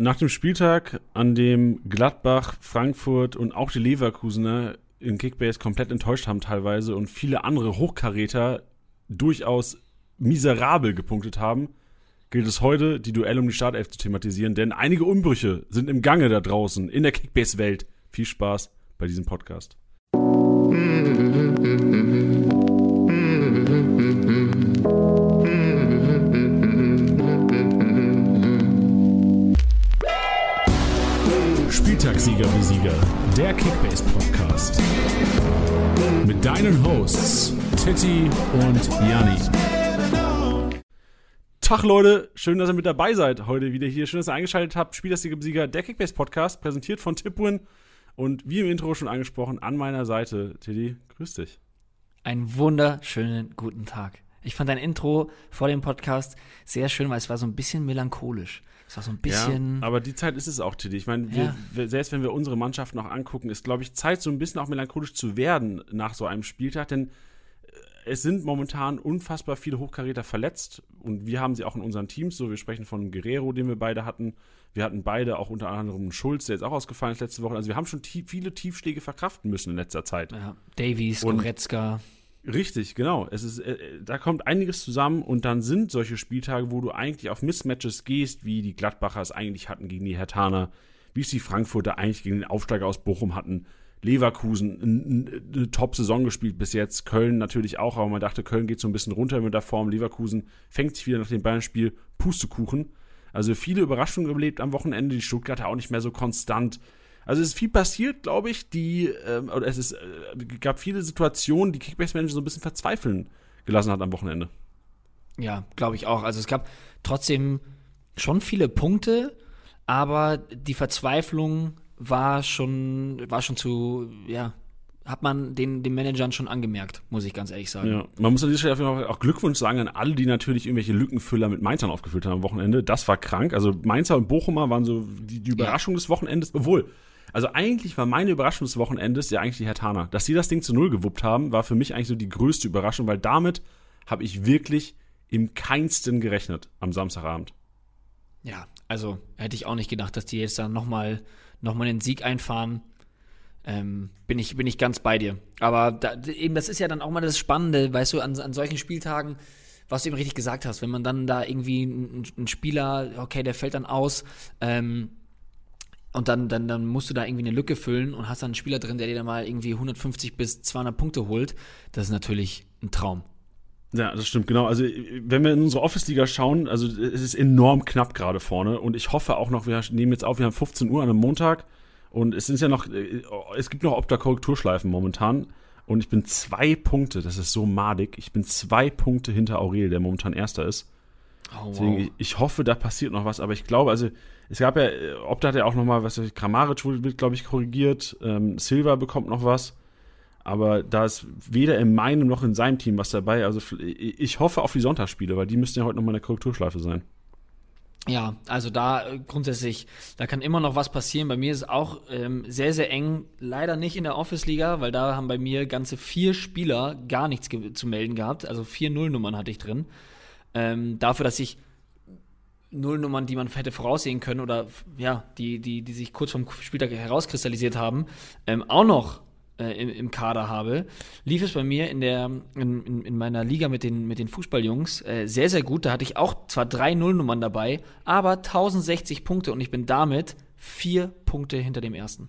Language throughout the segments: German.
nach dem Spieltag, an dem Gladbach, Frankfurt und auch die Leverkusener in Kickbase komplett enttäuscht haben teilweise und viele andere Hochkaräter durchaus miserabel gepunktet haben, gilt es heute, die Duelle um die Startelf zu thematisieren, denn einige Umbrüche sind im Gange da draußen in der Kickbase-Welt. Viel Spaß bei diesem Podcast. Besieger, der Kickbase Podcast. Mit deinen Hosts Titti und Janni. Tag Leute, schön, dass ihr mit dabei seid heute wieder hier. Schön, dass ihr eingeschaltet habt. Spieltagssieger Besieger, der Kickbase Podcast, präsentiert von Tipwin und wie im Intro schon angesprochen, an meiner Seite. Tiddy, grüß dich. Einen wunderschönen guten Tag. Ich fand dein Intro vor dem Podcast sehr schön, weil es war so ein bisschen melancholisch. Es war so ein bisschen. Ja, aber die Zeit ist es auch, Tiddy. Ich meine, wir, Ja. selbst wenn wir unsere Mannschaft noch angucken, ist, glaube ich, Zeit, so ein bisschen auch melancholisch zu werden nach so einem Spieltag, denn äh, es sind momentan unfassbar viele Hochkaräter verletzt und wir haben sie auch in unseren Teams. So, wir sprechen von Guerrero, den wir beide hatten. Wir hatten beide auch unter anderem Schulz, der jetzt auch ausgefallen ist letzte Woche. Also wir haben schon tie viele Tiefschläge verkraften müssen in letzter Zeit. ja, Davies, Und- Goretzka. Richtig, genau. Es ist, äh, äh, da kommt einiges zusammen und dann sind solche Spieltage, wo du eigentlich auf Mismatches gehst, wie die Gladbacher es eigentlich hatten gegen die Hertaner, wie es die Frankfurter eigentlich gegen den Aufsteiger aus Bochum hatten. Leverkusen eine Top-Saison gespielt bis jetzt. Köln natürlich auch, aber man dachte, Köln geht so ein bisschen runter mit der Form. Leverkusen fängt sich wieder nach dem Bayern-Spiel Pustekuchen. Also viele Überraschungen erlebt am Wochenende. Die Stuttgarter auch nicht mehr so konstant. Also es ist viel passiert, glaube ich, die, ähm, oder es ist, äh, gab viele Situationen, die Kickbase-Manager so ein bisschen verzweifeln gelassen hat am Wochenende. Ja, glaube ich auch. Also es gab trotzdem schon viele Punkte, aber die Verzweiflung war schon, war schon zu, ja, hat man den, den Managern schon angemerkt, muss ich ganz ehrlich sagen. Ja. Man muss an dieser Stelle auch Glückwunsch sagen an alle, die natürlich irgendwelche Lückenfüller mit Mainzern aufgefüllt haben am Wochenende. Das war krank. Also Mainzer und Bochumer waren so die, die Überraschung des Wochenendes. Obwohl, also eigentlich war meine Überraschung des Wochenendes ja eigentlich die Hertaner. Dass sie das Ding zu Null gewuppt haben, war für mich eigentlich so die größte Überraschung, weil damit habe ich wirklich im keinsten gerechnet am Samstagabend. Ja, also hätte ich auch nicht gedacht, dass die jetzt dann nochmal noch mal den Sieg einfahren. Ähm, bin, ich, bin ich ganz bei dir. Aber da, eben, das ist ja dann auch mal das Spannende, weißt du, an, an solchen Spieltagen, was du eben richtig gesagt hast, wenn man dann da irgendwie ein, ein Spieler, okay, der fällt dann aus, ähm, und dann, dann, dann musst du da irgendwie eine Lücke füllen und hast dann einen Spieler drin, der dir dann mal irgendwie 150 bis 200 Punkte holt. Das ist natürlich ein Traum. Ja, das stimmt, genau. Also, wenn wir in unsere Office-Liga schauen, also es ist enorm knapp gerade vorne und ich hoffe auch noch, wir nehmen jetzt auf, wir haben 15 Uhr an einem Montag und es sind ja noch, äh, es gibt noch Opta-Korrekturschleifen momentan und ich bin zwei Punkte, das ist so madig, ich bin zwei Punkte hinter Aurel, der momentan Erster ist. Oh, Deswegen, ich, ich hoffe, da passiert noch was, aber ich glaube, also es gab ja, äh, Opta hat ja auch noch mal, was weiß ich, Kramaric wird, glaube ich, korrigiert, ähm, Silva bekommt noch was, aber da ist weder in meinem noch in seinem Team was dabei, also ich hoffe auf die Sonntagsspiele, weil die müssten ja heute noch mal eine Korrekturschleife sein. Ja, also da äh, grundsätzlich, da kann immer noch was passieren. Bei mir ist es auch ähm, sehr, sehr eng. Leider nicht in der Office-Liga, weil da haben bei mir ganze vier Spieler gar nichts zu melden gehabt. Also vier Nullnummern hatte ich drin. Ähm, dafür, dass ich Nullnummern, die man hätte voraussehen können oder ja, die, die, die sich kurz vom Spieltag herauskristallisiert haben, ähm, auch noch äh, im, im Kader habe, lief es bei mir in der in, in, in meiner Liga mit den mit den Fußballjungs äh, sehr sehr gut. Da hatte ich auch zwar drei Nullnummern dabei, aber 1060 Punkte und ich bin damit vier Punkte hinter dem ersten.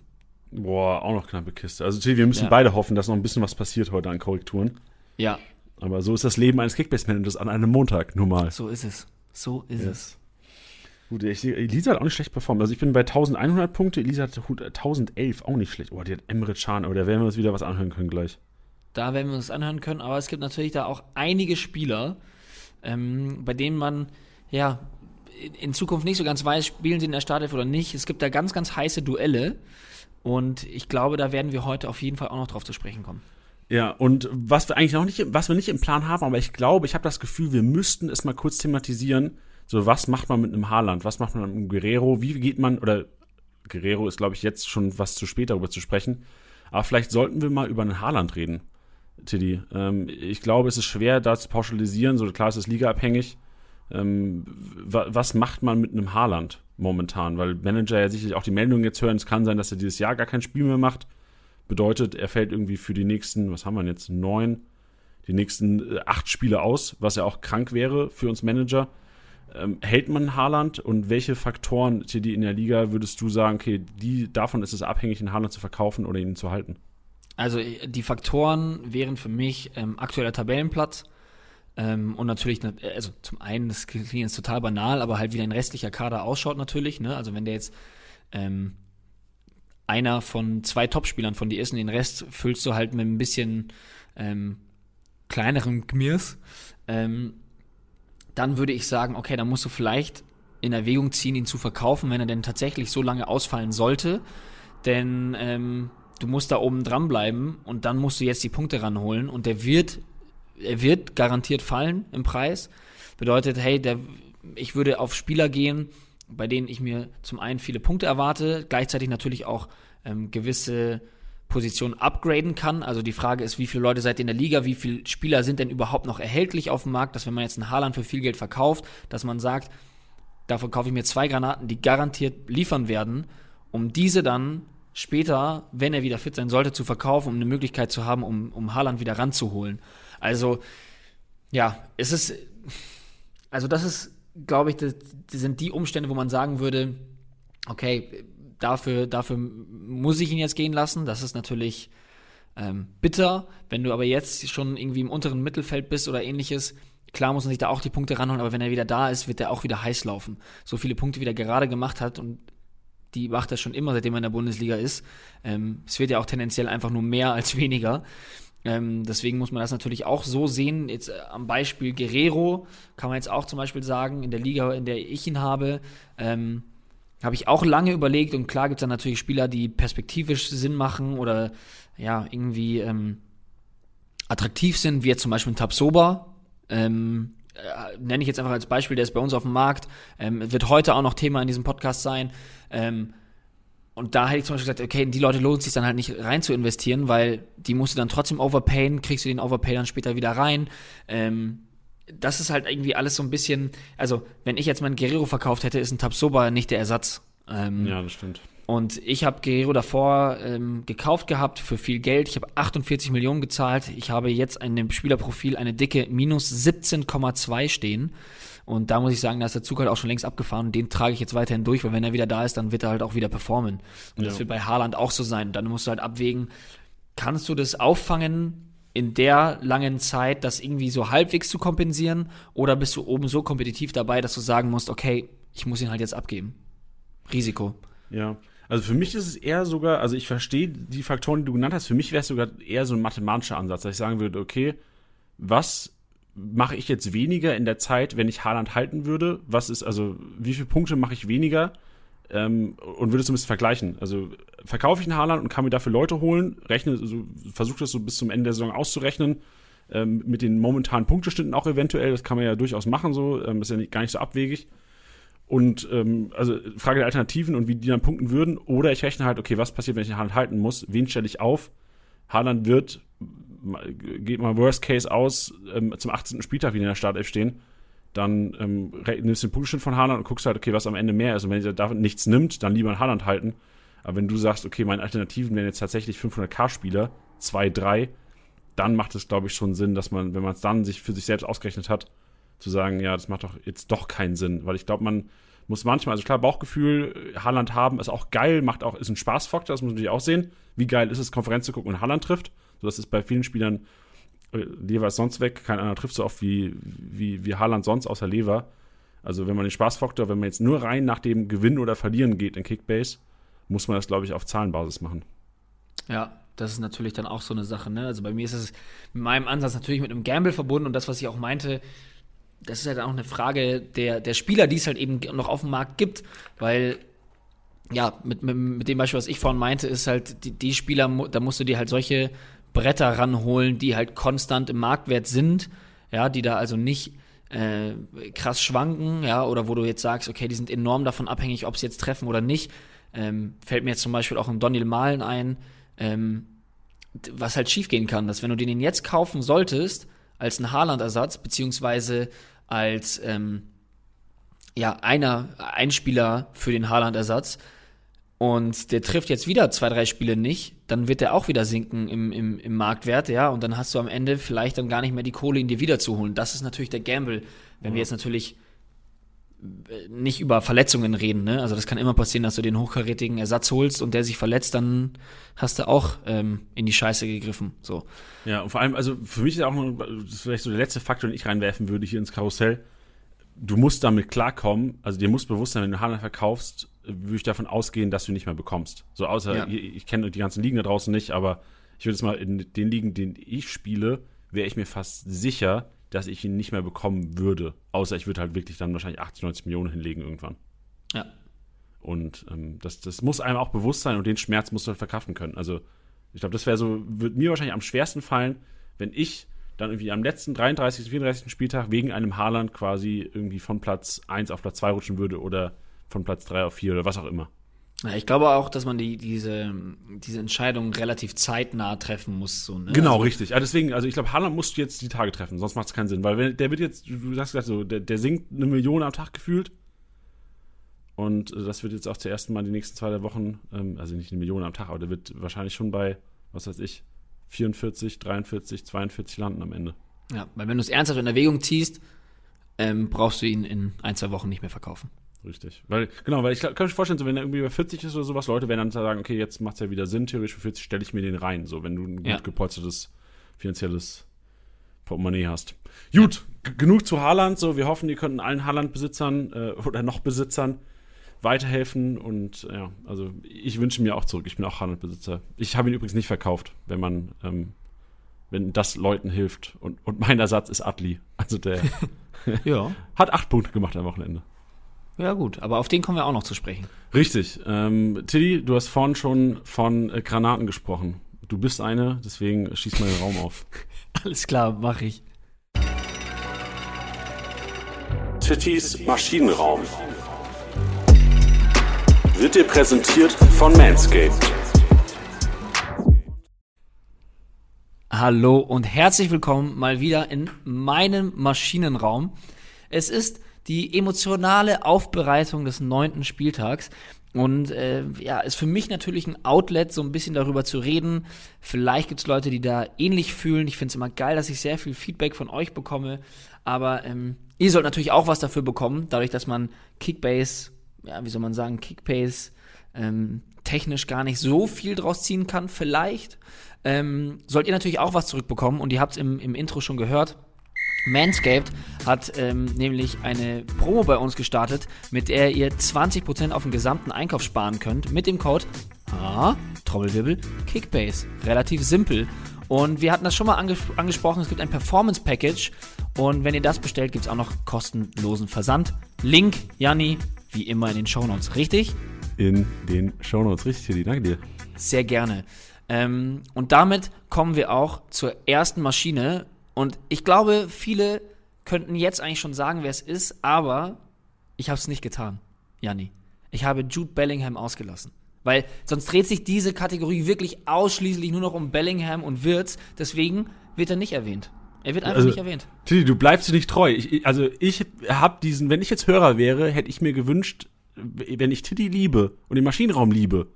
Boah, auch noch knappe Kiste. Also wir müssen Ja. beide hoffen, dass noch ein bisschen was passiert heute an Korrekturen. Ja, Aber so ist das Leben eines Kickbase-Managers an einem Montag, nun mal. so ist es. So ist es. Gut, ich sehe, Elisa hat auch nicht schlecht performt. Also ich bin bei 1100 Punkte, Elisa hat 1011, auch nicht schlecht. Oh, die hat Emre Can, aber da werden wir uns wieder was anhören können gleich. Da werden wir uns anhören können, aber es gibt natürlich da auch einige Spieler, ähm, bei denen man ja in- in Zukunft nicht so ganz weiß, spielen sie in der Startelf oder nicht. Es gibt da ganz, ganz heiße Duelle und ich glaube, da werden wir heute auf jeden Fall auch noch drauf zu sprechen kommen. Ja, und was wir eigentlich noch nicht, was wir nicht im Plan haben, aber ich glaube, ich habe das Gefühl, wir müssten es mal kurz thematisieren. So, was macht man mit einem Haaland? Was macht man mit einem Guerrero? Wie geht man, oder Guerrero ist, glaube ich, jetzt schon was zu spät darüber zu sprechen. Aber vielleicht sollten wir mal über einen Haaland reden, Tiddy. Ähm, ich glaube, es ist schwer, da zu pauschalisieren. So klar, es ist ligaabhängig. Ähm, was macht man mit einem Haaland momentan? Weil Manager ja sicherlich auch die Meldung jetzt hören, es kann sein, dass er dieses Jahr gar kein Spiel mehr macht. Bedeutet, er fällt irgendwie für die nächsten, was haben wir jetzt, neun, die nächsten äh, acht Spiele aus, was ja auch krank wäre für uns Manager. Ähm, hält man Haaland und welche Faktoren, die in der Liga, würdest du sagen, okay, die, davon ist es abhängig, einen Haaland zu verkaufen oder ihn zu halten? Also äh, die Faktoren wären für mich ähm, aktueller Tabellenplatz ähm, und natürlich, also zum einen, das klingt jetzt total banal, aber halt wie dein restlicher Kader ausschaut natürlich. Ne? Also wenn der jetzt ähm, einer von zwei Topspielern von dir ist und den Rest füllst du halt mit ein bisschen ähm, kleinerem Gmirs, ähm, dann würde ich sagen, okay, dann musst du vielleicht in Erwägung ziehen, ihn zu verkaufen, wenn er denn tatsächlich so lange ausfallen sollte. Denn ähm, du musst da oben dranbleiben und dann musst du jetzt die Punkte ranholen und der wird, er wird garantiert fallen im Preis. Bedeutet, hey, der, ich würde auf Spieler gehen, bei denen ich mir zum einen viele Punkte erwarte, gleichzeitig natürlich auch ähm, gewisse Positionen upgraden kann. Also die Frage ist, wie viele Leute seid ihr in der Liga, wie viele Spieler sind denn überhaupt noch erhältlich auf dem Markt, dass wenn man jetzt einen Haaland für viel Geld verkauft, dass man sagt, davon kaufe ich mir zwei Granaten, die garantiert liefern werden, um diese dann später, wenn er wieder fit sein sollte, zu verkaufen, um eine Möglichkeit zu haben, um, um Haaland wieder ranzuholen. Also, ja, es ist, also das ist, glaube ich, das sind die Umstände, wo man sagen würde, okay, dafür, dafür muss ich ihn jetzt gehen lassen. Das ist natürlich ähm, bitter. Wenn du aber jetzt schon irgendwie im unteren Mittelfeld bist oder ähnliches, klar muss man sich da auch die Punkte ranholen, aber wenn er wieder da ist, wird er auch wieder heiß laufen. So viele Punkte, wie er gerade gemacht hat und die macht er schon immer, seitdem er in der Bundesliga ist. Ähm, es wird ja auch tendenziell einfach nur mehr als weniger. Ähm, deswegen muss man das natürlich auch so sehen. Jetzt äh, am Beispiel Guerrero kann man jetzt auch zum Beispiel sagen, in der Liga, in der ich ihn habe, ähm, habe ich auch lange überlegt und klar gibt es dann natürlich Spieler, die perspektivisch Sinn machen oder ja, irgendwie ähm, attraktiv sind, wie jetzt zum Beispiel ein Tabsoba. Ähm, äh, nenne ich jetzt einfach als Beispiel, der ist bei uns auf dem Markt, ähm, wird heute auch noch Thema in diesem Podcast sein. Ähm, und da hätte ich zum Beispiel gesagt, okay, die Leute lohnt sich dann halt nicht rein zu investieren, weil die musst du dann trotzdem overpayen, kriegst du den Overpay dann später wieder rein. Ähm, das ist halt irgendwie alles so ein bisschen, also wenn ich jetzt meinen Guerrero verkauft hätte, ist ein Tabsoba nicht der Ersatz. Ähm, ja, das stimmt. Und ich habe Guerrero davor ähm, gekauft gehabt für viel Geld. Ich habe 48 Millionen gezahlt. Ich habe jetzt in dem Spielerprofil eine dicke minus 17,2 stehen. Und da muss ich sagen, da ist der Zug halt auch schon längst abgefahren. Und den trage ich jetzt weiterhin durch, weil wenn er wieder da ist, dann wird er halt auch wieder performen. Und ja. das wird bei Haaland auch so sein. Dann musst du halt abwägen, kannst du das auffangen in der langen Zeit, das irgendwie so halbwegs zu kompensieren? Oder bist du oben so kompetitiv dabei, dass du sagen musst, okay, ich muss ihn halt jetzt abgeben? Risiko. Ja. Also für mich ist es eher sogar, also ich verstehe die Faktoren, die du genannt hast, für mich wäre es sogar eher so ein mathematischer Ansatz, dass ich sagen würde, okay, was mache ich jetzt weniger in der Zeit, wenn ich Haaland halten würde? Was ist, also, wie viele Punkte mache ich weniger? Ähm, und würde es ein bisschen vergleichen. Also verkaufe ich einen Haaland und kann mir dafür Leute holen, rechne, also, versuche das so bis zum Ende der Saison auszurechnen, ähm, mit den momentanen Punkteständen auch eventuell, das kann man ja durchaus machen, so, ähm, ist ja nicht, gar nicht so abwegig. Und ähm, also Frage der Alternativen und wie die dann punkten würden. Oder ich rechne halt, okay, was passiert, wenn ich den Haaland halten muss? Wen stelle ich auf? Haaland wird geht mal Worst Case aus, ähm, zum 18. Spieltag wieder in der Startelf stehen, dann ähm, nimmst du den Punktschnitt von Haaland und guckst halt, okay, was am Ende mehr ist. Und wenn ihr da nichts nimmt, dann lieber einen Haaland halten. Aber wenn du sagst, okay, meine Alternativen wären jetzt tatsächlich 500k-Spieler, 2, 3, dann macht es, glaube ich, schon Sinn, dass man, wenn man es dann sich für sich selbst ausgerechnet hat, zu sagen, ja, das macht doch jetzt doch keinen Sinn. Weil ich glaube, man muss manchmal, also klar, Bauchgefühl, Haaland haben, ist auch geil, macht auch, ist ein Spaßfaktor, das muss man natürlich auch sehen. Wie geil ist es, Konferenz zu gucken und Haaland trifft. So, das ist bei vielen Spielern Lever ist sonst weg, kein anderer trifft so oft wie, wie, wie Haaland sonst außer Lever. Also wenn man den Spaßfaktor, wenn man jetzt nur rein nach dem Gewinnen oder Verlieren geht in Kickbase, muss man das, glaube ich, auf Zahlenbasis machen. Ja, das ist natürlich dann auch so eine Sache. Ne? Also bei mir ist es mit meinem Ansatz natürlich mit einem Gamble verbunden und das, was ich auch meinte, das ist halt auch eine Frage der, der Spieler, die es halt eben noch auf dem Markt gibt, weil ja, mit, mit, mit dem Beispiel, was ich vorhin meinte, ist halt, die, die Spieler, da musst du dir halt solche Bretter ranholen, die halt konstant im Marktwert sind, ja, die da also nicht äh, krass schwanken, ja, oder wo du jetzt sagst, okay, die sind enorm davon abhängig, ob sie jetzt treffen oder nicht. Ähm, fällt mir jetzt zum Beispiel auch ein Daniel Malen ein, ähm, was halt schiefgehen kann, dass wenn du den jetzt kaufen solltest, als ein Haaland-Ersatz, beziehungsweise als, ähm, ja, einer, ein Spieler für den Haaland-Ersatz und der trifft jetzt wieder zwei, drei Spiele nicht, dann wird er auch wieder sinken im, im, im Marktwert, ja, und dann hast du am Ende vielleicht dann gar nicht mehr die Kohle, ihn dir wiederzuholen. Das ist natürlich der Gamble, wenn ja. wir jetzt natürlich äh, nicht über Verletzungen reden, ne? Also das kann immer passieren, dass du den hochkarätigen Ersatz holst und der sich verletzt, dann hast du auch ähm, in die Scheiße gegriffen. So. Ja, und vor allem, also für mich ist auch noch, das ist vielleicht so der letzte Faktor, den ich reinwerfen würde hier ins Karussell. Du musst damit klarkommen, also dir muss bewusst sein, wenn du Haaland verkaufst, würde ich davon ausgehen, dass du nicht mehr bekommst. So außer, ja. ich, ich kenne die ganzen Ligen da draußen nicht, aber ich würde jetzt mal in den Ligen, den ich spiele, wäre ich mir fast sicher, dass ich ihn nicht mehr bekommen würde. Außer ich würde halt wirklich dann wahrscheinlich 80, 90 Millionen hinlegen irgendwann. Ja. Und ähm, das, das muss einem auch bewusst sein und den Schmerz musst du halt verkraften können. Also ich glaube, das wäre so, würde mir wahrscheinlich am schwersten fallen, wenn ich dann irgendwie am letzten 33., 34. Spieltag wegen einem Haaland quasi irgendwie von Platz 1 auf Platz 2 rutschen würde oder von Platz 3 auf 4 oder was auch immer. Ja, ich glaube auch, dass man die, diese, diese Entscheidung relativ zeitnah treffen muss. So, ne? Genau, also, richtig. Ja, deswegen, also ich glaube, Haaland musst du jetzt die Tage treffen, sonst macht es keinen Sinn. Weil wenn, der wird jetzt, du hast gesagt, so, der, der sinkt eine Million am Tag gefühlt. Und das wird jetzt auch zum ersten Mal die nächsten zwei Wochen, ähm, also nicht eine Million am Tag, aber der wird wahrscheinlich schon bei, was weiß ich, 44, 43, 42 landen am Ende. Ja, weil wenn du es ernsthaft in Erwägung ziehst, ähm, brauchst du ihn in ein, zwei Wochen nicht mehr verkaufen. Richtig. Weil, genau, weil ich kann mir vorstellen, so, wenn er irgendwie bei 40 ist oder sowas, Leute werden dann sagen, okay, jetzt macht es ja wieder Sinn, theoretisch für 40 stelle ich mir den rein, so, wenn du ein gut ja. gepolstertes finanzielles Portemonnaie hast. Gut, ja. genug zu Haaland, so, wir hoffen, ihr könnt allen Haaland-Besitzern äh, oder noch Besitzern weiterhelfen und ja, also ich wünsche mir auch zurück, ich bin auch Haaland-Besitzer. Ich habe ihn übrigens nicht verkauft, wenn man, ähm, wenn das Leuten hilft und, und mein Ersatz ist Adli, also der ja. hat acht Punkte gemacht am Wochenende. Ja, gut, aber auf den kommen wir auch noch zu sprechen. Richtig. Ähm, Tilly, du hast vorhin schon von äh, Granaten gesprochen. Du bist eine, deswegen schieß mal den Raum auf. Alles klar, mach ich. Tittys Maschinenraum wird dir präsentiert von Manscaped. Hallo und herzlich willkommen mal wieder in meinem Maschinenraum. Es ist die emotionale Aufbereitung des neunten Spieltags. Und äh, ja, ist für mich natürlich ein Outlet, so ein bisschen darüber zu reden. Vielleicht gibt's Leute, die da ähnlich fühlen. Ich finde es immer geil, dass ich sehr viel Feedback von euch bekomme. Aber ähm, ihr sollt natürlich auch was dafür bekommen, dadurch, dass man Kickbase, ja, wie soll man sagen, Kickbase ähm, technisch gar nicht so viel draus ziehen kann, vielleicht. Ähm, sollt ihr natürlich auch was zurückbekommen und ihr habt im, im Intro schon gehört. Manscaped hat ähm, nämlich eine Promo bei uns gestartet, mit der ihr 20% auf den gesamten Einkauf sparen könnt mit dem Code ah, Trommelwirbel Kickbase. Relativ simpel. Und wir hatten das schon mal anges angesprochen, es gibt ein Performance Package und wenn ihr das bestellt, gibt es auch noch kostenlosen Versand. Link, Janni, wie immer in den Shownotes, richtig? In den Shownotes, richtig, Tilly, danke dir. Sehr gerne. Ähm, und damit kommen wir auch zur ersten Maschine, und ich glaube, viele könnten jetzt eigentlich schon sagen, wer es ist, aber ich habe es nicht getan, Janni. Ich habe Jude Bellingham ausgelassen. Weil sonst dreht sich diese Kategorie wirklich ausschließlich nur noch um Bellingham und Wirtz. Deswegen wird er nicht erwähnt. Er wird einfach also, nicht erwähnt. Tilly, du bleibst dir nicht treu. Ich, also ich habe diesen, wenn ich jetzt Hörer wäre, hätte ich mir gewünscht, wenn ich Titty liebe und den Maschinenraum liebe,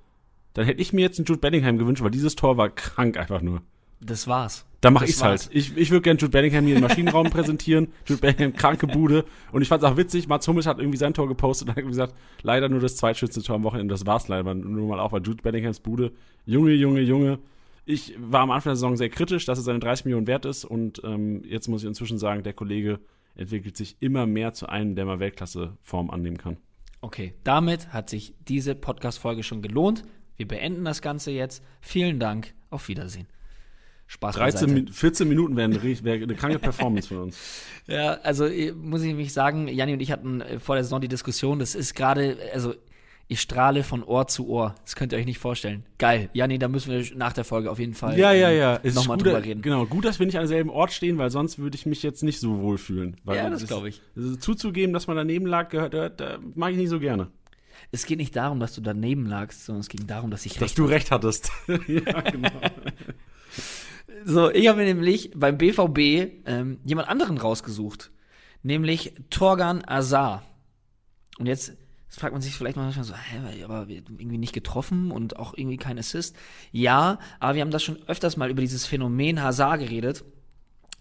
dann hätte ich mir jetzt einen Jude Bellingham gewünscht, weil dieses Tor war krank einfach nur. Das war's. Da mache ich's halt. Ich, ich würde gerne Jude Bellingham hier im Maschinenraum präsentieren. Jude Bellingham, kranke Bude. Und ich fand's auch witzig, Mats Hummels hat irgendwie sein Tor gepostet und hat gesagt, leider nur das zweitschützte Tor am Wochenende. Das war's leider. Nur mal auch bei Jude Bellinghams Bude. Junge, Junge, Junge. Ich war am Anfang der Saison sehr kritisch, dass er seine 30 Millionen wert ist. Und ähm, jetzt muss ich inzwischen sagen, der Kollege entwickelt sich immer mehr zu einem, der mal Weltklasse-Form annehmen kann. Okay, damit hat sich diese Podcast-Folge schon gelohnt. Wir beenden das Ganze jetzt. Vielen Dank. Auf Wiedersehen. Spaß 13, 14 Minuten wäre eine, wär eine kranke Performance von uns. Ja, also äh, muss ich mich sagen, Janni und ich hatten äh, vor der Saison die Diskussion, das ist gerade, also ich strahle von Ohr zu Ohr. Das könnt ihr euch nicht vorstellen. Geil. Janni, da müssen wir nach der Folge auf jeden Fall ja, ja, ja. Ähm, nochmal drüber reden. Genau, gut, dass wir nicht an demselben Ort stehen, weil sonst würde ich mich jetzt nicht so wohl fühlen. ja, das glaube ich. Also zuzugeben, dass man daneben lag, gehört, gehört, mag ich nicht so gerne. Es geht nicht darum, dass du daneben lagst, sondern es ging darum, dass ich dass recht Dass du recht hattest. ja, genau. So, ich habe mir nämlich beim BVB ähm, jemand anderen rausgesucht. Nämlich Torgan Azar. Und jetzt fragt man sich vielleicht manchmal so, hä, aber irgendwie nicht getroffen und auch irgendwie kein Assist. Ja, aber wir haben das schon öfters mal über dieses Phänomen Hazard geredet,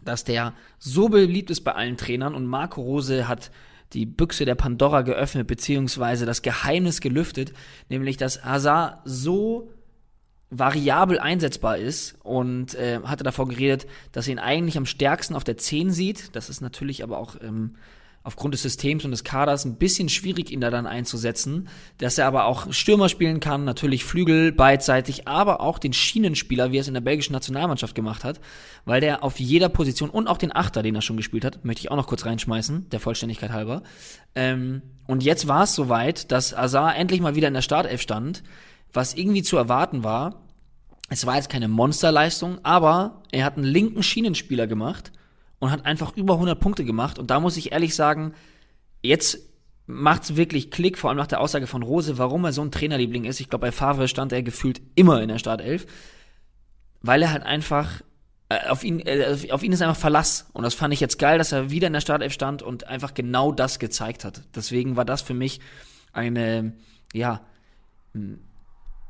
dass der so beliebt ist bei allen Trainern und Marco Rose hat die Büchse der Pandora geöffnet, beziehungsweise das Geheimnis gelüftet, nämlich dass Hazard so variabel einsetzbar ist und äh, hatte davor geredet, dass er ihn eigentlich am stärksten auf der 10 sieht. Das ist natürlich aber auch ähm, aufgrund des Systems und des Kaders ein bisschen schwierig, ihn da dann einzusetzen. Dass er aber auch Stürmer spielen kann, natürlich Flügel beidseitig, aber auch den Schienenspieler, wie er es in der belgischen Nationalmannschaft gemacht hat, weil der auf jeder Position und auch den Achter, den er schon gespielt hat, möchte ich auch noch kurz reinschmeißen, der Vollständigkeit halber. Ähm, und jetzt war es soweit, dass Azar endlich mal wieder in der Startelf stand was irgendwie zu erwarten war. Es war jetzt keine Monsterleistung, aber er hat einen linken Schienenspieler gemacht und hat einfach über 100 Punkte gemacht. Und da muss ich ehrlich sagen, jetzt macht es wirklich Klick, vor allem nach der Aussage von Rose, warum er so ein Trainerliebling ist. Ich glaube, bei Favre stand er gefühlt immer in der Startelf, weil er halt einfach äh, auf ihn, äh, auf ihn ist einfach Verlass. Und das fand ich jetzt geil, dass er wieder in der Startelf stand und einfach genau das gezeigt hat. Deswegen war das für mich eine, ja,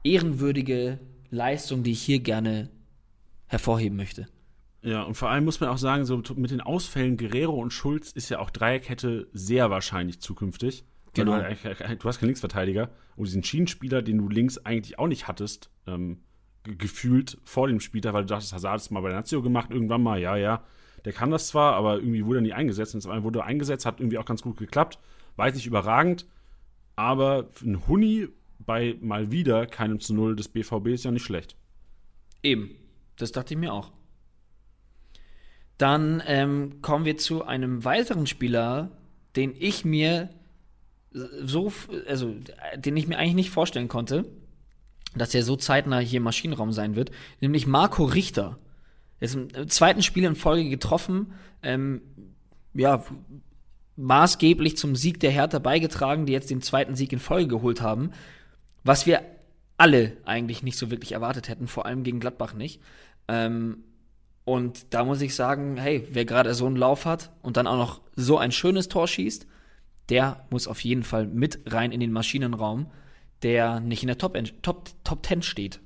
ehrenwürdige Leistung, die ich hier gerne hervorheben möchte. Ja, und vor allem muss man auch sagen, so mit den Ausfällen Guerrero und Schulz ist ja auch Dreierkette sehr wahrscheinlich zukünftig. Genau. Du, du, hast keinen Linksverteidiger und diesen Schienenspieler, den du links eigentlich auch nicht hattest, ähm, gefühlt vor dem Spieltag, weil du dachtest, Hazard es mal bei der Nazio gemacht, irgendwann mal, ja, ja. Der kann das zwar, aber irgendwie wurde er nie eingesetzt. Und zwar wurde er eingesetzt, hat irgendwie auch ganz gut geklappt. Weiß nicht überragend, aber ein Huni bei mal wieder keinem zu Null des BVB ist ja nicht schlecht. Eben, das dachte ich mir auch. Dann ähm, kommen wir zu einem weiteren Spieler, den ich mir so, also den ich mir eigentlich nicht vorstellen konnte, dass er so zeitnah hier im Maschinenraum sein wird, nämlich Marco Richter. Er ist im zweiten Spiel in Folge getroffen, ähm, ja, maßgeblich zum Sieg der Hertha beigetragen, die jetzt den zweiten Sieg in Folge geholt haben was wir alle eigentlich nicht so wirklich erwartet hätten, vor allem gegen Gladbach nicht. Ähm, und da muss ich sagen, hey, wer gerade so einen Lauf hat und dann auch noch so ein schönes Tor schießt, der muss auf jeden Fall mit rein in den Maschinenraum, der nicht in der Top, Top, Top 10 steht.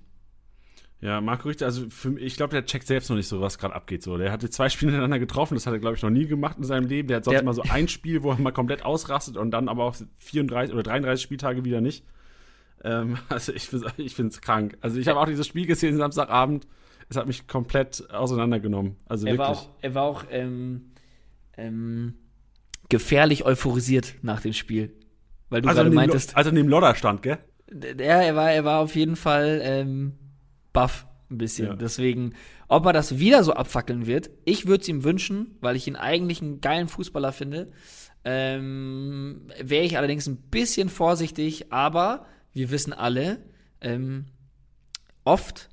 Ja, Marco Richter, also für, ich glaube, der checkt selbst noch nicht so, was gerade abgeht. So. Der hatte zwei Spiele hintereinander getroffen, das hat er, glaube ich, noch nie gemacht in seinem Leben. Der hat sonst der, immer so ein Spiel, wo er mal komplett ausrastet und dann aber auch 34 oder 33 Spieltage wieder nicht. Ähm, also ich, ich finde es krank. Also ich habe auch dieses Spiel gesehen Samstagabend. Es hat mich komplett auseinandergenommen. Also er wirklich. War auch, er war auch ähm, ähm, gefährlich euphorisiert nach dem Spiel. Weil du also gerade meintest. Also neben Lodder stand, gell? Ja, er war, er war auf jeden Fall ähm, baff ein bisschen. Ja. Deswegen, ob er das wieder so abfackeln wird, ich würde es ihm wünschen, weil ich ihn eigentlich einen geilen Fußballer finde. Ähm, Wäre ich allerdings ein bisschen vorsichtig, aber wir wissen alle, ähm, oft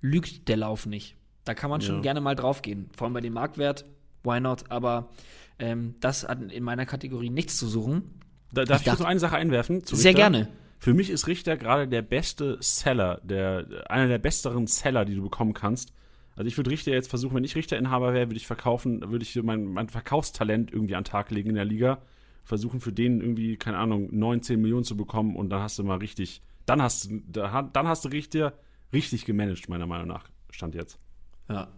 lügt der Lauf nicht. Da kann man schon ja. gerne mal draufgehen. Vor allem bei dem Marktwert, why not? Aber ähm, das hat in meiner Kategorie nichts zu suchen. Da, darf ich, ich noch eine Sache einwerfen? sehr gerne. Für mich ist Richter gerade der beste Seller, der, einer der besseren Seller, die du bekommen kannst. Also ich würde Richter jetzt versuchen, wenn ich Richterinhaber wäre, würde ich verkaufen, würde ich mein, mein Verkaufstalent irgendwie an den Tag legen in der Liga versuchen für den irgendwie, keine Ahnung, 9, 10 Millionen zu bekommen und dann hast du mal richtig, dann hast du, dann hast du richtig, richtig gemanagt, meiner Meinung nach, stand jetzt. Ja.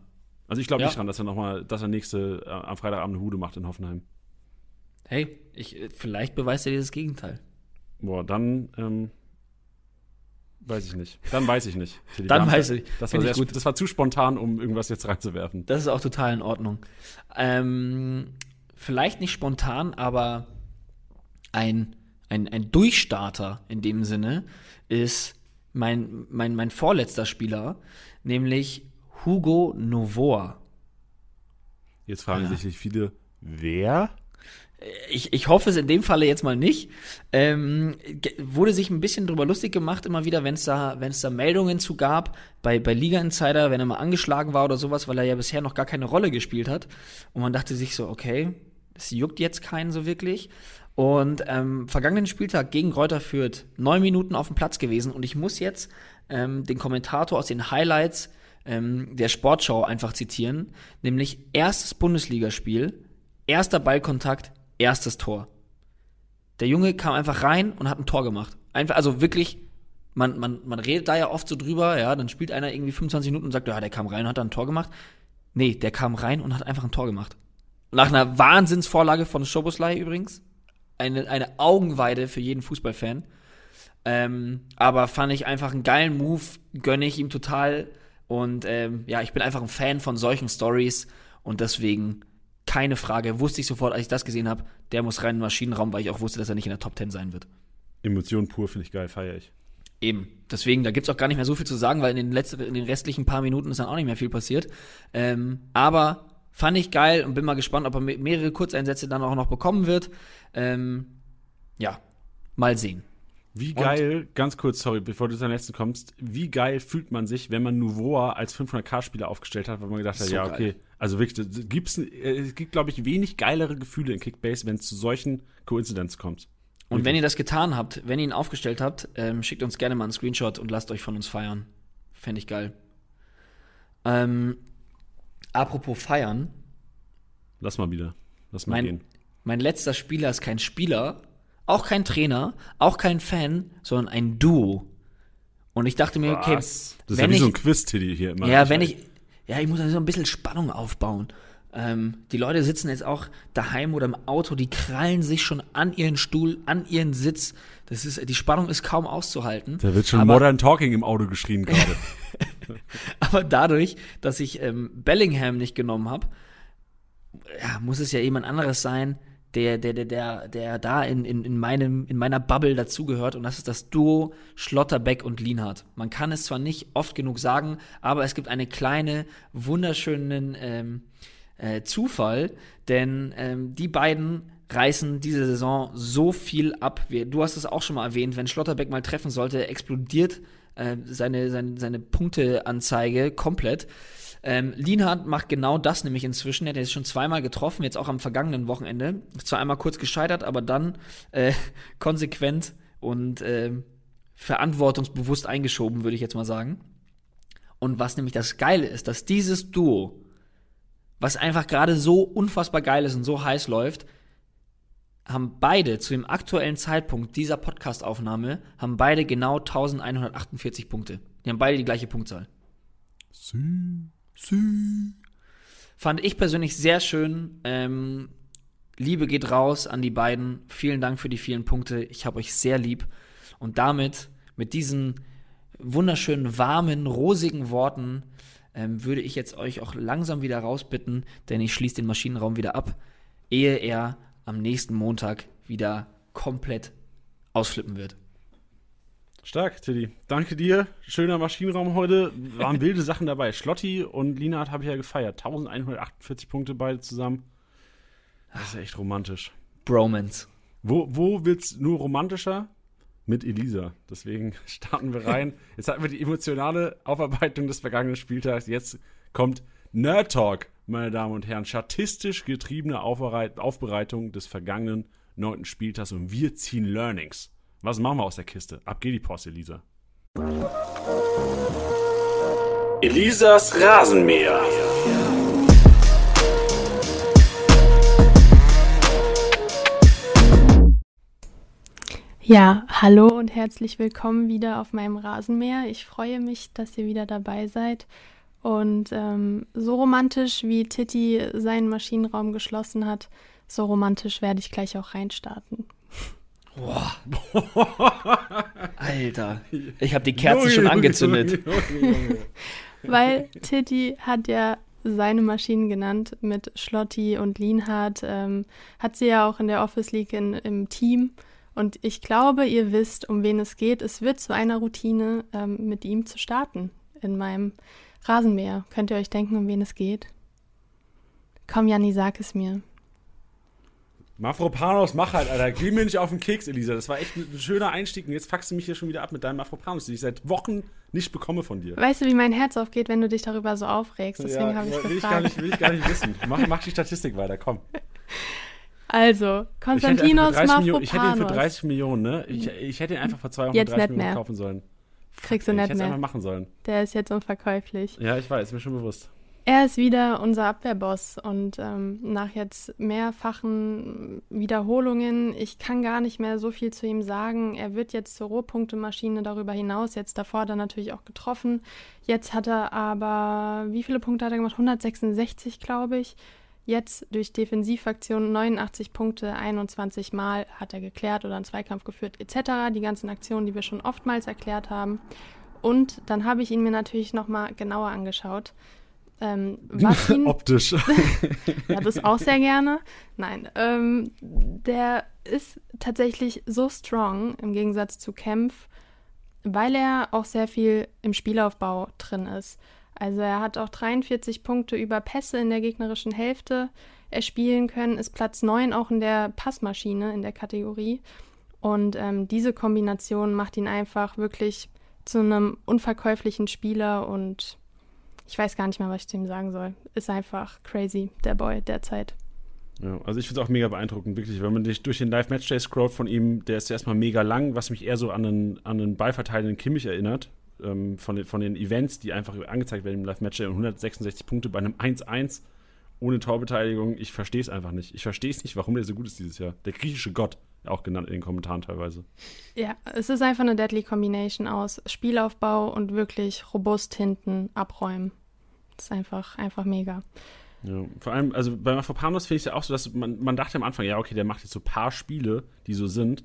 Also ich glaube ja. nicht dran, dass er nochmal, dass er nächste äh, am Freitagabend eine Hude macht in Hoffenheim. Hey, ich, vielleicht beweist er dir das Gegenteil. Boah, dann, ähm, weiß ich nicht. Dann weiß ich nicht. dann weiß ich. Das war, sehr, gut. das war zu spontan, um irgendwas jetzt reinzuwerfen. Das ist auch total in Ordnung. Ähm, vielleicht nicht spontan, aber ein, ein, ein Durchstarter in dem Sinne ist mein, mein, mein vorletzter Spieler, nämlich Hugo Novoa. Jetzt fragen ja. sich viele, wer? Ich, ich hoffe es in dem Falle jetzt mal nicht. Ähm, wurde sich ein bisschen drüber lustig gemacht, immer wieder, wenn es da, wenn es da Meldungen zu gab, bei, bei Liga Insider, wenn er mal angeschlagen war oder sowas, weil er ja bisher noch gar keine Rolle gespielt hat. Und man dachte sich so, okay, es juckt jetzt keinen so wirklich. Und ähm, vergangenen Spieltag gegen Kräuter Fürth neun Minuten auf dem Platz gewesen und ich muss jetzt ähm, den Kommentator aus den Highlights ähm, der Sportschau einfach zitieren, nämlich erstes Bundesligaspiel, erster Ballkontakt, erstes Tor. Der Junge kam einfach rein und hat ein Tor gemacht. Einfach, also wirklich, man, man, man redet da ja oft so drüber, ja, dann spielt einer irgendwie 25 Minuten und sagt, ja, der kam rein und hat dann ein Tor gemacht. Nee, der kam rein und hat einfach ein Tor gemacht. Nach einer Wahnsinnsvorlage von Schoboslai übrigens. Eine, eine Augenweide für jeden Fußballfan. Ähm, aber fand ich einfach einen geilen Move, gönne ich ihm total. Und ähm, ja, ich bin einfach ein Fan von solchen Stories und deswegen keine Frage, wusste ich sofort, als ich das gesehen habe, der muss rein in den Maschinenraum, weil ich auch wusste, dass er nicht in der Top 10 sein wird. Emotionen pur finde ich geil, feiere ich. Eben. Deswegen, da gibt's auch gar nicht mehr so viel zu sagen, weil in den, letzten, in den restlichen paar Minuten ist dann auch nicht mehr viel passiert. Ähm, aber fand ich geil und bin mal gespannt, ob er mehrere Kurzeinsätze dann auch noch bekommen wird. Ähm, ja, mal sehen. Wie geil, und? ganz kurz, sorry, bevor du zum letzten kommst, wie geil fühlt man sich, wenn man Nuvoa als 500k-Spieler aufgestellt hat, weil man gedacht hat, so ja, okay, geil. also wirklich, gibt's, äh, es gibt, glaube ich, wenig geilere Gefühle in Kickbase, wenn es zu solchen Koinzidenzen kommt. Und wenn ihr das getan habt, wenn ihr ihn aufgestellt habt, ähm, schickt uns gerne mal einen Screenshot und lasst euch von uns feiern. Fände ich geil. Ähm, apropos feiern. Lass mal wieder. Lass mal mein, gehen. Mein letzter Spieler ist kein Spieler, auch kein Trainer, auch kein Fan, sondern ein Duo. Und ich dachte mir, okay, das ist ja wie ich, so ein Quiz-Tiddy hier immer. Ja, wenn ich, ja, ich muss so ein bisschen Spannung aufbauen. Ähm, die Leute sitzen jetzt auch daheim oder im Auto, die krallen sich schon an ihren Stuhl, an ihren Sitz. Das ist, die Spannung ist kaum auszuhalten. Da wird schon Modern Talking im Auto geschrien gerade. aber dadurch, dass ich ähm, Bellingham nicht genommen habe, ja, muss es ja jemand anderes sein, der, der, der, der, der da in, in, in, meinem, in meiner Bubble dazugehört. Und das ist das Duo Schlotterbeck und Lienhardt. Man kann es zwar nicht oft genug sagen, aber es gibt eine kleine, wunderschönen ähm, äh, Zufall, denn ähm, die beiden reißen diese Saison so viel ab. Du hast es auch schon mal erwähnt, wenn Schlotterbeck mal treffen sollte, explodiert äh, seine, seine, seine Punkteanzeige komplett. Ähm, Lienhardt macht genau das nämlich inzwischen. Er hat jetzt schon zweimal getroffen, jetzt auch am vergangenen Wochenende. Zwar einmal kurz gescheitert, aber dann äh, konsequent und äh, verantwortungsbewusst eingeschoben, würde ich jetzt mal sagen. Und was nämlich das Geile ist, dass dieses Duo, was einfach gerade so unfassbar geil ist und so heiß läuft, haben beide zu dem aktuellen Zeitpunkt dieser Podcastaufnahme, haben beide genau 1148 Punkte. Die haben beide die gleiche Punktzahl. Sie. Sie. Fand ich persönlich sehr schön. Ähm, Liebe geht raus an die beiden. Vielen Dank für die vielen Punkte. Ich habe euch sehr lieb. Und damit, mit diesen wunderschönen, warmen, rosigen Worten, ähm, würde ich jetzt euch auch langsam wieder rausbitten, denn ich schließe den Maschinenraum wieder ab, ehe er am nächsten Montag wieder komplett ausflippen wird. Stark, Tiddy. Danke dir. Schöner Maschinenraum heute. Waren wilde Sachen dabei. Schlotti und Linard habe ich ja gefeiert. 1148 Punkte beide zusammen. Das ist echt romantisch. Bromance. Wo, wo wird's nur romantischer? Mit Elisa. Deswegen starten wir rein. Jetzt hatten wir die emotionale Aufarbeitung des vergangenen Spieltags. Jetzt kommt Nerd Talk, meine Damen und Herren. Statistisch getriebene Aufbereitung des vergangenen neunten Spieltags und wir ziehen Learnings. Was machen wir aus der Kiste? Ab geht die Post, Elisa. Elisas Rasenmäher. Ja, hallo und herzlich willkommen wieder auf meinem Rasenmäher. Ich freue mich, dass ihr wieder dabei seid. Und ähm, so romantisch wie Titi seinen Maschinenraum geschlossen hat, so romantisch werde ich gleich auch reinstarten. Boah. Alter, ich habe die Kerze schon angezündet. Weil Titi hat ja seine Maschinen genannt mit Schlotti und Lienhardt. Ähm, hat sie ja auch in der Office League in, im Team. Und ich glaube, ihr wisst, um wen es geht. Es wird zu einer Routine, ähm, mit ihm zu starten in meinem Rasenmäher. Könnt ihr euch denken, um wen es geht? Komm, Janni, sag es mir. Mafropanos, mach halt, Alter. Geh mir nicht auf den Keks, Elisa. Das war echt ein schöner Einstieg. Und jetzt fuckst du mich hier schon wieder ab mit deinem Mafropanos, den ich seit Wochen nicht bekomme von dir. Weißt du, wie mein Herz aufgeht, wenn du dich darüber so aufregst? Deswegen ja, habe ich will gefragt. Ich gar nicht, will ich gar nicht wissen. Mach, mach die Statistik weiter, komm. Also, Konstantinos Mafropanos. Ich hätte ihn für 30 Millionen, ne? Ich, ich hätte ihn einfach vor 230 Millionen mehr. kaufen sollen. Kriegst du nicht mehr. Ich hätte es einfach machen sollen. Der ist jetzt unverkäuflich. Ja, ich weiß, ist mir schon bewusst. Er ist wieder unser Abwehrboss und ähm, nach jetzt mehrfachen Wiederholungen, ich kann gar nicht mehr so viel zu ihm sagen. Er wird jetzt zur Rohpunktemaschine darüber hinaus, jetzt davor dann natürlich auch getroffen. Jetzt hat er aber, wie viele Punkte hat er gemacht? 166, glaube ich. Jetzt durch Defensivaktionen 89 Punkte, 21 Mal hat er geklärt oder einen Zweikampf geführt, etc. Die ganzen Aktionen, die wir schon oftmals erklärt haben. Und dann habe ich ihn mir natürlich nochmal genauer angeschaut. Ähm, was ihn, Optisch. ja, das auch sehr gerne. Nein, ähm, der ist tatsächlich so strong im Gegensatz zu Kempf, weil er auch sehr viel im Spielaufbau drin ist. Also er hat auch 43 Punkte über Pässe in der gegnerischen Hälfte erspielen können, ist Platz 9 auch in der Passmaschine in der Kategorie. Und ähm, diese Kombination macht ihn einfach wirklich zu einem unverkäuflichen Spieler und ich weiß gar nicht mehr, was ich zu ihm sagen soll. Ist einfach crazy, der Boy derzeit. Ja, also ich finde es auch mega beeindruckend, wirklich. Wenn man durch den Live-Match-Day scrollt von ihm, der ist erstmal mega lang, was mich eher so an einen, an einen ballverteilenden Kimmich erinnert. Ähm, von, den, von den Events, die einfach angezeigt werden im Live-Match-Day und 166 Punkte bei einem 1-1 ohne Torbeteiligung. Ich verstehe es einfach nicht. Ich verstehe es nicht, warum der so gut ist dieses Jahr. Der griechische Gott, auch genannt in den Kommentaren teilweise. Ja, es ist einfach eine Deadly Combination aus Spielaufbau und wirklich robust hinten abräumen. Das ist einfach, einfach mega. Ja, vor allem, also bei Mafropanos finde ich es ja auch so, dass man, man dachte am Anfang, ja, okay, der macht jetzt so ein paar Spiele, die so sind.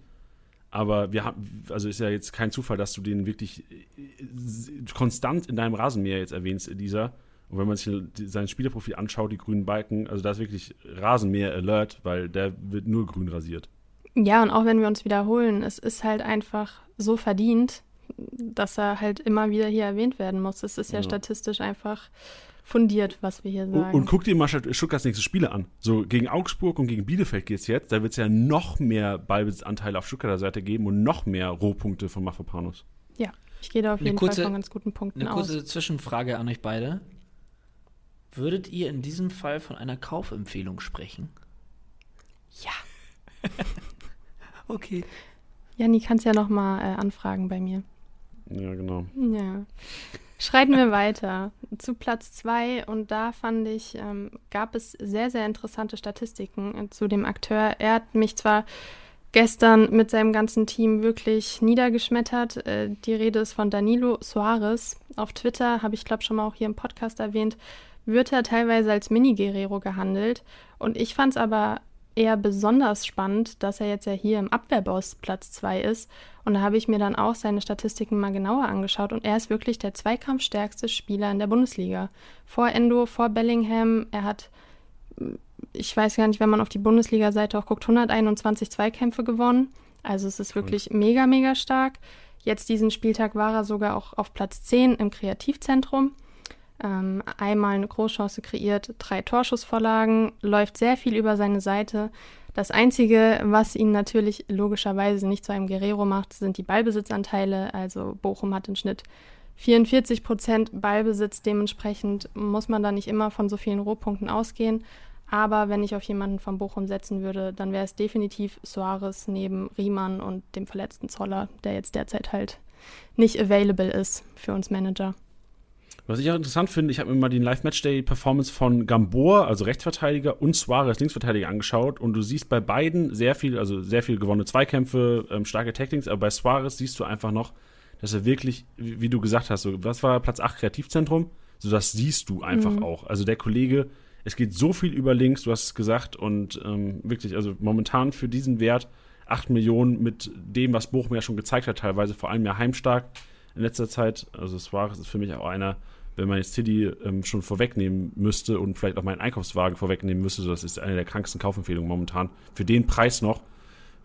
Aber wir haben, also ist ja jetzt kein Zufall, dass du den wirklich äh, konstant in deinem Rasenmäher jetzt erwähnst, dieser. Und wenn man sich sein Spielerprofil anschaut, die grünen Balken, also da ist wirklich Rasenmäher-Alert, weil der wird nur grün rasiert. Ja, und auch wenn wir uns wiederholen, es ist halt einfach so verdient, dass er halt immer wieder hier erwähnt werden muss. Es ist ja, ja. statistisch einfach fundiert, was wir hier sagen. Und, und guck dir mal Stuttgarts nächste Spiele an. So gegen Augsburg und gegen Bielefeld geht es jetzt. Da wird es ja noch mehr Ballbesitzanteile auf Stuttgarter Seite geben und noch mehr Rohpunkte von Mafropanos. Ja, ich gehe da auf jeden kurze, Fall von ganz guten Punkten eine aus. Eine kurze Zwischenfrage an euch beide. Würdet ihr in diesem Fall von einer Kaufempfehlung sprechen? Ja. okay. Janni, kannst ja noch mal äh, anfragen bei mir. Ja, genau. Ja. Schreiten wir weiter zu Platz 2 und da fand ich, ähm, gab es sehr, sehr interessante Statistiken äh, zu dem Akteur. Er hat mich zwar gestern mit seinem ganzen Team wirklich niedergeschmettert. Äh, die Rede ist von Danilo Soares. Auf Twitter habe ich, glaube schon mal auch hier im Podcast erwähnt, wird er teilweise als Mini-Guerrero gehandelt. Und ich fand es aber eher besonders spannend, dass er jetzt ja hier im Abwehrboss Platz 2 ist. Und da habe ich mir dann auch seine Statistiken mal genauer angeschaut und er ist wirklich der zweikampfstärkste Spieler in der Bundesliga. Vor Endo, vor Bellingham, er hat, ich weiß gar nicht, wenn man auf die Bundesliga-Seite auch guckt, 121 Zweikämpfe gewonnen. Also es ist wirklich mega, mega stark. Jetzt diesen Spieltag war er sogar auch auf Platz 10 im Kreativzentrum. Ähm, einmal eine Großchance kreiert, drei Torschussvorlagen, läuft sehr viel über seine Seite. Das Einzige, was ihn natürlich logischerweise nicht zu einem Guerrero macht, sind die Ballbesitzanteile. Also Bochum hat im Schnitt 44 Prozent Ballbesitz. Dementsprechend muss man da nicht immer von so vielen Rohpunkten ausgehen. Aber wenn ich auf jemanden von Bochum setzen würde, dann wäre es definitiv Soares neben Riemann und dem verletzten Zoller, der jetzt derzeit halt nicht available ist für uns Manager. Was ich auch interessant finde, ich habe mir mal die Live-Matchday-Performance von Gambor, also Rechtsverteidiger, und Suarez, Linksverteidiger, angeschaut. Und du siehst bei beiden sehr viel, also sehr viel gewonnene Zweikämpfe, ähm, starke Tacklings, aber bei Suarez siehst du einfach noch, dass er wirklich, wie, wie du gesagt hast, so, was war Platz 8 Kreativzentrum? So, das siehst du einfach mhm. auch. Also der Kollege, es geht so viel über links, du hast es gesagt, und ähm, wirklich, also momentan für diesen Wert 8 Millionen mit dem, was Bochum ja schon gezeigt hat, teilweise vor allem ja heimstark in letzter Zeit. Also Suarez ist für mich auch einer, wenn man jetzt City ähm, schon vorwegnehmen müsste und vielleicht auch meinen Einkaufswagen vorwegnehmen müsste, das ist eine der kranksten Kaufempfehlungen momentan. Für den Preis noch,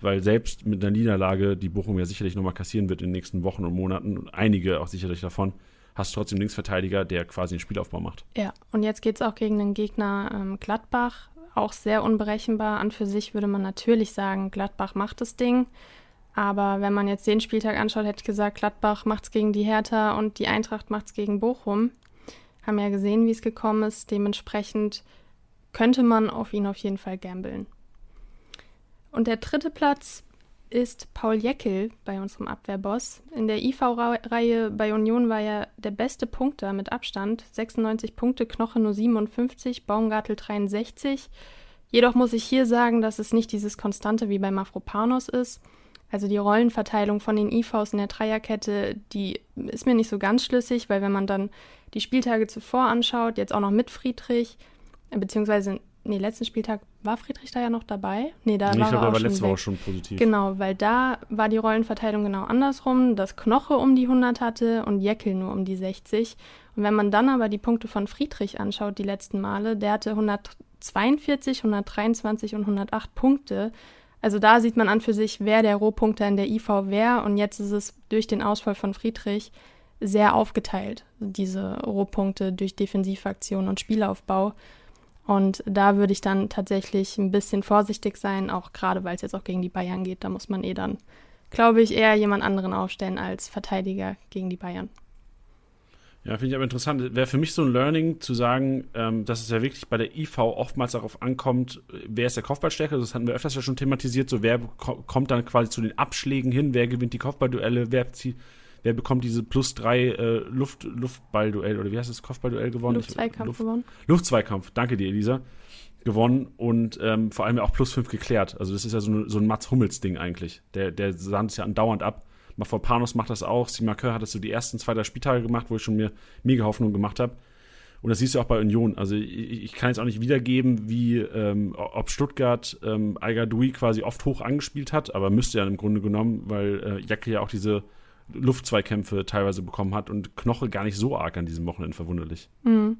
weil selbst mit einer Niederlage, die Bochum ja sicherlich nochmal kassieren wird in den nächsten Wochen und Monaten, und einige auch sicherlich davon, hast du trotzdem Linksverteidiger, der quasi einen Spielaufbau macht. Ja, und jetzt geht es auch gegen den Gegner ähm, Gladbach, auch sehr unberechenbar. An für sich würde man natürlich sagen, Gladbach macht das Ding. Aber wenn man jetzt den Spieltag anschaut, hätte ich gesagt, Gladbach macht es gegen die Hertha und die Eintracht macht es gegen Bochum. Haben ja gesehen, wie es gekommen ist. Dementsprechend könnte man auf ihn auf jeden Fall gambeln. Und der dritte Platz, ist Paul Jeckel bei unserem Abwehrboss. In der IV-Reihe bei Union war er der beste Punkter mit Abstand. 96 Punkte, Knoche nur 57, Baumgartel 63. Jedoch muss ich hier sagen, dass es nicht dieses Konstante wie bei Mafropanos ist. Also die Rollenverteilung von den IVs in der Dreierkette, die ist mir nicht so ganz schlüssig, weil wenn man dann die Spieltage zuvor anschaut, jetzt auch noch mit Friedrich, beziehungsweise nee, letzten Spieltag war Friedrich da ja noch dabei. Nee, da nee, war ich glaube, er er war auch letzte schon Woche schon positiv. Genau, weil da war die Rollenverteilung genau andersrum, dass Knoche um die 100 hatte und Jeckel nur um die 60. Und wenn man dann aber die Punkte von Friedrich anschaut, die letzten Male, der hatte 142, 123 und 108 Punkte. Also da sieht man an für sich, wer der Rohpunkter in der IV wäre. Und jetzt ist es durch den Ausfall von Friedrich sehr aufgeteilt, diese Rohpunkte durch Defensivaktion und Spielaufbau. Und da würde ich dann tatsächlich ein bisschen vorsichtig sein, auch gerade weil es jetzt auch gegen die Bayern geht. Da muss man eh dann, glaube ich, eher jemand anderen aufstellen als Verteidiger gegen die Bayern. Ja, finde ich aber interessant. Wäre für mich so ein Learning zu sagen, ähm, dass es ja wirklich bei der IV oftmals darauf ankommt, wer ist der Kopfballstärker. Das hatten wir öfters ja schon thematisiert. So, wer ko- kommt dann quasi zu den Abschlägen hin, wer gewinnt die Kopfballduelle, wer, zieht, wer bekommt diese plus drei äh, Luft, Luftballduell oder wie heißt das Kopfballduell gewonnen? Luftzweikampf Luft, gewonnen. Luftzweikampf, danke dir, Elisa. Gewonnen und ähm, vor allem auch plus fünf geklärt. Also, das ist ja so, eine, so ein Mats Hummels-Ding eigentlich. Der, der sahnt es ja andauernd ab. Mafropanos macht das auch. Simakör hat das so die ersten zwei, drei Spieltage gemacht, wo ich schon mir mega Hoffnung gemacht habe. Und das siehst du auch bei Union. Also ich, ich kann jetzt auch nicht wiedergeben, wie ähm, ob Stuttgart ähm, Al-Gadoui quasi oft hoch angespielt hat, aber müsste ja im Grunde genommen, weil äh, Jacke ja auch diese Luftzweikämpfe teilweise bekommen hat und Knoche gar nicht so arg an diesem Wochenende verwunderlich. Mhm.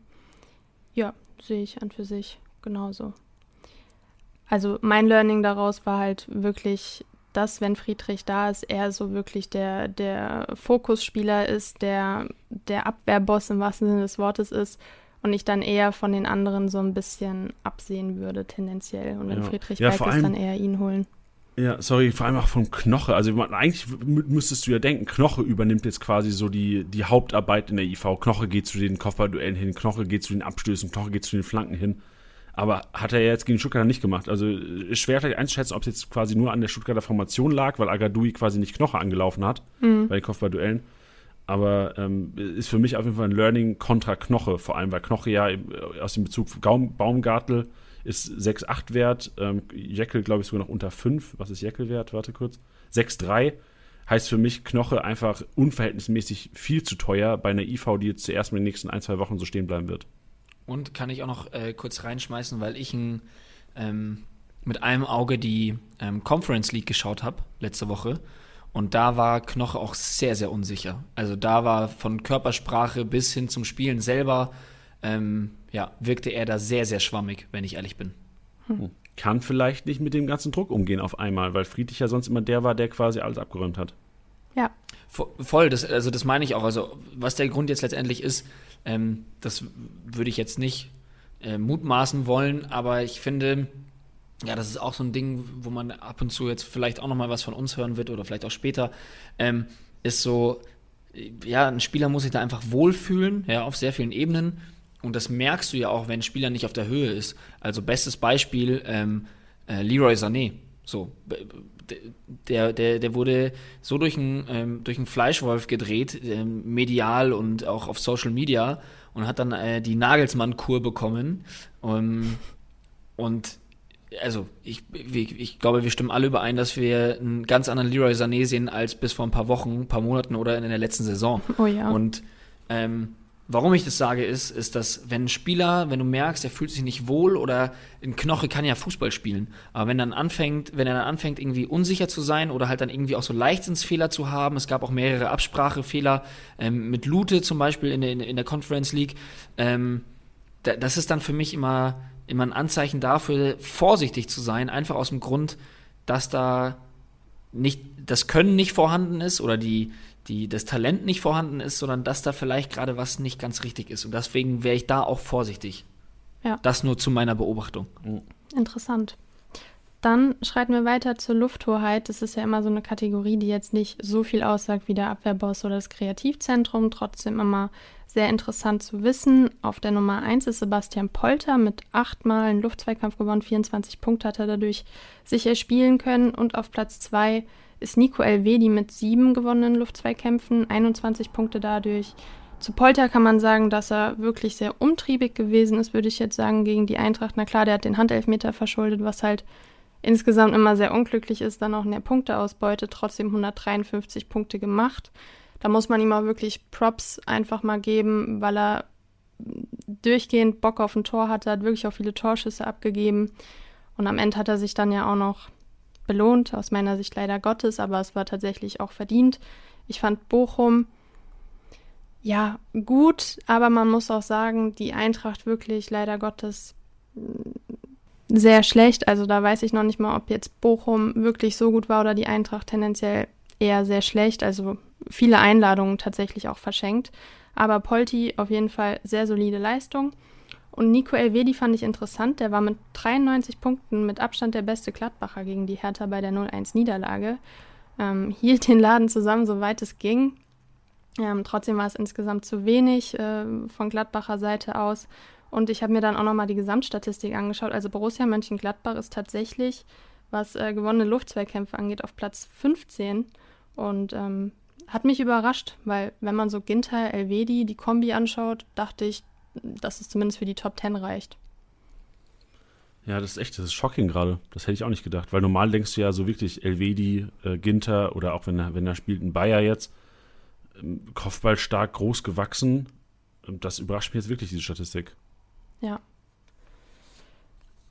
Ja, sehe ich an für sich genauso. Also mein Learning daraus war halt wirklich, dass wenn Friedrich da ist, er so wirklich der, der Fokusspieler ist, der, der Abwehrboss im wahrsten Sinne des Wortes ist und ich dann eher von den anderen so ein bisschen absehen würde tendenziell. Und wenn Ja. Friedrich Ja, weg ist, dann eher ihn holen. Ja, sorry, vor allem auch vom Knoche. Also man, eigentlich mü- müsstest du ja denken, Knoche übernimmt jetzt quasi so die, die Hauptarbeit in der IV. Knoche geht zu den Kopfballduellen hin, Knoche geht zu den Abstößen, Knoche geht zu den Flanken hin. Aber hat er ja jetzt gegen Stuttgart nicht gemacht. Also ist schwer vielleicht einzuschätzen, ob es jetzt quasi nur an der Stuttgarter Formation lag, weil Agadoui quasi nicht Knoche angelaufen hat bei den Kopfballduellen. Aber ähm, ist für mich auf jeden Fall ein Learning kontra Knoche, vor allem weil Knoche ja im- aus dem Bezug Gaum, Baumgartel ist 6,8 wert, ähm, Jekyll glaube ich sogar noch unter 5. Was ist Jekyll wert? Warte kurz. 6,3 heißt für mich Knoche einfach unverhältnismäßig viel zu teuer bei einer IV, die jetzt zuerst in den nächsten ein, zwei Wochen so stehen bleiben wird. Und kann ich auch noch äh, kurz reinschmeißen, weil ich ein, ähm, mit einem Auge die ähm, Conference League geschaut habe letzte Woche. Und da war Knoche auch sehr, sehr unsicher. Also da war von Körpersprache bis hin zum Spielen selber, ähm, ja, wirkte er da sehr, sehr schwammig, wenn ich ehrlich bin. Kann vielleicht nicht mit dem ganzen Druck umgehen auf einmal, weil Friedrich ja sonst immer der war, der quasi alles abgeräumt hat. Ja, Vo- Voll, das, also das meine ich auch. Also, was der Grund jetzt letztendlich ist, ähm, das würde ich jetzt nicht äh, mutmaßen wollen, aber ich finde, ja, das ist auch so ein Ding, wo man ab und zu jetzt vielleicht auch nochmal was von uns hören wird oder vielleicht auch später, ähm, ist so, äh, ja, ein Spieler muss sich da einfach wohlfühlen, ja, auf sehr vielen Ebenen. Und das merkst du ja auch, wenn ein Spieler nicht auf der Höhe ist. Also bestes Beispiel, ähm, äh, Leroy Sané. So, der, der, der wurde so durch einen, ähm, durch einen Fleischwolf gedreht, ähm, medial und auch auf Social Media und hat dann äh, die Nagelsmann-Kur bekommen. Ähm, und also ich, ich, ich glaube, wir stimmen alle überein, dass wir einen ganz anderen Leroy Sané sehen als bis vor ein paar Wochen, ein paar Monaten oder in der letzten Saison. oh ja. Und ähm, warum ich das sage, ist, ist, dass wenn ein Spieler, wenn du merkst, er fühlt sich nicht wohl oder ein Knoche kann ja Fußball spielen, aber wenn dann anfängt, wenn er dann anfängt, irgendwie unsicher zu sein oder halt dann irgendwie auch so Leichtsinnsfehler zu haben, es gab auch mehrere Absprachefehler ähm, mit Lute zum Beispiel in der, in der Conference League, ähm, da, das ist dann für mich immer, immer ein Anzeichen dafür, vorsichtig zu sein, einfach aus dem Grund, dass da nicht das Können nicht vorhanden ist oder die, die, das Talent nicht vorhanden ist, sondern dass da vielleicht gerade was nicht ganz richtig ist. Und deswegen wäre ich da auch vorsichtig. Ja. Das nur zu meiner Beobachtung. Interessant. Dann schreiten wir weiter zur Lufthoheit. Das ist ja immer so eine Kategorie, die jetzt nicht so viel aussagt wie der Abwehrboss oder das Kreativzentrum. Trotzdem immer sehr interessant zu wissen. Auf der Nummer 1 ist Sebastian Polter mit achtmal einen Luftzweikampf gewonnen. 24 Punkte hat er dadurch sicher spielen können. Und auf Platz 2 ist Nico Elvedi mit sieben gewonnenen Luftzweikämpfen. 21 Punkte dadurch. Zu Polter kann man sagen, dass er wirklich sehr umtriebig gewesen ist, würde ich jetzt sagen, gegen die Eintracht. Na klar, der hat den Handelfmeter verschuldet, was halt insgesamt immer sehr unglücklich ist, dann auch in der Punkteausbeute trotzdem 153 Punkte gemacht. Da muss man ihm auch wirklich Props einfach mal geben, weil er durchgehend Bock auf ein Tor hatte, hat wirklich auch viele Torschüsse abgegeben. Und am Ende hat er sich dann ja auch noch belohnt, aus meiner Sicht leider Gottes, aber es war tatsächlich auch verdient. Ich fand Bochum ja gut, aber man muss auch sagen, die Eintracht wirklich leider Gottes sehr schlecht. Also da weiß ich noch nicht mal, ob jetzt Bochum wirklich so gut war oder die Eintracht tendenziell eher sehr schlecht. Also viele Einladungen tatsächlich auch verschenkt. Aber Polti auf jeden Fall sehr solide Leistung. Und Nico Elvedi fand ich interessant. Der war mit 93 Punkten mit Abstand der beste Gladbacher gegen die Hertha bei der 0-1-Niederlage. Ähm, hielt den Laden zusammen, soweit es ging. Ähm, trotzdem war es insgesamt zu wenig äh, von Gladbacher Seite aus. Und ich habe mir dann auch nochmal die Gesamtstatistik angeschaut. Also Borussia Mönchengladbach ist tatsächlich, was äh, gewonnene Luftzweikämpfe angeht, auf Platz 15. Und ähm, hat mich überrascht, weil wenn man so Ginter, Elvedi, die Kombi anschaut, dachte ich, dass es zumindest für die Top 10 reicht. Ja, das ist echt, das ist shocking gerade. Das hätte ich auch nicht gedacht. Weil normal denkst du ja so wirklich Elvedi, äh, Ginter oder auch wenn er, wenn er spielt, ein Bayer jetzt, ähm, Kopfball stark, groß gewachsen. Das überrascht mich jetzt wirklich, diese Statistik. Ja.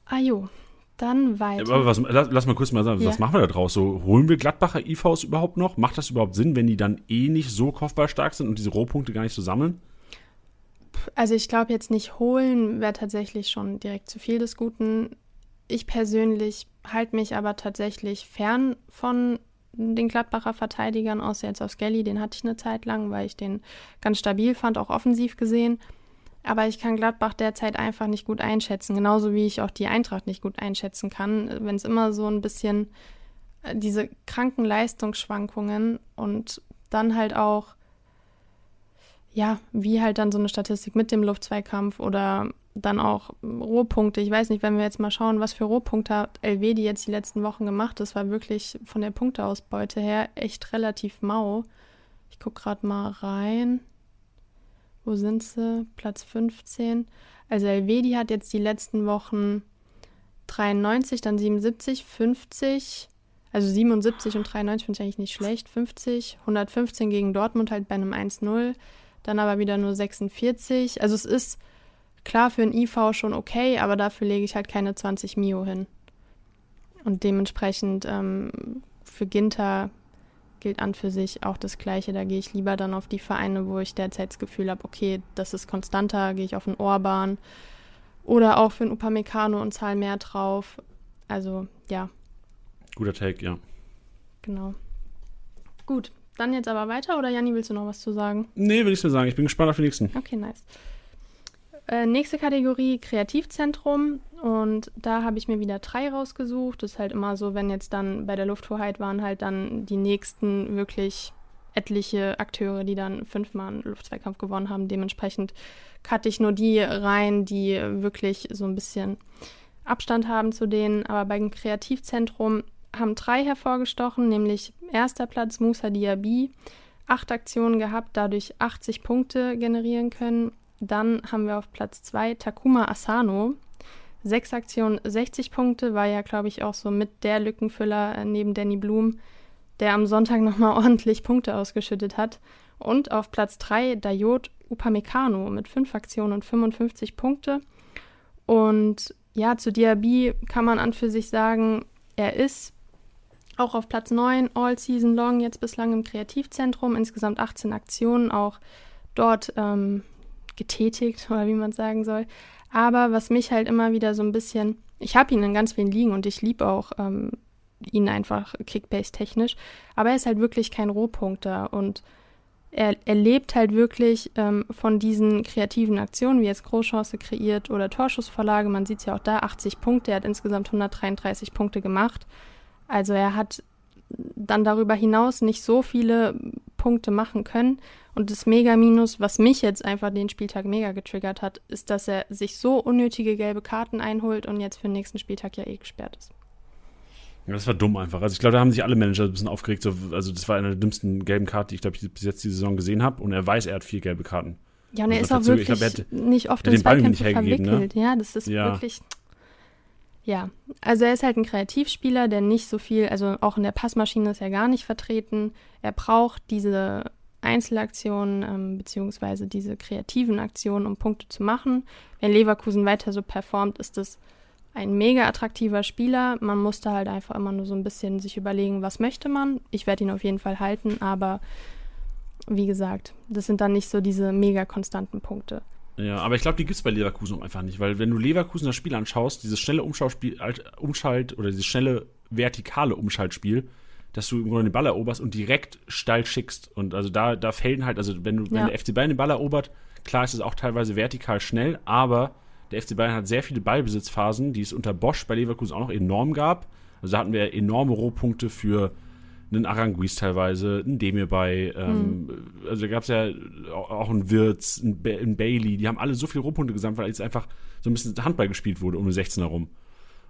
Ah jo, dann weiter. Aber was, lass, lass, mal kurz mal sagen, ja. was machen wir da draus? So, holen wir Gladbacher IVs überhaupt noch? Macht das überhaupt Sinn, wenn die dann eh nicht so kopfballstark sind und diese Rohpunkte gar nicht so sammeln? Also ich glaube jetzt nicht holen wäre tatsächlich schon direkt zu viel des Guten. Ich persönlich halte mich aber tatsächlich fern von den Gladbacher Verteidigern, außer jetzt auf Skelly, den hatte ich eine Zeit lang, weil ich den ganz stabil fand, auch offensiv gesehen. Aber ich kann Gladbach derzeit einfach nicht gut einschätzen, genauso wie ich auch die Eintracht nicht gut einschätzen kann, wenn es immer so ein bisschen äh, diese kranken Leistungsschwankungen und dann halt auch, ja, wie halt dann so eine Statistik mit dem Luftzweikampf oder dann auch Rohpunkte. Ich weiß nicht, wenn wir jetzt mal schauen, was für Rohpunkte hat LW die jetzt die letzten Wochen gemacht. Das war wirklich von der Punkteausbeute her echt relativ mau. Ich gucke gerade mal rein. Wo sind sie? Platz 15. Also Elvedi hat jetzt die letzten Wochen 93, dann 77, 50, also 77 und 93 finde ich eigentlich nicht schlecht. 50, 115 gegen Dortmund halt bei einem 1-0, dann aber wieder nur 46. Also es ist klar für ein IV schon okay, aber dafür lege ich halt keine 20 Mio hin. Und dementsprechend ähm, für Ginter gilt an für sich auch das Gleiche. Da gehe ich lieber dann auf die Vereine, wo ich derzeit das Gefühl habe, okay, das ist konstanter, gehe ich auf einen Orban oder auch für einen Upamecano und zahle mehr drauf. Also, ja. Guter Take, ja. Genau. Gut, dann jetzt aber weiter oder Janni, willst du noch was zu sagen? Nee, will ich mir sagen. Ich bin gespannt auf den nächsten. Okay, nice. Äh, nächste Kategorie Kreativzentrum. Und da habe ich mir wieder drei rausgesucht. Das ist halt immer so, wenn jetzt dann bei der Lufthoheit waren halt dann die nächsten wirklich etliche Akteure, die dann fünfmal einen Luftzweikampf gewonnen haben. Dementsprechend cutte ich nur die rein, die wirklich so ein bisschen Abstand haben zu denen. Aber beim Kreativzentrum haben drei hervorgestochen, nämlich erster Platz Musa Diaby, acht Aktionen gehabt, dadurch 80 Punkte generieren können. Dann haben wir auf Platz 2 Takuma Asano. Sechs Aktionen, 60 Punkte, war ja, glaube ich, auch so mit der Lückenfüller äh, neben Danny Blum, der am Sonntag nochmal ordentlich Punkte ausgeschüttet hat. Und auf Platz 3 Dayot Upamecano mit fünf Aktionen und 55 Punkte. Und ja, zu Diaby kann man an für sich sagen, er ist auch auf Platz 9 all season long, jetzt bislang im Kreativzentrum, insgesamt 18 Aktionen, auch dort ähm, getätigt oder wie man sagen soll. Aber was mich halt immer wieder so ein bisschen, ich habe ihn in ganz vielen Ligen und ich liebe auch ähm, ihn einfach Kickbase-technisch, aber er ist halt wirklich kein Rohpunkter und er, er lebt halt wirklich ähm, von diesen kreativen Aktionen, wie jetzt Großchance kreiert oder Torschussvorlage. Man sieht es ja auch da, 80 Punkte. Er hat insgesamt 133 Punkte gemacht. Also er hat dann darüber hinaus nicht so viele Punkte machen können. Und das Mega-Minus, was mich jetzt einfach den Spieltag mega getriggert hat, ist, dass er sich so unnötige gelbe Karten einholt und jetzt für den nächsten Spieltag ja eh gesperrt ist. Ja, das war dumm einfach. Also ich glaube, da haben sich alle Manager ein bisschen aufgeregt. So, also das war eine der dümmsten gelben Karten, die ich glaube, ich bis jetzt die Saison gesehen habe. Und er weiß, er hat vier gelbe Karten. Ja, und er ist auch wirklich glaub, hätte, nicht oft in Zweikämpfe ne? verwickelt. Ne? Ja, das ist ja. wirklich. Ja, also er ist halt ein Kreativspieler, der nicht so viel, also auch in der Passmaschine ist er gar nicht vertreten. Er braucht diese Einzelaktionen ähm, beziehungsweise diese kreativen Aktionen, um Punkte zu machen. Wenn Leverkusen weiter so performt, ist das ein mega attraktiver Spieler. Man musste halt einfach immer nur so ein bisschen sich überlegen, was möchte man. Ich werde ihn auf jeden Fall halten, aber wie gesagt, das sind dann nicht so diese mega konstanten Punkte. Ja, aber ich glaube, die gibt es bei Leverkusen einfach nicht, weil wenn du Leverkusen das Spiel anschaust, dieses schnelle Umschauspiel, Umschalt oder dieses schnelle vertikale Umschaltspiel, dass du im Grunde den Ball eroberst und direkt steil schickst. Und also da, da fällen halt, also wenn du, ja. wenn der FC Bayern den Ball erobert, klar ist es auch teilweise vertikal schnell, aber der FC Bayern hat sehr viele Ballbesitzphasen, die es unter Bosch bei Leverkusen auch noch enorm gab. Also da hatten wir enorme Rohpunkte für einen Aranguiz teilweise, einen Demir bei, ähm, mhm. also da gab es ja auch einen Wirtz, einen, ba einen, Bailey, die haben alle so viele Rohpunkte gesammelt, weil jetzt einfach so ein bisschen Handball gespielt wurde um den 16er rum.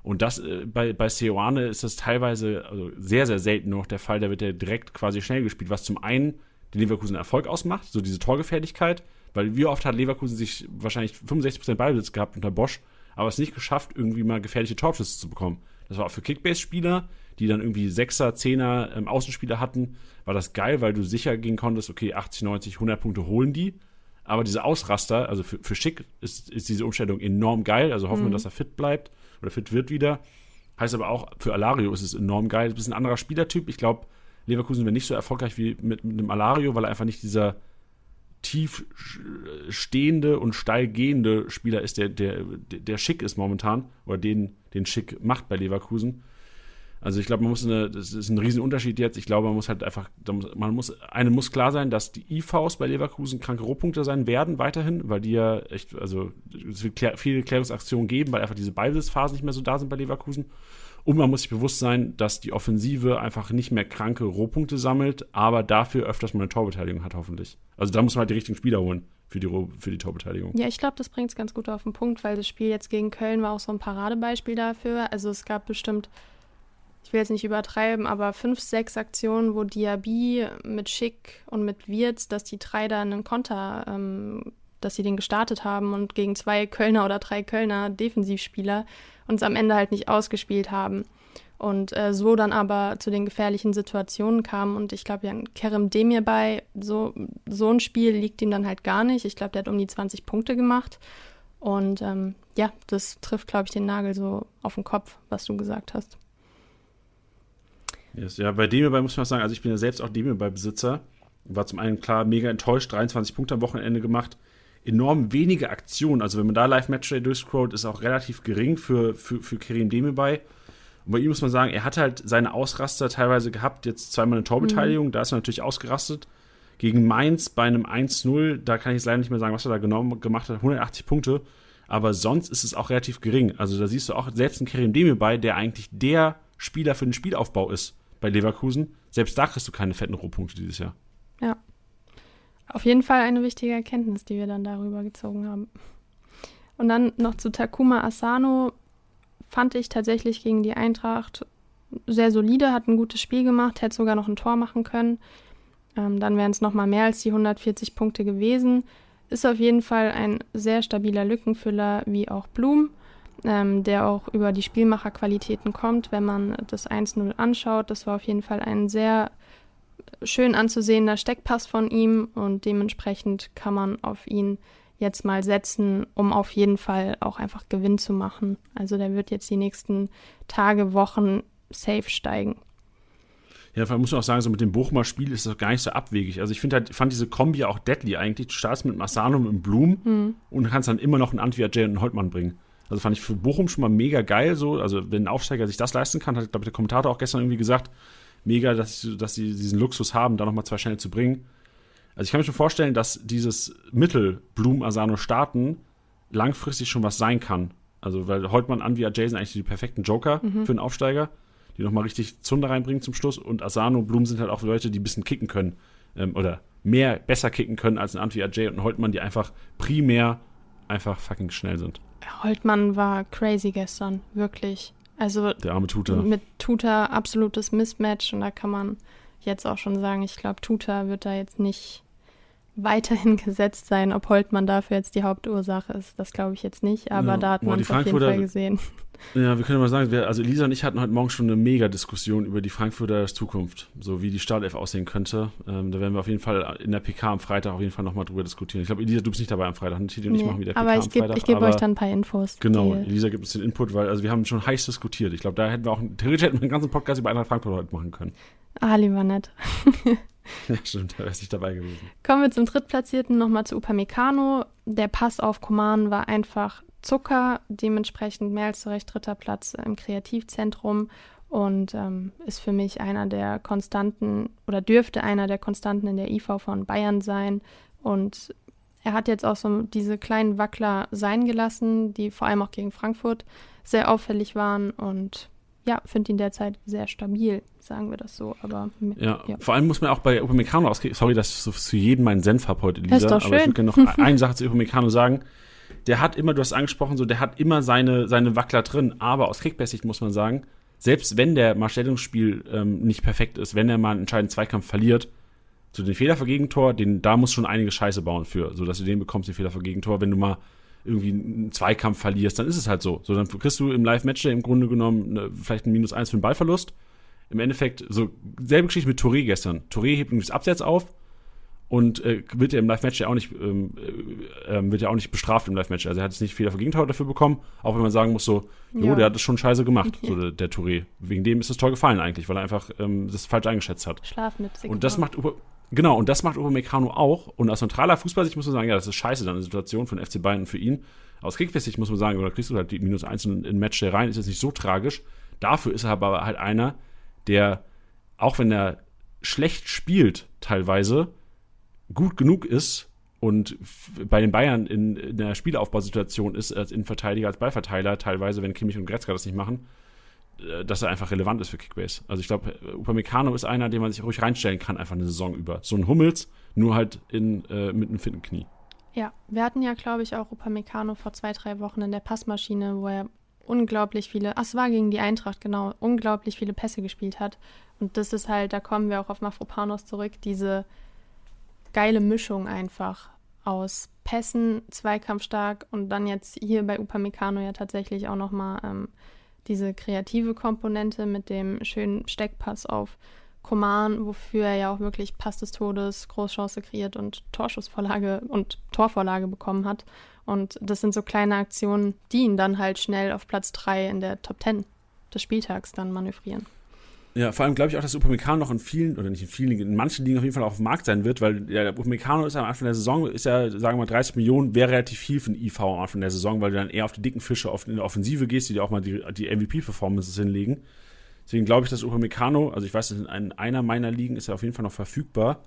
Und das äh, bei, bei Seoane ist das teilweise also sehr, sehr selten noch der Fall, da wird er direkt quasi schnell gespielt, was zum einen den Leverkusen Erfolg ausmacht, so diese Torgefährlichkeit, weil wie oft hat Leverkusen sich wahrscheinlich 65% Ballbesitz gehabt unter Bosch, aber es nicht geschafft, irgendwie mal gefährliche Torschüsse zu bekommen. Das war auch für Kickbase-Spieler, die dann irgendwie Sechser, Zehner ähm, Außenspieler hatten, war das geil, weil du sicher gehen konntest, okay, 80, 90, 100 Punkte holen die. Aber diese Ausraster, also für, für Schick ist, ist diese Umstellung enorm geil. Also hoffen wir, mhm. dass er fit bleibt oder fit wird wieder. Heißt aber auch, für Alario ist es enorm geil. Ist ein ein anderer Spielertyp. Ich glaube, Leverkusen wäre nicht so erfolgreich wie mit, mit dem Alario, weil er einfach nicht dieser tief stehende und steil gehende Spieler ist, der, der, der schick ist momentan, oder den, den schick macht bei Leverkusen. Also ich glaube, man muss eine, das ist ein Riesenunterschied jetzt. Ich glaube, man muss halt einfach, man muss, einem muss klar sein, dass die IVs bei Leverkusen kranke Rohpunkte sein werden weiterhin, weil die ja echt, also es wird viele Klärungsaktionen geben, weil einfach diese Ballbesitzphasen nicht mehr so da sind bei Leverkusen. Und man muss sich bewusst sein, dass die Offensive einfach nicht mehr kranke Rohpunkte sammelt, aber dafür öfters mal eine Torbeteiligung hat, hoffentlich. Also da muss man halt die richtigen Spieler holen für die, für die Torbeteiligung. Ja, ich glaube, das bringt es ganz gut auf den Punkt, weil das Spiel jetzt gegen Köln war auch so ein Paradebeispiel dafür. Also es gab bestimmt, ich will jetzt nicht übertreiben, aber fünf, sechs Aktionen, wo Diaby mit Schick und mit Wirtz, dass die drei da einen Konter, ähm, dass sie den gestartet haben und gegen zwei Kölner oder drei Kölner Defensivspieler uns am Ende halt nicht ausgespielt haben. Und äh, so dann aber zu den gefährlichen Situationen kam. Und ich glaube, ja, Kerem Demir bei, so, so ein Spiel liegt ihm dann halt gar nicht. Ich glaube, der hat um die 20 Punkte gemacht. Und ähm, ja, das trifft, glaube ich, den Nagel so auf den Kopf, was du gesagt hast. Yes, ja, bei Demir bei muss man sagen, also ich bin ja selbst auch Demir bei Besitzer. War zum einen klar mega enttäuscht, 23 Punkte am Wochenende gemacht enorm wenige Aktionen. Also wenn man da Live-Matchday durchscrollt, ist auch relativ gering für, für, für Kerim Demirbay. Und bei ihm muss man sagen, er hat halt seine Ausraster teilweise gehabt, jetzt zweimal eine Torbeteiligung, mhm. da ist er natürlich ausgerastet. Gegen Mainz bei einem 1-0, da kann ich jetzt leider nicht mehr sagen, was er da genommen, gemacht hat, 180 Punkte. Aber sonst ist es auch relativ gering. Also da siehst du auch selbst einen Kerim Demirbay, der eigentlich der Spieler für den Spielaufbau ist bei Leverkusen. Selbst da kriegst du keine fetten Rohpunkte dieses Jahr. Ja. Auf jeden Fall eine wichtige Erkenntnis, die wir dann darüber gezogen haben. Und dann noch zu Takuma Asano fand ich tatsächlich gegen die Eintracht sehr solide, hat ein gutes Spiel gemacht, hätte sogar noch ein Tor machen können. Ähm, dann wären es nochmal mehr als die 140 Punkte gewesen. Ist auf jeden Fall ein sehr stabiler Lückenfüller, wie auch Blum, ähm, der auch über die Spielmacherqualitäten kommt, wenn man das 1-0 anschaut. Das war auf jeden Fall ein sehr schön anzusehender Steckpass von ihm und dementsprechend kann man auf ihn jetzt mal setzen, um auf jeden Fall auch einfach Gewinn zu machen. Also der wird jetzt die nächsten Tage, Wochen safe steigen. Ja, allem muss man auch sagen, so mit dem Bochumer Spiel ist das gar nicht so abwegig. Also ich finde halt, fand diese Kombi auch deadly eigentlich. Du startest mit Massano und Blum mhm. und kannst dann immer noch einen Antwerp Jay und einen Holtmann bringen. Also fand ich für Bochum schon mal mega geil so. Also wenn ein Aufsteiger sich das leisten kann, hat, glaube ich, der Kommentator auch gestern irgendwie gesagt, mega, dass, dass sie diesen Luxus haben, da nochmal zwei Sterne zu bringen. Also ich kann mir schon vorstellen, dass dieses Mittel Blum Asano starten langfristig schon was sein kann. Also weil Holtmann an wie Jason eigentlich die perfekten Joker Mhm. für einen Aufsteiger, die nochmal richtig Zunder reinbringen zum Schluss. Und Asano und Blum sind halt auch Leute, die ein bisschen kicken können. Ähm, oder mehr, besser kicken können als ein Antwi Ajay und ein Holtmann, die einfach primär einfach fucking schnell sind. Holtmann war crazy gestern, wirklich. Also Der arme Tutor. mit Tuta absolutes Mismatch und da kann man jetzt auch schon sagen, ich glaube, Tuta wird da jetzt nicht weiterhin gesetzt sein. Ob Holtmann dafür jetzt die Hauptursache ist, das glaube ich jetzt nicht, aber Ja, da hat man es auf jeden Fall gesehen. Ja, wir können mal sagen, wir, also Elisa und ich hatten heute Morgen schon eine Mega-Diskussion über die Frankfurter Zukunft, so wie die Startelf aussehen könnte. Ähm, da werden wir auf jeden Fall in der PK am Freitag auf jeden Fall nochmal drüber diskutieren. Ich glaube, Elisa, du bist nicht dabei am Freitag. Titi und ich Nee, machen wieder PK aber ich gebe ich geb euch dann ein paar Infos. Genau, Elisa gibt uns den Input, weil also wir haben schon heiß diskutiert. Ich glaube, da hätten wir auch, theoretisch hätten wir einen ganzen Podcast über Eintracht Frankfurt heute machen können. Ah, lieber nett. Ja, stimmt, da wäre ich nicht dabei gewesen. Kommen wir zum Drittplatzierten nochmal zu Upamecano. Der Pass auf Koman war einfach Zucker, dementsprechend mehr als zu Recht dritter Platz im Kreativzentrum und ähm, ist für mich einer der Konstanten oder dürfte einer der Konstanten in der IV von Bayern sein. Und er hat jetzt auch so diese kleinen Wackler sein gelassen, die vor allem auch gegen Frankfurt sehr auffällig waren und ja, finde ihn derzeit sehr stabil, sagen wir das so. Aber Ja, Ja. vor allem muss man auch bei Upamecano ausgehen. Sorry, dass ich so zu jedem meinen Senf habe heute, Elisa. Das ist doch Aber ich schön. würde gerne noch eine Sache zu Upamecano sagen. Der hat immer, du hast angesprochen, so, der hat immer seine, seine Wackler drin. Aber aus Kickbase-Sicht muss man sagen, selbst wenn der mal Stellungsspiel ähm, nicht perfekt ist, wenn er mal einen entscheidenden Zweikampf verliert, so den Fehler für Gegentor, den, da musst du schon einige Scheiße bauen für, so dass du den bekommst, den Fehler für Gegentor. Wenn du mal irgendwie einen Zweikampf verlierst, dann ist es halt so. So, dann kriegst du im Live-Match im Grunde genommen ne, vielleicht ein Minus eins für den Ballverlust. Im Endeffekt, so selbe Geschichte mit Touré gestern. Touré hebt übrigens Abseits auf und äh, wird ja im Live-Match ja auch nicht, ähm, äh, ähm, wird ja auch nicht bestraft im Live-Match. Also er hat jetzt nicht Fehler für Gegentor dafür bekommen, auch wenn man sagen muss so, jo, Ja. der hat das schon scheiße gemacht, so der, der Touré. Wegen dem ist das Tor gefallen eigentlich, weil er einfach ähm, das falsch eingeschätzt hat. Schlafnüpsig. Und das macht Upa, genau, und das macht Upamecano auch. Und aus neutraler Fußballsicht muss man sagen, ja, das ist scheiße dann eine Situation von FC Bayern und für ihn. Aus Kickbase-Sicht muss man sagen, oder kriegst du halt die minus eins in, in Match rein, ist jetzt nicht so tragisch. Dafür ist er aber halt einer, der, auch wenn er schlecht spielt, teilweise, gut genug ist und bei den Bayern in, in der Spielaufbausituation ist als Innenverteidiger, als Ballverteiler, teilweise, wenn Kimmich und Gretzka das nicht machen, äh, dass er einfach relevant ist für Kickbase. Also ich glaube, Upamecano ist einer, den man sich ruhig reinstellen kann, einfach eine Saison über. So ein Hummels, nur halt in, äh, mit einem fitten Knie. Ja, wir hatten ja, glaube ich, auch Upamecano vor zwei, drei Wochen in der Passmaschine, wo er unglaublich viele, ach, es war gegen die Eintracht, genau, unglaublich viele Pässe gespielt hat. Und das ist halt, da kommen wir auch auf Mafropanos zurück, diese geile Mischung einfach aus Pässen, zweikampfstark und dann jetzt hier bei Upamecano ja tatsächlich auch nochmal ähm, diese kreative Komponente mit dem schönen Steckpass auf Koman, wofür er ja auch wirklich Pass des Todes, Großchance kreiert und Torschussvorlage und Torvorlage bekommen hat. Und das sind so kleine Aktionen, die ihn dann halt schnell auf Platz 3 in der Top 10 des Spieltags dann manövrieren. Ja, vor allem glaube ich auch, dass Upamecano noch in vielen, oder nicht in vielen, in manchen Ligen auf jeden Fall auch auf dem Markt sein wird, weil ja, Upamecano ist am Anfang der Saison, ist ja, sagen wir mal, 30 Millionen, wäre relativ viel für den IV am Anfang der Saison, weil du dann eher auf die dicken Fische auf, in der Offensive gehst, die dir auch mal die, die MVP-Performances hinlegen. Deswegen glaube ich, dass Upamecano, also ich weiß, in ein- einer meiner Ligen ist er auf jeden Fall noch verfügbar,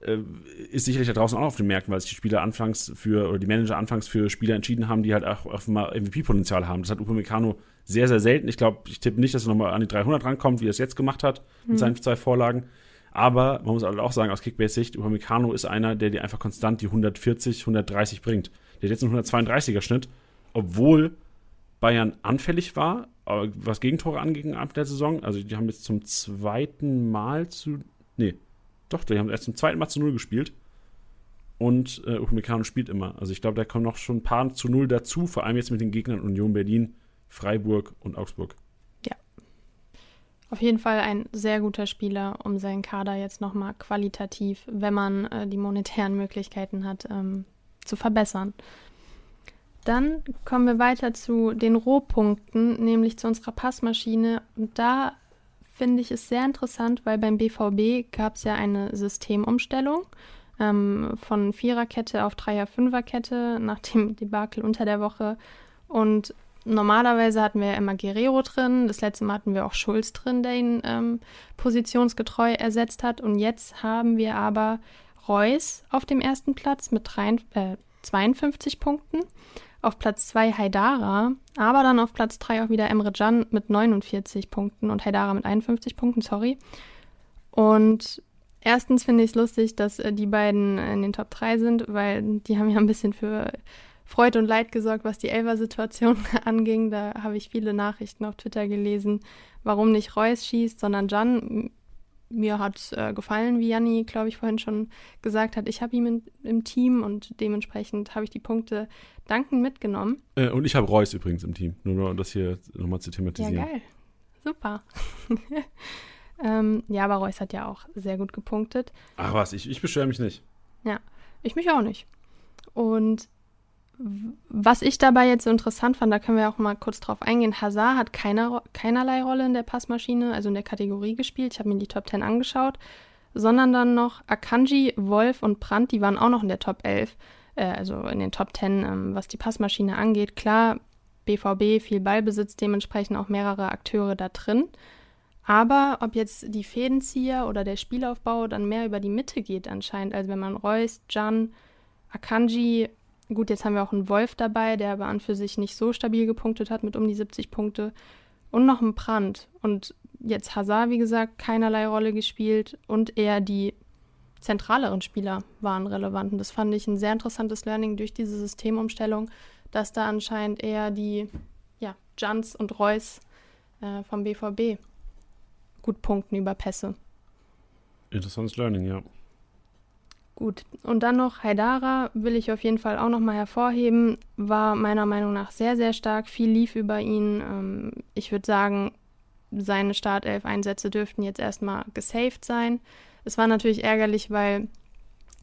äh, ist sicherlich da draußen auch noch auf den Märkten, weil sich die Spieler anfangs für, oder die Manager anfangs für Spieler entschieden haben, die halt auch, auch mal MVP-Potenzial haben. Das hat Upamecano sehr, sehr selten. Ich glaube, ich tippe nicht, dass er nochmal an die 300 rankommt, wie er es jetzt gemacht hat mit seinen zwei Vorlagen. Aber man muss halt auch sagen, aus Kickbase-Sicht, Upamecano ist einer, der dir einfach konstant die 140, 130 bringt. Der hat jetzt einen 132er-Schnitt, obwohl Bayern anfällig war, äh, was Gegentore anging ab der Saison. Also die haben jetzt zum zweiten Mal zu. Nee, doch, die haben erst zum zweiten Mal zu Null gespielt. Und äh, Upamecano spielt immer. Also ich glaube, da kommen noch schon ein paar zu Null dazu, vor allem jetzt mit den Gegnern Union Berlin, Freiburg und Augsburg. Auf jeden Fall ein sehr guter Spieler, um seinen Kader jetzt nochmal qualitativ, wenn man äh, die monetären Möglichkeiten hat, ähm, zu verbessern. Dann kommen wir weiter zu den Rohpunkten, nämlich zu unserer Passmaschine. Und da finde ich es sehr interessant, weil beim BVB gab es ja eine Systemumstellung ähm, von Viererkette auf Dreier-Fünferkette nach dem Debakel unter der Woche. Und normalerweise hatten wir ja immer Guerrero drin, das letzte Mal hatten wir auch Schulz drin, der ihn ähm, positionsgetreu ersetzt hat. Und jetzt haben wir aber Reus auf dem ersten Platz mit 3, äh, 52 Punkten. Auf Platz 2 Haidara, aber dann auf Platz 3 auch wieder Emre Can mit 49 Punkten und Haidara mit 51 Punkten, sorry. Und erstens finde ich es lustig, dass äh, die beiden in den Top 3 sind, weil die haben ja ein bisschen für Freude und Leid gesorgt, was die Elfer-Situation anging. Da habe ich viele Nachrichten auf Twitter gelesen, warum nicht Reus schießt, sondern Jan. Mir hat es äh, gefallen, wie Janni, glaube ich, vorhin schon gesagt hat. Ich habe ihn in, im Team und dementsprechend habe ich die Punkte dankend mitgenommen. Äh, und ich habe Reus übrigens im Team, nur um das hier nochmal zu thematisieren. Ja, geil. Super. ähm, ja, aber Reus hat ja auch sehr gut gepunktet. Ach was, ich, ich beschwere mich nicht. Ja, ich mich auch nicht. Und was ich dabei jetzt so interessant fand, da können wir auch mal kurz drauf eingehen. Hazard hat keine, keinerlei Rolle in der Passmaschine, also in der Kategorie gespielt. Ich habe mir die Top 10 angeschaut. Sondern dann noch Akanji, Wolf und Brandt, die waren auch noch in der Top 11, äh, also in den Top 10, ähm, was die Passmaschine angeht. Klar, BVB, viel Ballbesitz, dementsprechend auch mehrere Akteure da drin. Aber ob jetzt die Fädenzieher oder der Spielaufbau dann mehr über die Mitte geht anscheinend, also wenn man Reus, Jan, Akanji Gut, jetzt haben wir auch einen Wolf dabei, der aber an für sich nicht so stabil gepunktet hat mit um die 70 Punkte. Und noch ein Brand. Und jetzt Hazard, wie gesagt, keinerlei Rolle gespielt. Und eher die zentraleren Spieler waren relevant. Und das fand ich ein sehr interessantes Learning durch diese Systemumstellung, dass da anscheinend eher die ja, Jans und Reus äh, vom BVB gut punkten über Pässe. Interessantes Learning, ja. Gut, und dann noch Haidara will ich auf jeden Fall auch nochmal hervorheben, war meiner Meinung nach sehr, sehr stark, viel lief über ihn. Ähm, ich würde sagen, seine Startelf-Einsätze dürften jetzt erstmal gesaved sein. Es war natürlich ärgerlich, weil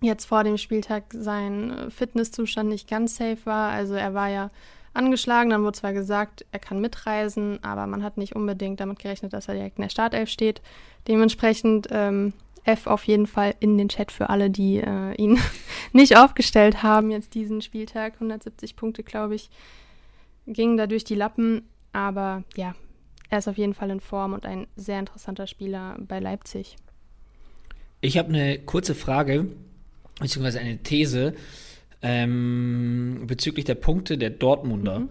jetzt vor dem Spieltag sein Fitnesszustand nicht ganz safe war. Also er war ja angeschlagen, dann wurde zwar gesagt, er kann mitreisen, aber man hat nicht unbedingt damit gerechnet, dass er direkt in der Startelf steht. Dementsprechend ähm, F auf jeden Fall in den Chat für alle, die äh, ihn nicht aufgestellt haben, jetzt diesen Spieltag. 170 Punkte, glaube ich, gingen da durch die Lappen. Aber ja, er ist auf jeden Fall in Form und ein sehr interessanter Spieler bei Leipzig. Ich habe eine kurze Frage, beziehungsweise eine These ähm, bezüglich der Punkte der Dortmunder. Mhm.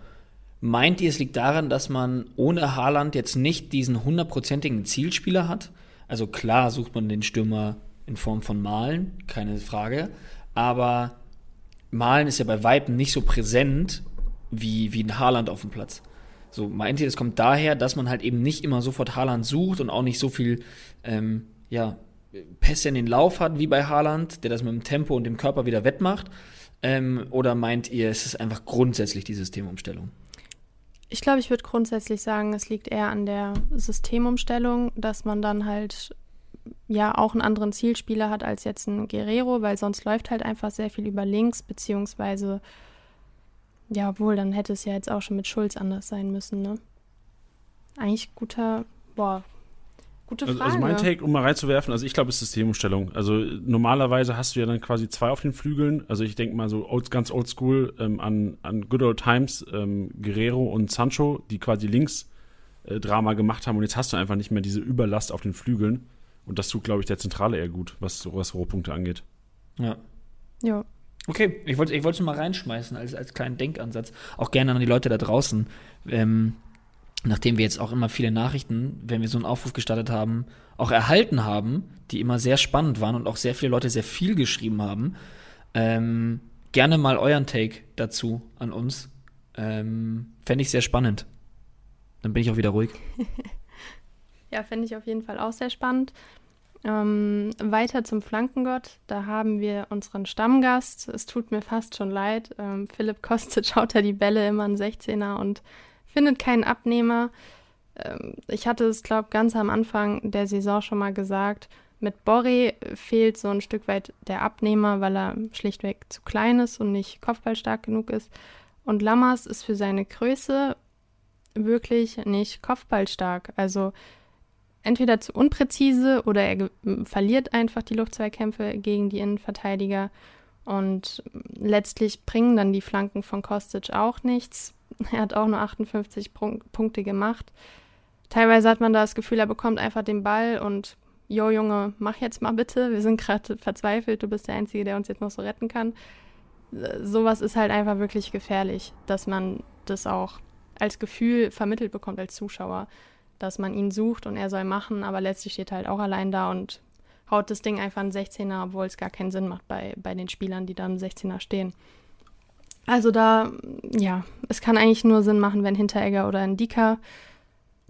Meint ihr, es liegt daran, dass man ohne Haaland jetzt nicht diesen hundertprozentigen Zielspieler hat? Also klar sucht man den Stürmer in Form von Malen, keine Frage. Aber Malen ist ja bei Weitem nicht so präsent wie, wie ein Haaland auf dem Platz. So, meint ihr, das kommt daher, dass man halt eben nicht immer sofort Haaland sucht und auch nicht so viel, ähm, ja, Pässe in den Lauf hat wie bei Haaland, der das mit dem Tempo und dem Körper wieder wettmacht? Ähm, oder meint ihr, es ist einfach grundsätzlich die Systemumstellung? Ich glaube, ich würde grundsätzlich sagen, es liegt eher an der Systemumstellung, dass man dann halt ja auch einen anderen Zielspieler hat als jetzt ein Guerrero, weil sonst läuft halt einfach sehr viel über links, beziehungsweise ja, obwohl, dann hätte es ja jetzt auch schon mit Schulz anders sein müssen, ne? Eigentlich guter, boah, Gute Frage. Also, also mein Take, um mal reinzuwerfen, also ich glaube, es ist Systemumstellung. Also normalerweise hast du ja dann quasi zwei auf den Flügeln. Also ich denke mal so old, ganz oldschool ähm, an, an Good Old Times, ähm, Guerrero und Sancho, die quasi links äh, Drama gemacht haben und jetzt hast du einfach nicht mehr diese Überlast auf den Flügeln. Und das tut, glaube ich, der Zentrale eher gut, was, was Rohpunkte angeht. Ja. Ja. Okay, ich wollte ich es mal reinschmeißen als, als kleinen Denkansatz. Auch gerne an die Leute da draußen. Ähm, nachdem wir jetzt auch immer viele Nachrichten, wenn wir so einen Aufruf gestartet haben, auch erhalten haben, die immer sehr spannend waren und auch sehr viele Leute sehr viel geschrieben haben, ähm, gerne mal euren Take dazu an uns. Ähm, Fände ich sehr spannend. Dann bin ich auch wieder ruhig. ja, fände ich auf jeden Fall auch sehr spannend. Ähm, weiter zum Flankengott. Da haben wir unseren Stammgast. Es tut mir fast schon leid. Ähm, Philipp Kostic schaut ja die Bälle immer an 16er und findet keinen Abnehmer. Ähm, ich hatte es, glaube ich, ganz am Anfang der Saison schon mal gesagt. Mit Borre fehlt so ein Stück weit der Abnehmer, weil er schlichtweg zu klein ist und nicht kopfballstark genug ist. Und Lammers ist für seine Größe wirklich nicht kopfballstark. Also entweder zu unpräzise oder er verliert einfach die Luftzweikämpfe gegen die Innenverteidiger. Und letztlich bringen dann die Flanken von Kostic auch nichts. Er hat auch nur 58 Punkte gemacht. Teilweise hat man da das Gefühl, er bekommt einfach den Ball und Jo Junge, mach jetzt mal bitte, wir sind gerade verzweifelt, du bist der Einzige, der uns jetzt noch so retten kann. Sowas ist halt einfach wirklich gefährlich, dass man das auch als Gefühl vermittelt bekommt als Zuschauer, dass man ihn sucht und er soll machen, aber letztlich steht er halt auch allein da und haut das Ding einfach einen 16er, obwohl es gar keinen Sinn macht bei, bei den Spielern, die da im 16er stehen. Also da, ja, es kann eigentlich nur Sinn machen, wenn Hinteregger oder ein Dika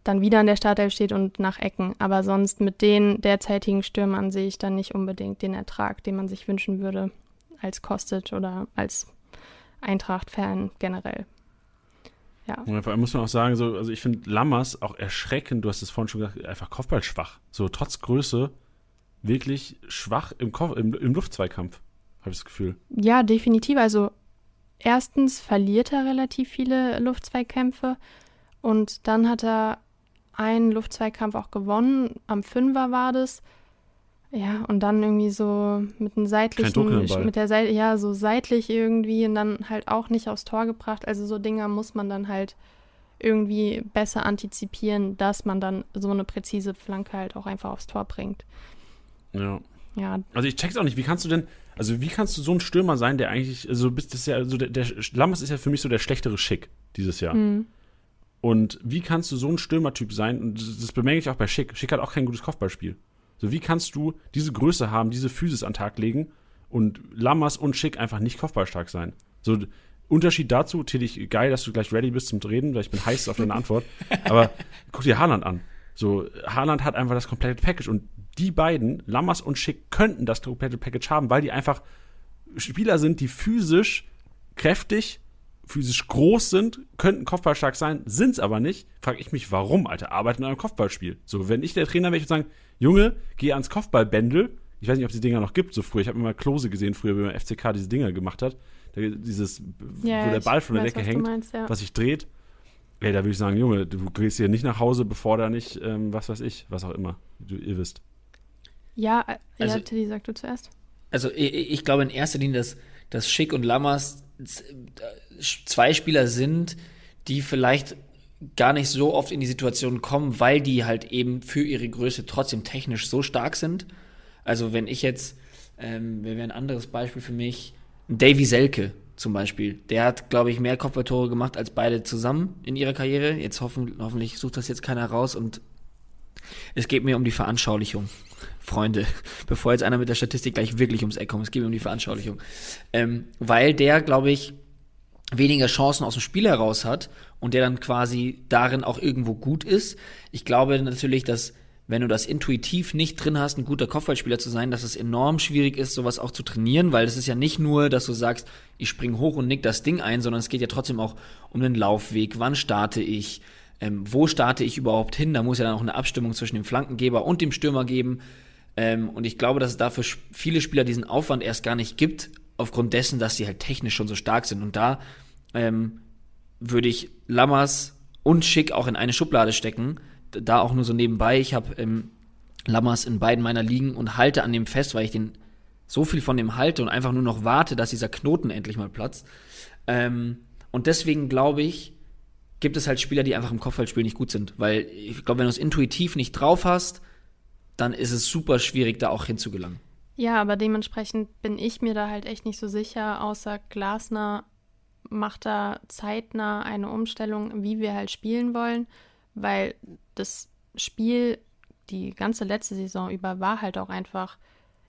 dann wieder in der Startelf steht und nach Ecken. Aber sonst mit den derzeitigen Stürmern sehe ich dann nicht unbedingt den Ertrag, den man sich wünschen würde als Kostet oder als Eintracht-Fan generell. Ja. Und vor allem muss man auch sagen, so, also ich finde Lammers auch erschreckend, du hast es vorhin schon gesagt, einfach kopfballschwach. So trotz Größe wirklich schwach im, Kopf, im, im Luftzweikampf, habe ich das Gefühl. Ja, definitiv. Also erstens verliert er relativ viele Luftzweikämpfe und dann hat er einen Luftzweikampf auch gewonnen. Am Fünfer war das. Ja, und dann irgendwie so mit einem seitlichen, mit der Seite, ja, so seitlich irgendwie und dann halt auch nicht aufs Tor gebracht. Also so Dinger muss man dann halt irgendwie besser antizipieren, dass man dann so eine präzise Flanke halt auch einfach aufs Tor bringt. Ja. Ja. Also ich check's auch nicht, wie kannst du denn, also wie kannst du so ein Stürmer sein, der eigentlich, also bist das ja, also der, der Lammers ist ja für mich so der schlechtere Schick dieses Jahr. Mhm. Und wie kannst du so ein Stürmertyp sein? Und das, bemerke ich auch bei Schick. Schick hat auch kein gutes Kopfballspiel. So, wie kannst du diese Größe haben, diese Physis an den Tag legen und Lammers und Schick einfach nicht kopfballstark sein? So, Unterschied dazu, Tillich, geil, dass du gleich ready bist zum Reden, weil ich bin heiß auf deine Antwort. Aber guck dir Haaland an. So, Haaland hat einfach das komplette Package und die beiden, Lammers und Schick, könnten das komplette Package haben, weil die einfach Spieler sind, die physisch kräftig physisch groß sind, könnten kopfballstark sein, sind es aber nicht, frage ich mich, warum, Alter, arbeiten in einem Kopfballspiel. So, wenn ich der Trainer wäre, ich würde sagen, Junge, geh ans Kopfballbändel. Ich weiß nicht, ob es die Dinger noch gibt, so früher. Ich habe immer Klose gesehen, früher, wie man FCK diese Dinger gemacht hat. dieses, ja, wo der Ball von der Decke hängt, meinst, ja. was sich dreht. Ey, da würde ich sagen, Junge, du gehst hier nicht nach Hause, bevor da nicht, ähm, was weiß ich, was auch immer, du, ihr wisst. Ja, äh, also, ja, Tilly, sag du zuerst. Also ich, ich glaube in erster Linie, dass, dass Schick und Lammers zwei Spieler sind, die vielleicht gar nicht so oft in die Situation kommen, weil die halt eben für ihre Größe trotzdem technisch so stark sind. Also wenn ich jetzt, ähm, wäre ein anderes Beispiel für mich, Davy Selke zum Beispiel. Der hat, glaube ich, mehr Kopfballtore gemacht als beide zusammen in ihrer Karriere. Jetzt hoffen, hoffentlich sucht das jetzt keiner raus und es geht mir um die Veranschaulichung. Freunde, bevor jetzt einer mit der Statistik gleich wirklich ums Eck kommt, es geht mir um die Veranschaulichung. Ähm, weil der, glaube ich, weniger Chancen aus dem Spiel heraus hat und der dann quasi darin auch irgendwo gut ist. Ich glaube natürlich, dass wenn du das intuitiv nicht drin hast, ein guter Kopfballspieler zu sein, dass es enorm schwierig ist, sowas auch zu trainieren, weil es ist ja nicht nur, dass du sagst, ich spring hoch und nick das Ding ein, sondern es geht ja trotzdem auch um den Laufweg, wann starte ich, ähm, wo starte ich überhaupt hin, da muss ja dann auch eine Abstimmung zwischen dem Flankengeber und dem Stürmer geben. Ähm, und ich glaube, dass es da für viele Spieler diesen Aufwand erst gar nicht gibt, aufgrund dessen, dass sie halt technisch schon so stark sind. Und da ähm, würde ich Lammers und Schick auch in eine Schublade stecken. Da auch nur so nebenbei. Ich habe ähm, Lammers in beiden meiner Ligen und halte an dem fest, weil ich den so viel von dem halte und einfach nur noch warte, dass dieser Knoten endlich mal platzt. Ähm, und deswegen glaube ich, gibt es halt Spieler, die einfach im Kopfballspiel nicht gut sind. Weil ich glaube, wenn du es intuitiv nicht drauf hast, dann ist es super schwierig, da auch hinzugelangen. Ja, aber dementsprechend bin ich mir da halt echt nicht so sicher, außer Glasner macht da zeitnah eine Umstellung, wie wir halt spielen wollen, weil das Spiel die ganze letzte Saison über war halt auch einfach,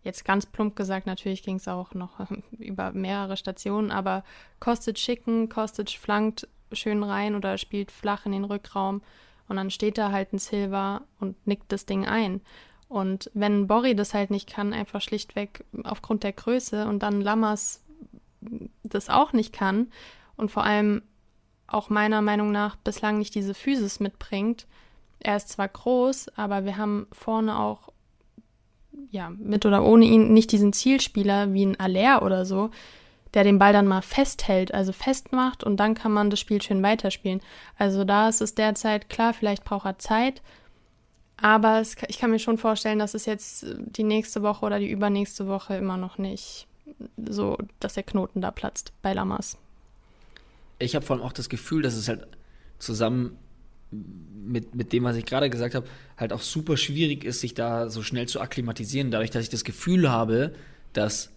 jetzt ganz plump gesagt, natürlich ging es auch noch über mehrere Stationen, aber Kostic schicken, Kostic flankt schön rein oder spielt flach in den Rückraum und dann steht da halt ein Silver und nickt das Ding ein. Und wenn Borri das halt nicht kann, einfach schlichtweg aufgrund der Größe und dann Lammers das auch nicht kann und vor allem auch meiner Meinung nach bislang nicht diese Physis mitbringt. Er ist zwar groß, aber wir haben vorne auch, ja, mit oder ohne ihn nicht diesen Zielspieler wie ein Aller oder so, der den Ball dann mal festhält, also festmacht und dann kann man das Spiel schön weiterspielen. Also da ist es derzeit klar, vielleicht braucht er Zeit, aber es, ich kann mir schon vorstellen, dass es jetzt die nächste Woche oder die übernächste Woche immer noch nicht so, dass der Knoten da platzt bei Lamas. Ich habe vor allem auch das Gefühl, dass es halt zusammen mit, mit dem, was ich gerade gesagt habe, halt auch super schwierig ist, sich da so schnell zu akklimatisieren, dadurch, dass ich das Gefühl habe, dass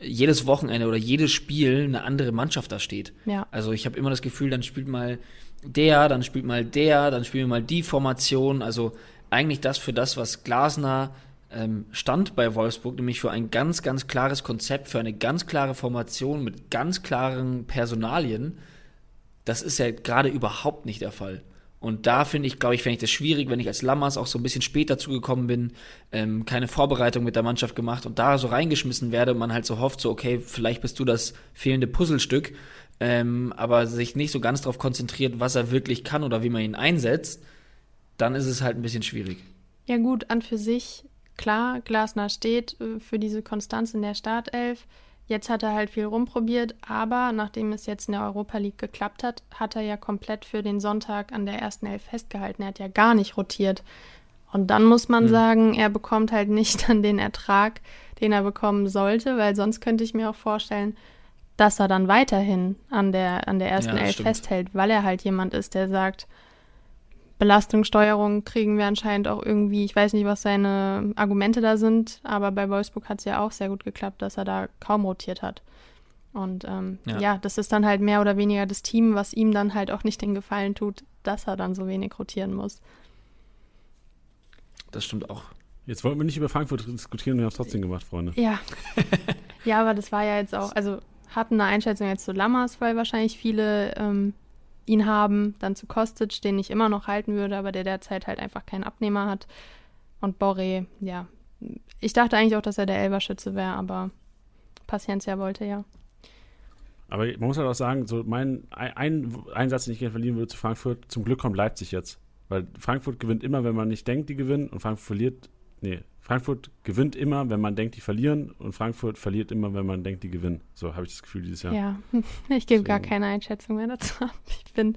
jedes Wochenende oder jedes Spiel eine andere Mannschaft da steht. Ja. Also ich habe immer das Gefühl, dann spielt mal der, dann spielt mal der, dann spielen wir mal die Formation. Also eigentlich das für das, was Glasner ähm, stand bei Wolfsburg, nämlich für ein ganz, ganz klares Konzept, für eine ganz klare Formation mit ganz klaren Personalien. Das ist ja gerade überhaupt nicht der Fall. Und da finde ich, glaube ich, fände ich das schwierig, wenn ich als Lammers auch so ein bisschen später zugekommen bin, ähm, keine Vorbereitung mit der Mannschaft gemacht und da so reingeschmissen werde und man halt so hofft, so, okay, vielleicht bist du das fehlende Puzzlestück, ähm, aber sich nicht so ganz darauf konzentriert, was er wirklich kann oder wie man ihn einsetzt, dann ist es halt ein bisschen schwierig. Ja, gut, an für sich, klar, Glasner steht äh, für diese Konstanz in der Startelf. Jetzt hat er halt viel rumprobiert, aber nachdem es jetzt in der Europa League geklappt hat, hat er ja komplett für den Sonntag an der ersten Elf festgehalten. Er hat ja gar nicht rotiert. Und dann muss man mhm. sagen, er bekommt halt nicht dann den Ertrag, den er bekommen sollte, weil sonst könnte ich mir auch vorstellen, dass er dann weiterhin an der, an der ersten ja, Elf stimmt. festhält, weil er halt jemand ist, der sagt, Belastungssteuerung kriegen wir anscheinend auch irgendwie, ich weiß nicht, was seine Argumente da sind, aber bei Wolfsburg hat es ja auch sehr gut geklappt, dass er da kaum rotiert hat. Und ähm, ja. ja. das ist dann halt mehr oder weniger das Team, was ihm dann halt auch nicht den Gefallen tut, dass er dann so wenig rotieren muss. Das stimmt auch. Jetzt wollten wir nicht über Frankfurt diskutieren, wir haben es trotzdem gemacht, Freunde. Ja. ja, aber das war ja jetzt auch, also hatten eine Einschätzung jetzt zu Lammers, weil wahrscheinlich viele ähm, ihn haben, dann zu Kostic, den ich immer noch halten würde, aber der derzeit halt einfach keinen Abnehmer hat. Und Boré, ja, ich dachte eigentlich auch, dass er der Elberschütze wäre, aber Paciencia wollte ja. Aber man muss halt auch sagen, so mein ein, ein Satz, den ich gerne verlieren würde zu Frankfurt, zum Glück kommt Leipzig jetzt. Weil Frankfurt gewinnt immer, wenn man nicht denkt, die gewinnen, und Frankfurt verliert, nee, Frankfurt gewinnt immer, wenn man denkt, die verlieren, und Frankfurt verliert immer, wenn man denkt, die gewinnen. So habe ich das Gefühl dieses Jahr. Ja, ich gebe gar keine Einschätzung mehr dazu. Ich bin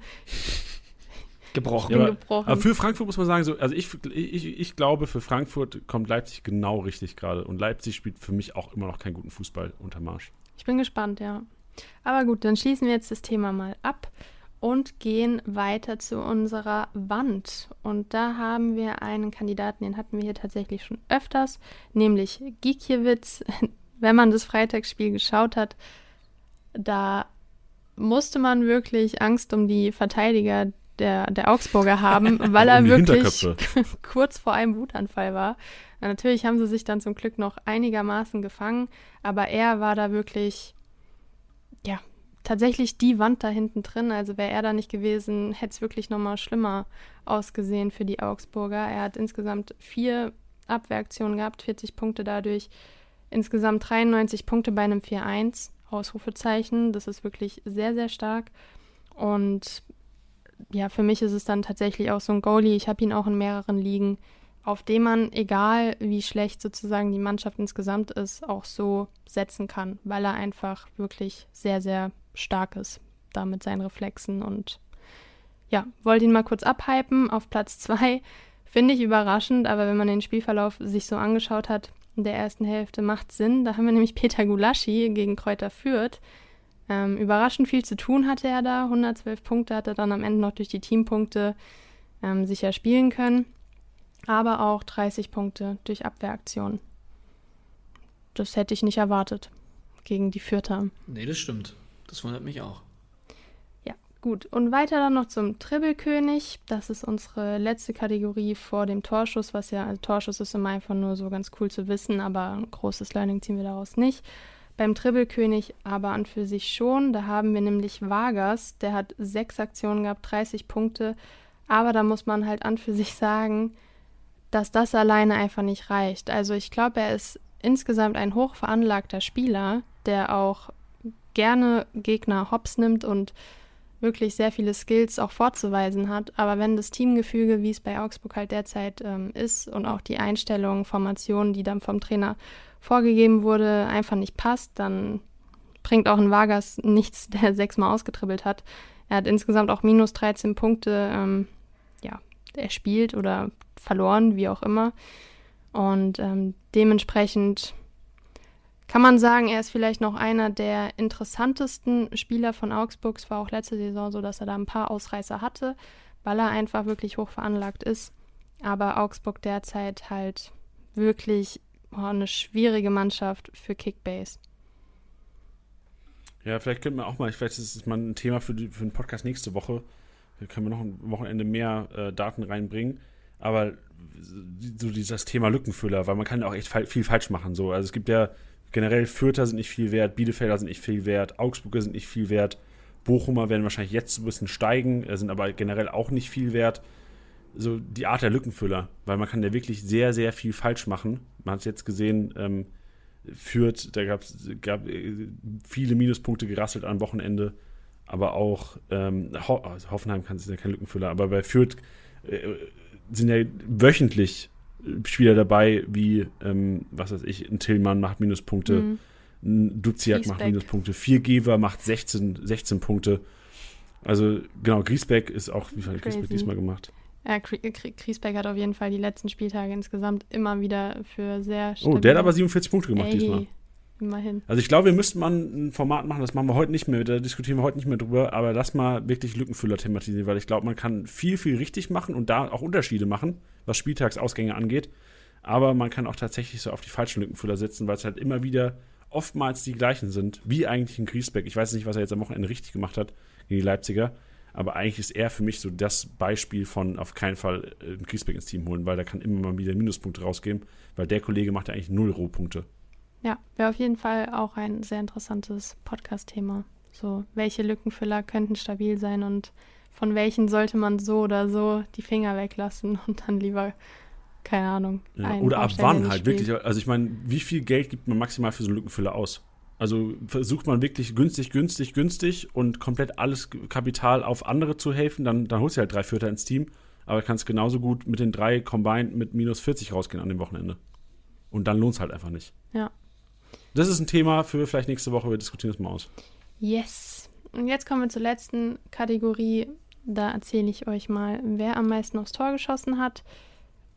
gebrochen. Ja, aber, gebrochen. aber, für Frankfurt muss man sagen, so, also ich, ich, ich glaube, für Frankfurt kommt Leipzig genau richtig gerade. Und Leipzig spielt für mich auch immer noch keinen guten Fußball unter Marsch. Ich bin gespannt, ja. Aber gut, dann schließen wir jetzt das Thema mal ab und gehen weiter zu unserer Wand. Und da haben wir einen Kandidaten, den hatten wir hier tatsächlich schon öfters, nämlich Gikiewicz. Wenn man das Freitagsspiel geschaut hat, da musste man wirklich Angst um die Verteidiger der, der Augsburger haben, weil er wirklich kurz vor einem Wutanfall war. Natürlich haben sie sich dann zum Glück noch einigermaßen gefangen, aber er war da wirklich, tatsächlich die Wand da hinten drin. Also wäre er da nicht gewesen, hätte es wirklich nochmal schlimmer ausgesehen für die Augsburger. Er hat insgesamt vier Abwehraktionen gehabt, 40 Punkte dadurch. Insgesamt 93 Punkte bei einem 4-1. Ausrufezeichen. Das ist wirklich sehr, sehr stark. Und ja, für mich ist es dann tatsächlich auch so ein Goalie. Ich habe ihn auch in mehreren Ligen, auf dem man, egal wie schlecht sozusagen die Mannschaft insgesamt ist, auch so setzen kann, weil er einfach wirklich sehr, sehr stark ist, da mit seinen Reflexen. Und ja, wollte ihn mal kurz abhypen auf Platz 2. Finde ich überraschend, aber wenn man den Spielverlauf sich so angeschaut hat, in der ersten Hälfte macht Sinn. Da haben wir nämlich Peter Gulaschi gegen Kräuter Fürth. Ähm, überraschend viel zu tun hatte er da. 112 Punkte hat er dann am Ende noch durch die Teampunkte ähm, sicher spielen können. Aber auch 30 Punkte durch Abwehraktionen. Das hätte ich nicht erwartet gegen die Fürther. Nee, das stimmt. Das wundert mich auch. Ja, gut. Und weiter dann noch zum Tribbelkönig. Das ist unsere letzte Kategorie vor dem Torschuss, was ja, also Torschuss ist immer einfach nur so ganz cool zu wissen, aber ein großes Learning ziehen wir daraus nicht. Beim Tribbelkönig aber an für sich schon. Da haben wir nämlich Vargas, der hat sechs Aktionen gehabt, 30 Punkte. Aber da muss man halt an für sich sagen, dass das alleine einfach nicht reicht. Also ich glaube, er ist insgesamt ein hochveranlagter Spieler, der auch gerne Gegner hops nimmt und wirklich sehr viele Skills auch vorzuweisen hat. Aber wenn das Teamgefüge, wie es bei Augsburg halt derzeit ähm, ist und auch die Einstellung, Formation, die dann vom Trainer vorgegeben wurde, einfach nicht passt, dann bringt auch ein Vargas nichts, der sechsmal ausgetribbelt hat. Er hat insgesamt auch minus 13 Punkte, ähm, ja, erspielt oder verloren, wie auch immer. Und ähm, dementsprechend kann man sagen, er ist vielleicht noch einer der interessantesten Spieler von Augsburg. Es war auch letzte Saison so, dass er da ein paar Ausreißer hatte. weil er einfach wirklich hoch veranlagt ist. Aber Augsburg derzeit halt wirklich oh, eine schwierige Mannschaft für Kickbase. Ja, vielleicht könnten wir auch mal, vielleicht ist es mal ein Thema für, die, für den Podcast nächste Woche. Da können wir noch ein Wochenende mehr äh, Daten reinbringen. Aber so dieses Thema Lückenfüller, weil man kann auch echt viel falsch machen. So. Also es gibt ja generell Fürther sind nicht viel wert, Bielefelder sind nicht viel wert, Augsburger sind nicht viel wert, Bochumer werden wahrscheinlich jetzt ein bisschen steigen, äh, sind aber generell auch nicht viel wert. So die Art der Lückenfüller, weil man kann ja wirklich sehr, sehr viel falsch machen. Man hat es jetzt gesehen, ähm, Fürth, da gab äh, viele Minuspunkte gerasselt am Wochenende, aber auch ähm, Ho also Hoffenheim kann es ja kein Lückenfüller, aber bei Fürth äh, sind ja wöchentlich Spieler dabei, wie, ähm, was weiß ich, ein Tillmann macht Minuspunkte, mhm. ein Duziak macht Minuspunkte, Viergeber macht 16, 16 Punkte. Also genau, Griesbeck ist auch, wie viel hat Griesbeck diesmal gemacht? Ja, Griesbeck hat auf jeden Fall die letzten Spieltage insgesamt immer wieder für sehr Oh, der hat aber 47 Punkte gemacht Ey, diesmal. Immerhin. Also ich glaube, wir müssten mal ein Format machen, das machen wir heute nicht mehr, da diskutieren wir heute nicht mehr drüber, aber lass mal wirklich Lückenfüller thematisieren, weil ich glaube, man kann viel, viel richtig machen und da auch Unterschiede machen, was Spieltagsausgänge angeht. Aber man kann auch tatsächlich so auf die falschen Lückenfüller setzen, weil es halt immer wieder oftmals die gleichen sind, wie eigentlich ein Griesbeck. Ich weiß nicht, was er jetzt am Wochenende richtig gemacht hat gegen die Leipziger, aber eigentlich ist er für mich so das Beispiel von auf keinen Fall äh, Griesbeck ins Team holen, weil da kann immer mal wieder Minuspunkte rausgeben, weil der Kollege macht ja eigentlich null Rohpunkte. Ja, wäre auf jeden Fall auch ein sehr interessantes Podcast-Thema. So, welche Lückenfüller könnten stabil sein und von welchen sollte man so oder so die Finger weglassen und dann lieber, keine Ahnung. Ja, oder ab wann halt wirklich. Also ich meine, wie viel Geld gibt man maximal für so einen Lückenfüller aus? Also versucht man wirklich günstig, günstig, günstig und komplett alles Kapital auf andere zu helfen, dann, dann holst du halt drei Vierter ins Team, aber kannst genauso gut mit den drei Combined mit minus 40 rausgehen an dem Wochenende. Und dann lohnt es halt einfach nicht. Ja. Das ist ein Thema für vielleicht nächste Woche. Wir diskutieren es mal aus. Yes. Und jetzt kommen wir zur letzten Kategorie. Da erzähle ich euch mal, wer am meisten aufs Tor geschossen hat.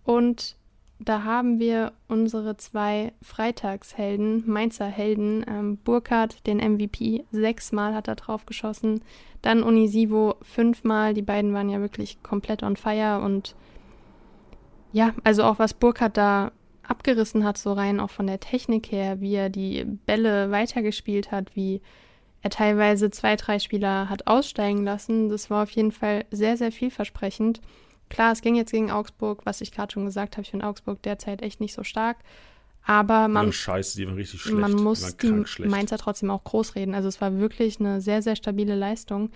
Und da haben wir unsere zwei Freitagshelden, Mainzer Helden. Ähm, Burkhardt, den MVP, sechsmal hat er drauf geschossen. Dann Unisivo fünfmal. Die beiden waren ja wirklich komplett on fire. Und ja, also auch was Burkhardt da abgerissen hat, so rein auch von der Technik her, wie er die Bälle weitergespielt hat, wie er teilweise zwei, drei Spieler hat aussteigen lassen. Das war auf jeden Fall sehr, sehr vielversprechend. Klar, es ging jetzt gegen Augsburg, was ich gerade schon gesagt habe, ich finde Augsburg derzeit echt nicht so stark. Aber man, ja, scheiße, die waren richtig schlecht. man muss die, die Mainzer trotzdem auch groß reden. Also es war wirklich eine sehr, sehr stabile Leistung.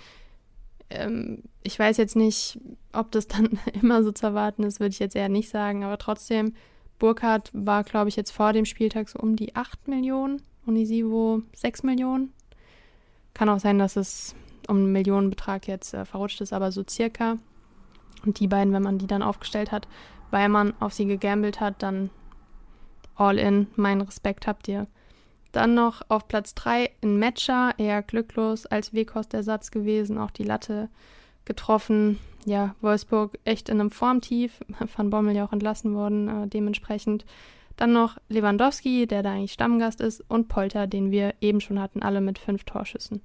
Ähm, ich weiß jetzt nicht, ob das dann immer so zu erwarten ist, würde ich jetzt eher nicht sagen, aber trotzdem Burkhardt war, glaube ich, jetzt vor dem Spieltag so um die 8 Millionen, Unisivo 6 Millionen. Kann auch sein, dass es um einen Millionenbetrag jetzt äh, verrutscht ist, aber so circa. Und die beiden, wenn man die dann aufgestellt hat, weil man auf sie gegambelt hat, dann all in. Mein Respekt habt ihr. Dann noch auf Platz 3 in Matcher, eher glücklos als Wehkostersatz gewesen, auch die Latte getroffen ja, Wolfsburg echt in einem Formtief. Van Bommel ja auch entlassen worden, äh, dementsprechend. Dann noch Lewandowski, der da eigentlich Stammgast ist, und Polter, den wir eben schon hatten, alle mit fünf Torschüssen.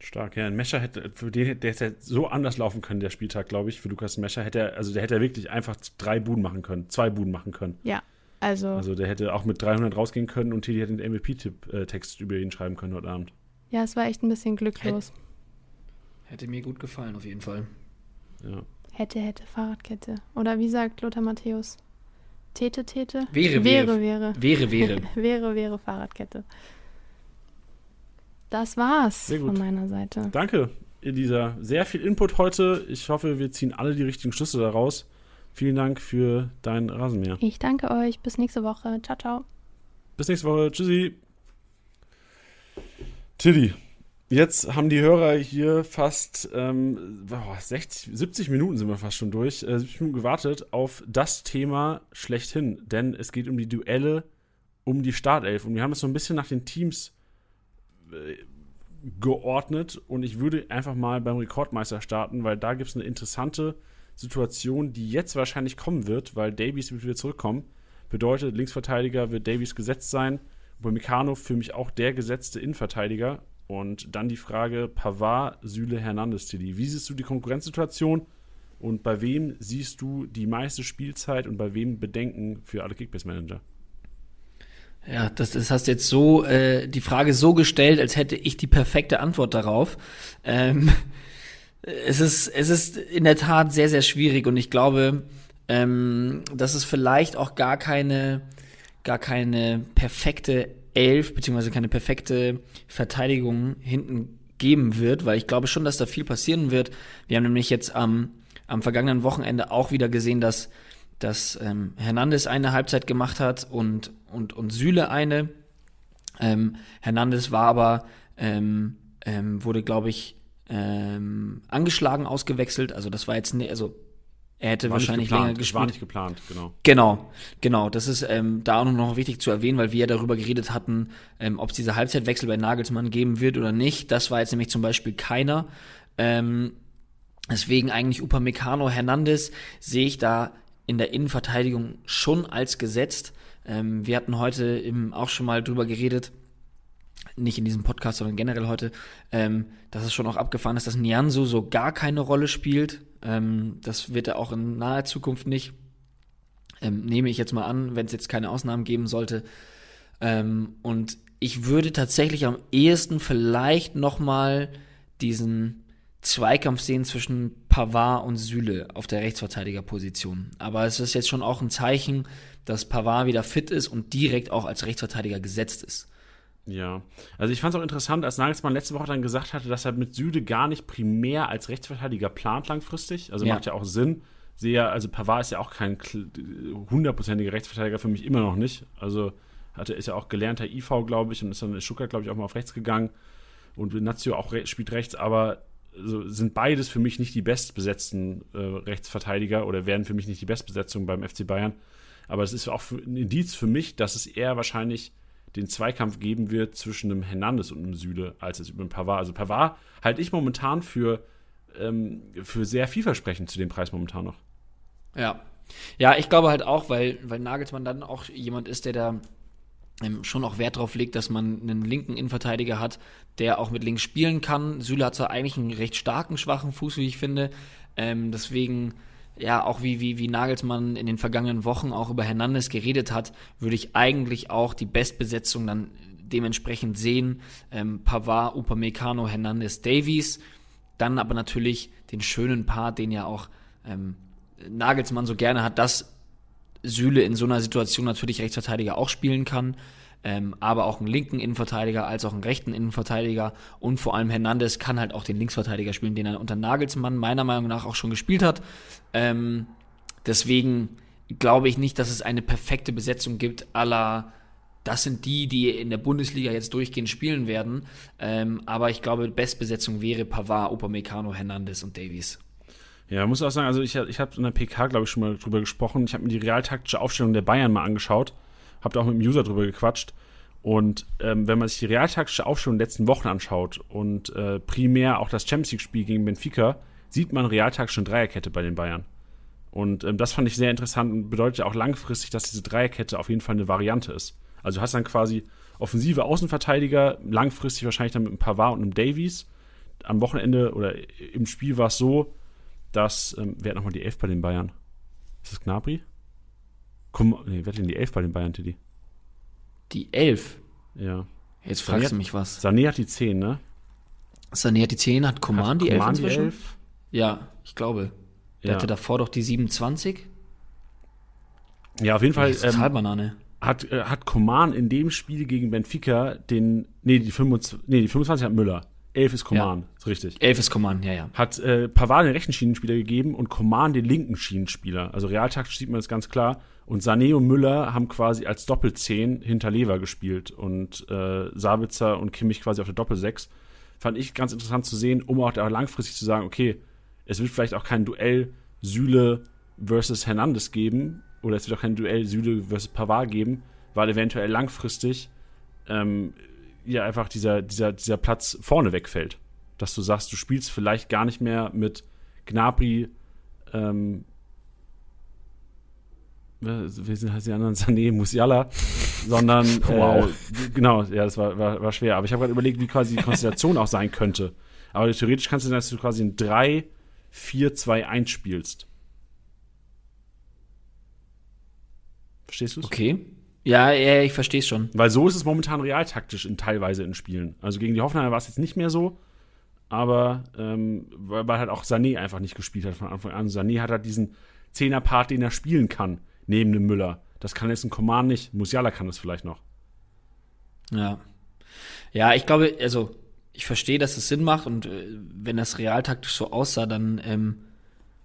Stark, ja. Ein Mescher hätte, für den der hätte so anders laufen können, der Spieltag, glaube ich. Für Lukas Mescher hätte er, also der hätte wirklich einfach drei Buden machen können, zwei Buden machen können. Ja, also. Also der hätte auch mit 300 rausgehen können und Teddy hätte den MVP-Text über ihn schreiben können heute Abend. Ja, es war echt ein bisschen glücklos. Hätt Hätte mir gut gefallen, auf jeden Fall. Ja. Hätte, hätte, Fahrradkette. Oder wie sagt Lothar Matthäus? Tete, Tete? Wäre, wäre. Wäre, wäre. Wäre, wäre, wäre Fahrradkette. Das war's von meiner Seite. Danke, Elisa. Sehr viel Input heute. Ich hoffe, wir ziehen alle die richtigen Schlüsse daraus. Vielen Dank für dein Rasenmäher. Ich danke euch. Bis nächste Woche. Ciao, ciao. Bis nächste Woche. Tschüssi. Tilly. Jetzt haben die Hörer hier fast ähm, 60, 70 Minuten sind wir fast schon durch, äh, 70 Minuten gewartet auf das Thema schlechthin. Denn es geht um die Duelle um die Startelf. Und wir haben es so ein bisschen nach den Teams äh, geordnet. Und ich würde einfach mal beim Rekordmeister starten, weil da gibt es eine interessante Situation, die jetzt wahrscheinlich kommen wird, weil Davies wird wieder zurückkommen. Bedeutet, Linksverteidiger wird Davies gesetzt sein. Upamecano für mich auch der gesetzte Innenverteidiger Und dann die Frage: Pavard, Süle, Hernandez, Tilly. Wie siehst du die Konkurrenzsituation? Und bei wem siehst du die meiste Spielzeit und bei wem Bedenken für alle Kickbase-Manager? Ja, das, das hast jetzt so äh, die Frage so gestellt, als hätte ich die perfekte Antwort darauf. Ähm, es ist es ist in der Tat sehr sehr schwierig und ich glaube, ähm, dass es vielleicht auch gar keine gar keine perfekte Elf beziehungsweise keine perfekte Verteidigung hinten geben wird, weil ich glaube schon, dass da viel passieren wird. Wir haben nämlich jetzt am am vergangenen Wochenende auch wieder gesehen, dass dass ähm, Hernandez eine Halbzeit gemacht hat und, und, und Süle eine. Ähm, Hernandez war aber, ähm, ähm, wurde, glaube ich, ähm, angeschlagen ausgewechselt. Also das war jetzt, ne, also er hätte war wahrscheinlich länger gespielt. War nicht geplant, genau. Genau, genau. Das ist ähm, da auch noch wichtig zu erwähnen, weil wir ja darüber geredet hatten, ähm, ob es diese Halbzeitwechsel bei Nagelsmann geben wird oder nicht. Das war jetzt nämlich zum Beispiel keiner. Ähm, deswegen eigentlich Upamecano Hernandez sehe ich da in der Innenverteidigung schon als gesetzt. Ähm, wir hatten heute eben auch schon mal drüber geredet, nicht in diesem Podcast, sondern generell heute, ähm, dass es schon auch abgefahren ist, dass Nianzu so gar keine Rolle spielt. Ähm, das wird er auch in naher Zukunft nicht. Ähm, nehme ich jetzt mal an, wenn es jetzt keine Ausnahmen geben sollte. Ähm, und ich würde tatsächlich am ehesten vielleicht noch mal diesen Zweikampf sehen zwischen Pavard und Süle auf der Rechtsverteidigerposition. Aber es ist jetzt schon auch ein Zeichen, dass Pavard wieder fit ist und direkt auch als Rechtsverteidiger gesetzt ist. Ja, also ich fand es auch interessant, als Nagelsmann letzte Woche dann gesagt hatte, dass er mit Süle gar nicht primär als Rechtsverteidiger plant langfristig. Also ja. macht ja auch Sinn. Sehe, also Pavard ist ja auch kein hundertprozentiger Rechtsverteidiger für mich immer noch nicht. Also hatte, ist ja auch gelernter IV, glaube ich, und ist dann in Stuttgart, glaube ich, auch mal auf rechts gegangen. Und Nazio auch spielt rechts, aber so sind beides für mich nicht die bestbesetzten äh, Rechtsverteidiger oder werden für mich nicht die Bestbesetzung beim FC Bayern. Aber es ist auch ein Indiz für mich, dass es eher wahrscheinlich den Zweikampf geben wird zwischen einem Hernandez und einem Süle, als es über einen Pavard. Also Pavard halte ich momentan für, ähm, für sehr vielversprechend zu dem Preis momentan noch. Ja. Ja, ich glaube halt auch, weil, weil Nagelsmann dann auch jemand ist, der da ähm, schon auch Wert darauf legt, dass man einen linken Innenverteidiger hat, der auch mit links spielen kann. Süle hat zwar eigentlich einen recht starken, schwachen Fuß, wie ich finde. Ähm, deswegen, ja, auch wie, wie, wie Nagelsmann in den vergangenen Wochen auch über Hernandez geredet hat, würde ich eigentlich auch die Bestbesetzung dann dementsprechend sehen. Ähm, Pavard, Upamecano, Hernandez, Davies. Dann aber natürlich den schönen Part, den ja auch ähm, Nagelsmann so gerne hat, dass Süle in so einer Situation natürlich Rechtsverteidiger auch spielen kann, ähm, aber auch einen linken Innenverteidiger als auch einen rechten Innenverteidiger und vor allem Hernandez kann halt auch den Linksverteidiger spielen, den er unter Nagelsmann meiner Meinung nach auch schon gespielt hat. Ähm, deswegen glaube ich nicht, dass es eine perfekte Besetzung gibt, aller das sind die, die in der Bundesliga jetzt durchgehend spielen werden. Ähm, aber ich glaube, Bestbesetzung wäre Pavard, Upamecano, Hernandez und Davies. Ja, muss auch sagen, also ich, ich habe in der PK, glaube ich, schon mal drüber gesprochen. Ich habe mir die realtaktische Aufstellung der Bayern mal angeschaut. Habe da auch mit dem User drüber gequatscht. Und ähm, wenn man sich die realtaktische Aufstellung der letzten Wochen anschaut und äh, primär auch das Champions League-Spiel gegen Benfica, sieht man realtaktische Dreierkette bei den Bayern. Und ähm, das fand ich sehr interessant und bedeutet ja auch langfristig, dass diese Dreierkette auf jeden Fall eine Variante ist. Also du hast dann quasi offensive Außenverteidiger, langfristig wahrscheinlich dann mit einem Pavard und einem Davies. Am Wochenende oder im Spiel war es so, dass, ähm, wer hat nochmal die Elf bei den Bayern? Ist das Gnabry? Komm, nee, wer hat denn die Elf bei den Bayern, Tiddy? Die Elf? Ja. Jetzt fragst Sané du mich was. Sané hat die 10, ne? Sané hat die 10, hat Coman die 11 die 11? Ja, ich glaube. Der ja. hatte davor doch die 27. Ja, auf jeden Fall. Ähm, Banane. Hat, äh, hat Coman in dem Spiel gegen Benfica den, nee, die 25, nee, die 25 hat Müller. Elf ist Coman, ja. ist richtig. Elf ist Coman, ja, ja. Hat äh, Pavard den rechten Schienenspieler gegeben und Coman den linken Schienenspieler. Also realtaktisch sieht man das ganz klar. Und Sané und Müller haben quasi als Doppelzehn hinter Lever gespielt und äh, Sabitzer und Kimmich quasi auf der Doppelsechs. Fand ich ganz interessant zu sehen, um auch da langfristig zu sagen, okay, es wird vielleicht auch kein Duell Süle versus Hernandez geben oder es wird auch kein Duell Süle versus Pavard geben, weil eventuell langfristig ähm, ja einfach dieser, dieser, dieser Platz vorne wegfällt. Dass du sagst, du spielst vielleicht gar nicht mehr mit Gnabry, ähm, wie sind heißt die anderen? Sané, Musiala, sondern Wow. äh, genau, ja, das war, war, war schwer. Aber ich habe gerade überlegt, wie quasi die Konstellation auch sein könnte. Aber theoretisch kannst du dann, dass du quasi ein 3, 4, 2, 1 spielst. Verstehst du es? Okay. Ja, ja, ich verstehe es schon. Weil so ist es momentan realtaktisch in teilweise in Spielen. Also gegen die Hoffenheimer war es jetzt nicht mehr so, aber ähm, weil, weil halt auch Sané einfach nicht gespielt hat von Anfang an. Sané hat halt diesen Zehner-Part, den er spielen kann, neben dem Müller. Das kann jetzt ein Coman nicht. Musiala kann das vielleicht noch. Ja. Ja, ich glaube, also ich verstehe, dass es Sinn macht und äh, wenn das realtaktisch so aussah, dann, ähm,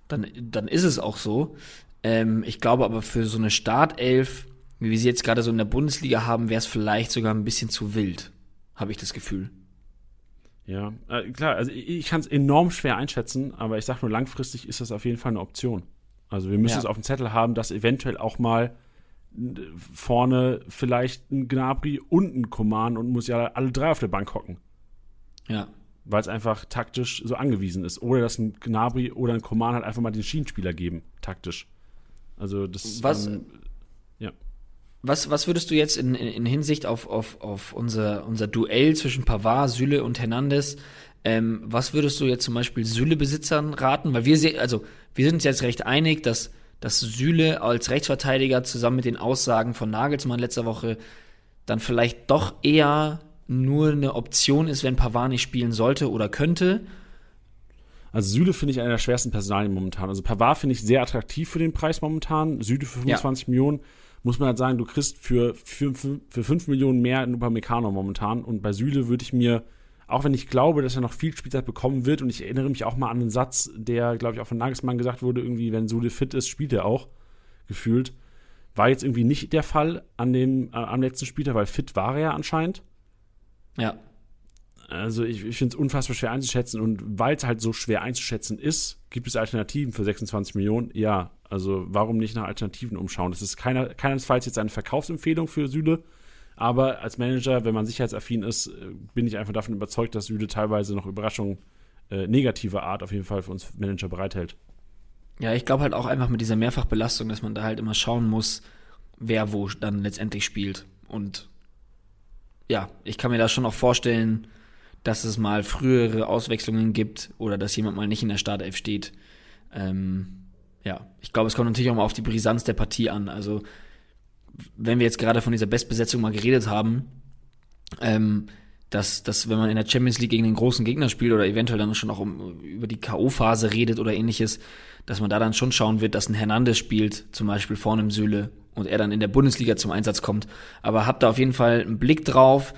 dann, dann ist es auch so. Ähm, ich glaube aber für so eine Startelf, wie wir sie jetzt gerade so in der Bundesliga haben, wäre es vielleicht sogar ein bisschen zu wild, habe ich das Gefühl. Ja, äh, klar, also ich, ich kann es enorm schwer einschätzen, aber ich sage nur, langfristig ist das auf jeden Fall eine Option. Also wir müssen Ja. es auf dem Zettel haben, dass eventuell auch mal vorne vielleicht ein Gnabry und ein Coman und muss ja alle drei auf der Bank hocken. Ja. weil es einfach taktisch so angewiesen ist. Oder dass ein Gnabry oder ein Coman halt einfach mal den Schienenspieler geben, taktisch. Also das Was- ähm, Was, was würdest du jetzt in, in, in Hinsicht auf, auf, auf unser, unser Duell zwischen Pavard, Süle und Hernandez, ähm, was würdest du jetzt zum Beispiel Süle-Besitzern raten? Weil wir se- also wir sind uns jetzt recht einig, dass, dass Süle als Rechtsverteidiger zusammen mit den Aussagen von Nagelsmann letzter Woche dann vielleicht doch eher nur eine Option ist, wenn Pavard nicht spielen sollte oder könnte. also Süle finde ich einer der schwersten Personalien momentan. Also Pavard finde ich sehr attraktiv für den Preis momentan. Süle für 25 Millionen muss man halt sagen, du kriegst für, für, für 5 Millionen mehr in Upamecano momentan. Und bei Süle würde ich mir, auch wenn ich glaube, dass er noch viel Spielzeit bekommen wird, und ich erinnere mich auch mal an einen Satz, der, glaube ich, auch von Nagelsmann gesagt wurde, irgendwie, wenn Süle fit ist, spielt er auch, gefühlt. War jetzt irgendwie nicht der Fall an dem, äh, am letzten Spieltag, weil fit war er ja anscheinend. Ja. Also ich, ich finde es unfassbar schwer einzuschätzen und weil es halt so schwer einzuschätzen ist, gibt es Alternativen für 26 Millionen? Ja, also warum nicht nach Alternativen umschauen? Das ist keiner, keinesfalls jetzt eine Verkaufsempfehlung für Süle, aber als Manager, wenn man sicherheitsaffin ist, äh, bin ich einfach davon überzeugt, dass Süle teilweise noch Überraschungen äh, negativer Art auf jeden Fall für uns Manager bereithält. Ja, ich glaube halt auch einfach mit dieser Mehrfachbelastung, dass man da halt immer schauen muss, wer wo dann letztendlich spielt. Und ja, ich kann mir da schon auch vorstellen, dass es mal frühere Auswechslungen gibt oder dass jemand mal nicht in der Startelf steht. Ähm, ja, ich glaube, es kommt natürlich auch mal auf die Brisanz der Partie an. Also, wenn wir jetzt gerade von dieser Bestbesetzung mal geredet haben, ähm, dass, dass wenn man in der Champions League gegen den großen Gegner spielt oder eventuell dann schon auch um, über die K.O.-Phase redet oder ähnliches, dass man da dann schon schauen wird, dass ein Hernandez spielt, zum Beispiel vorne im Süle und er dann in der Bundesliga zum Einsatz kommt. Aber habt da auf jeden Fall einen Blick drauf.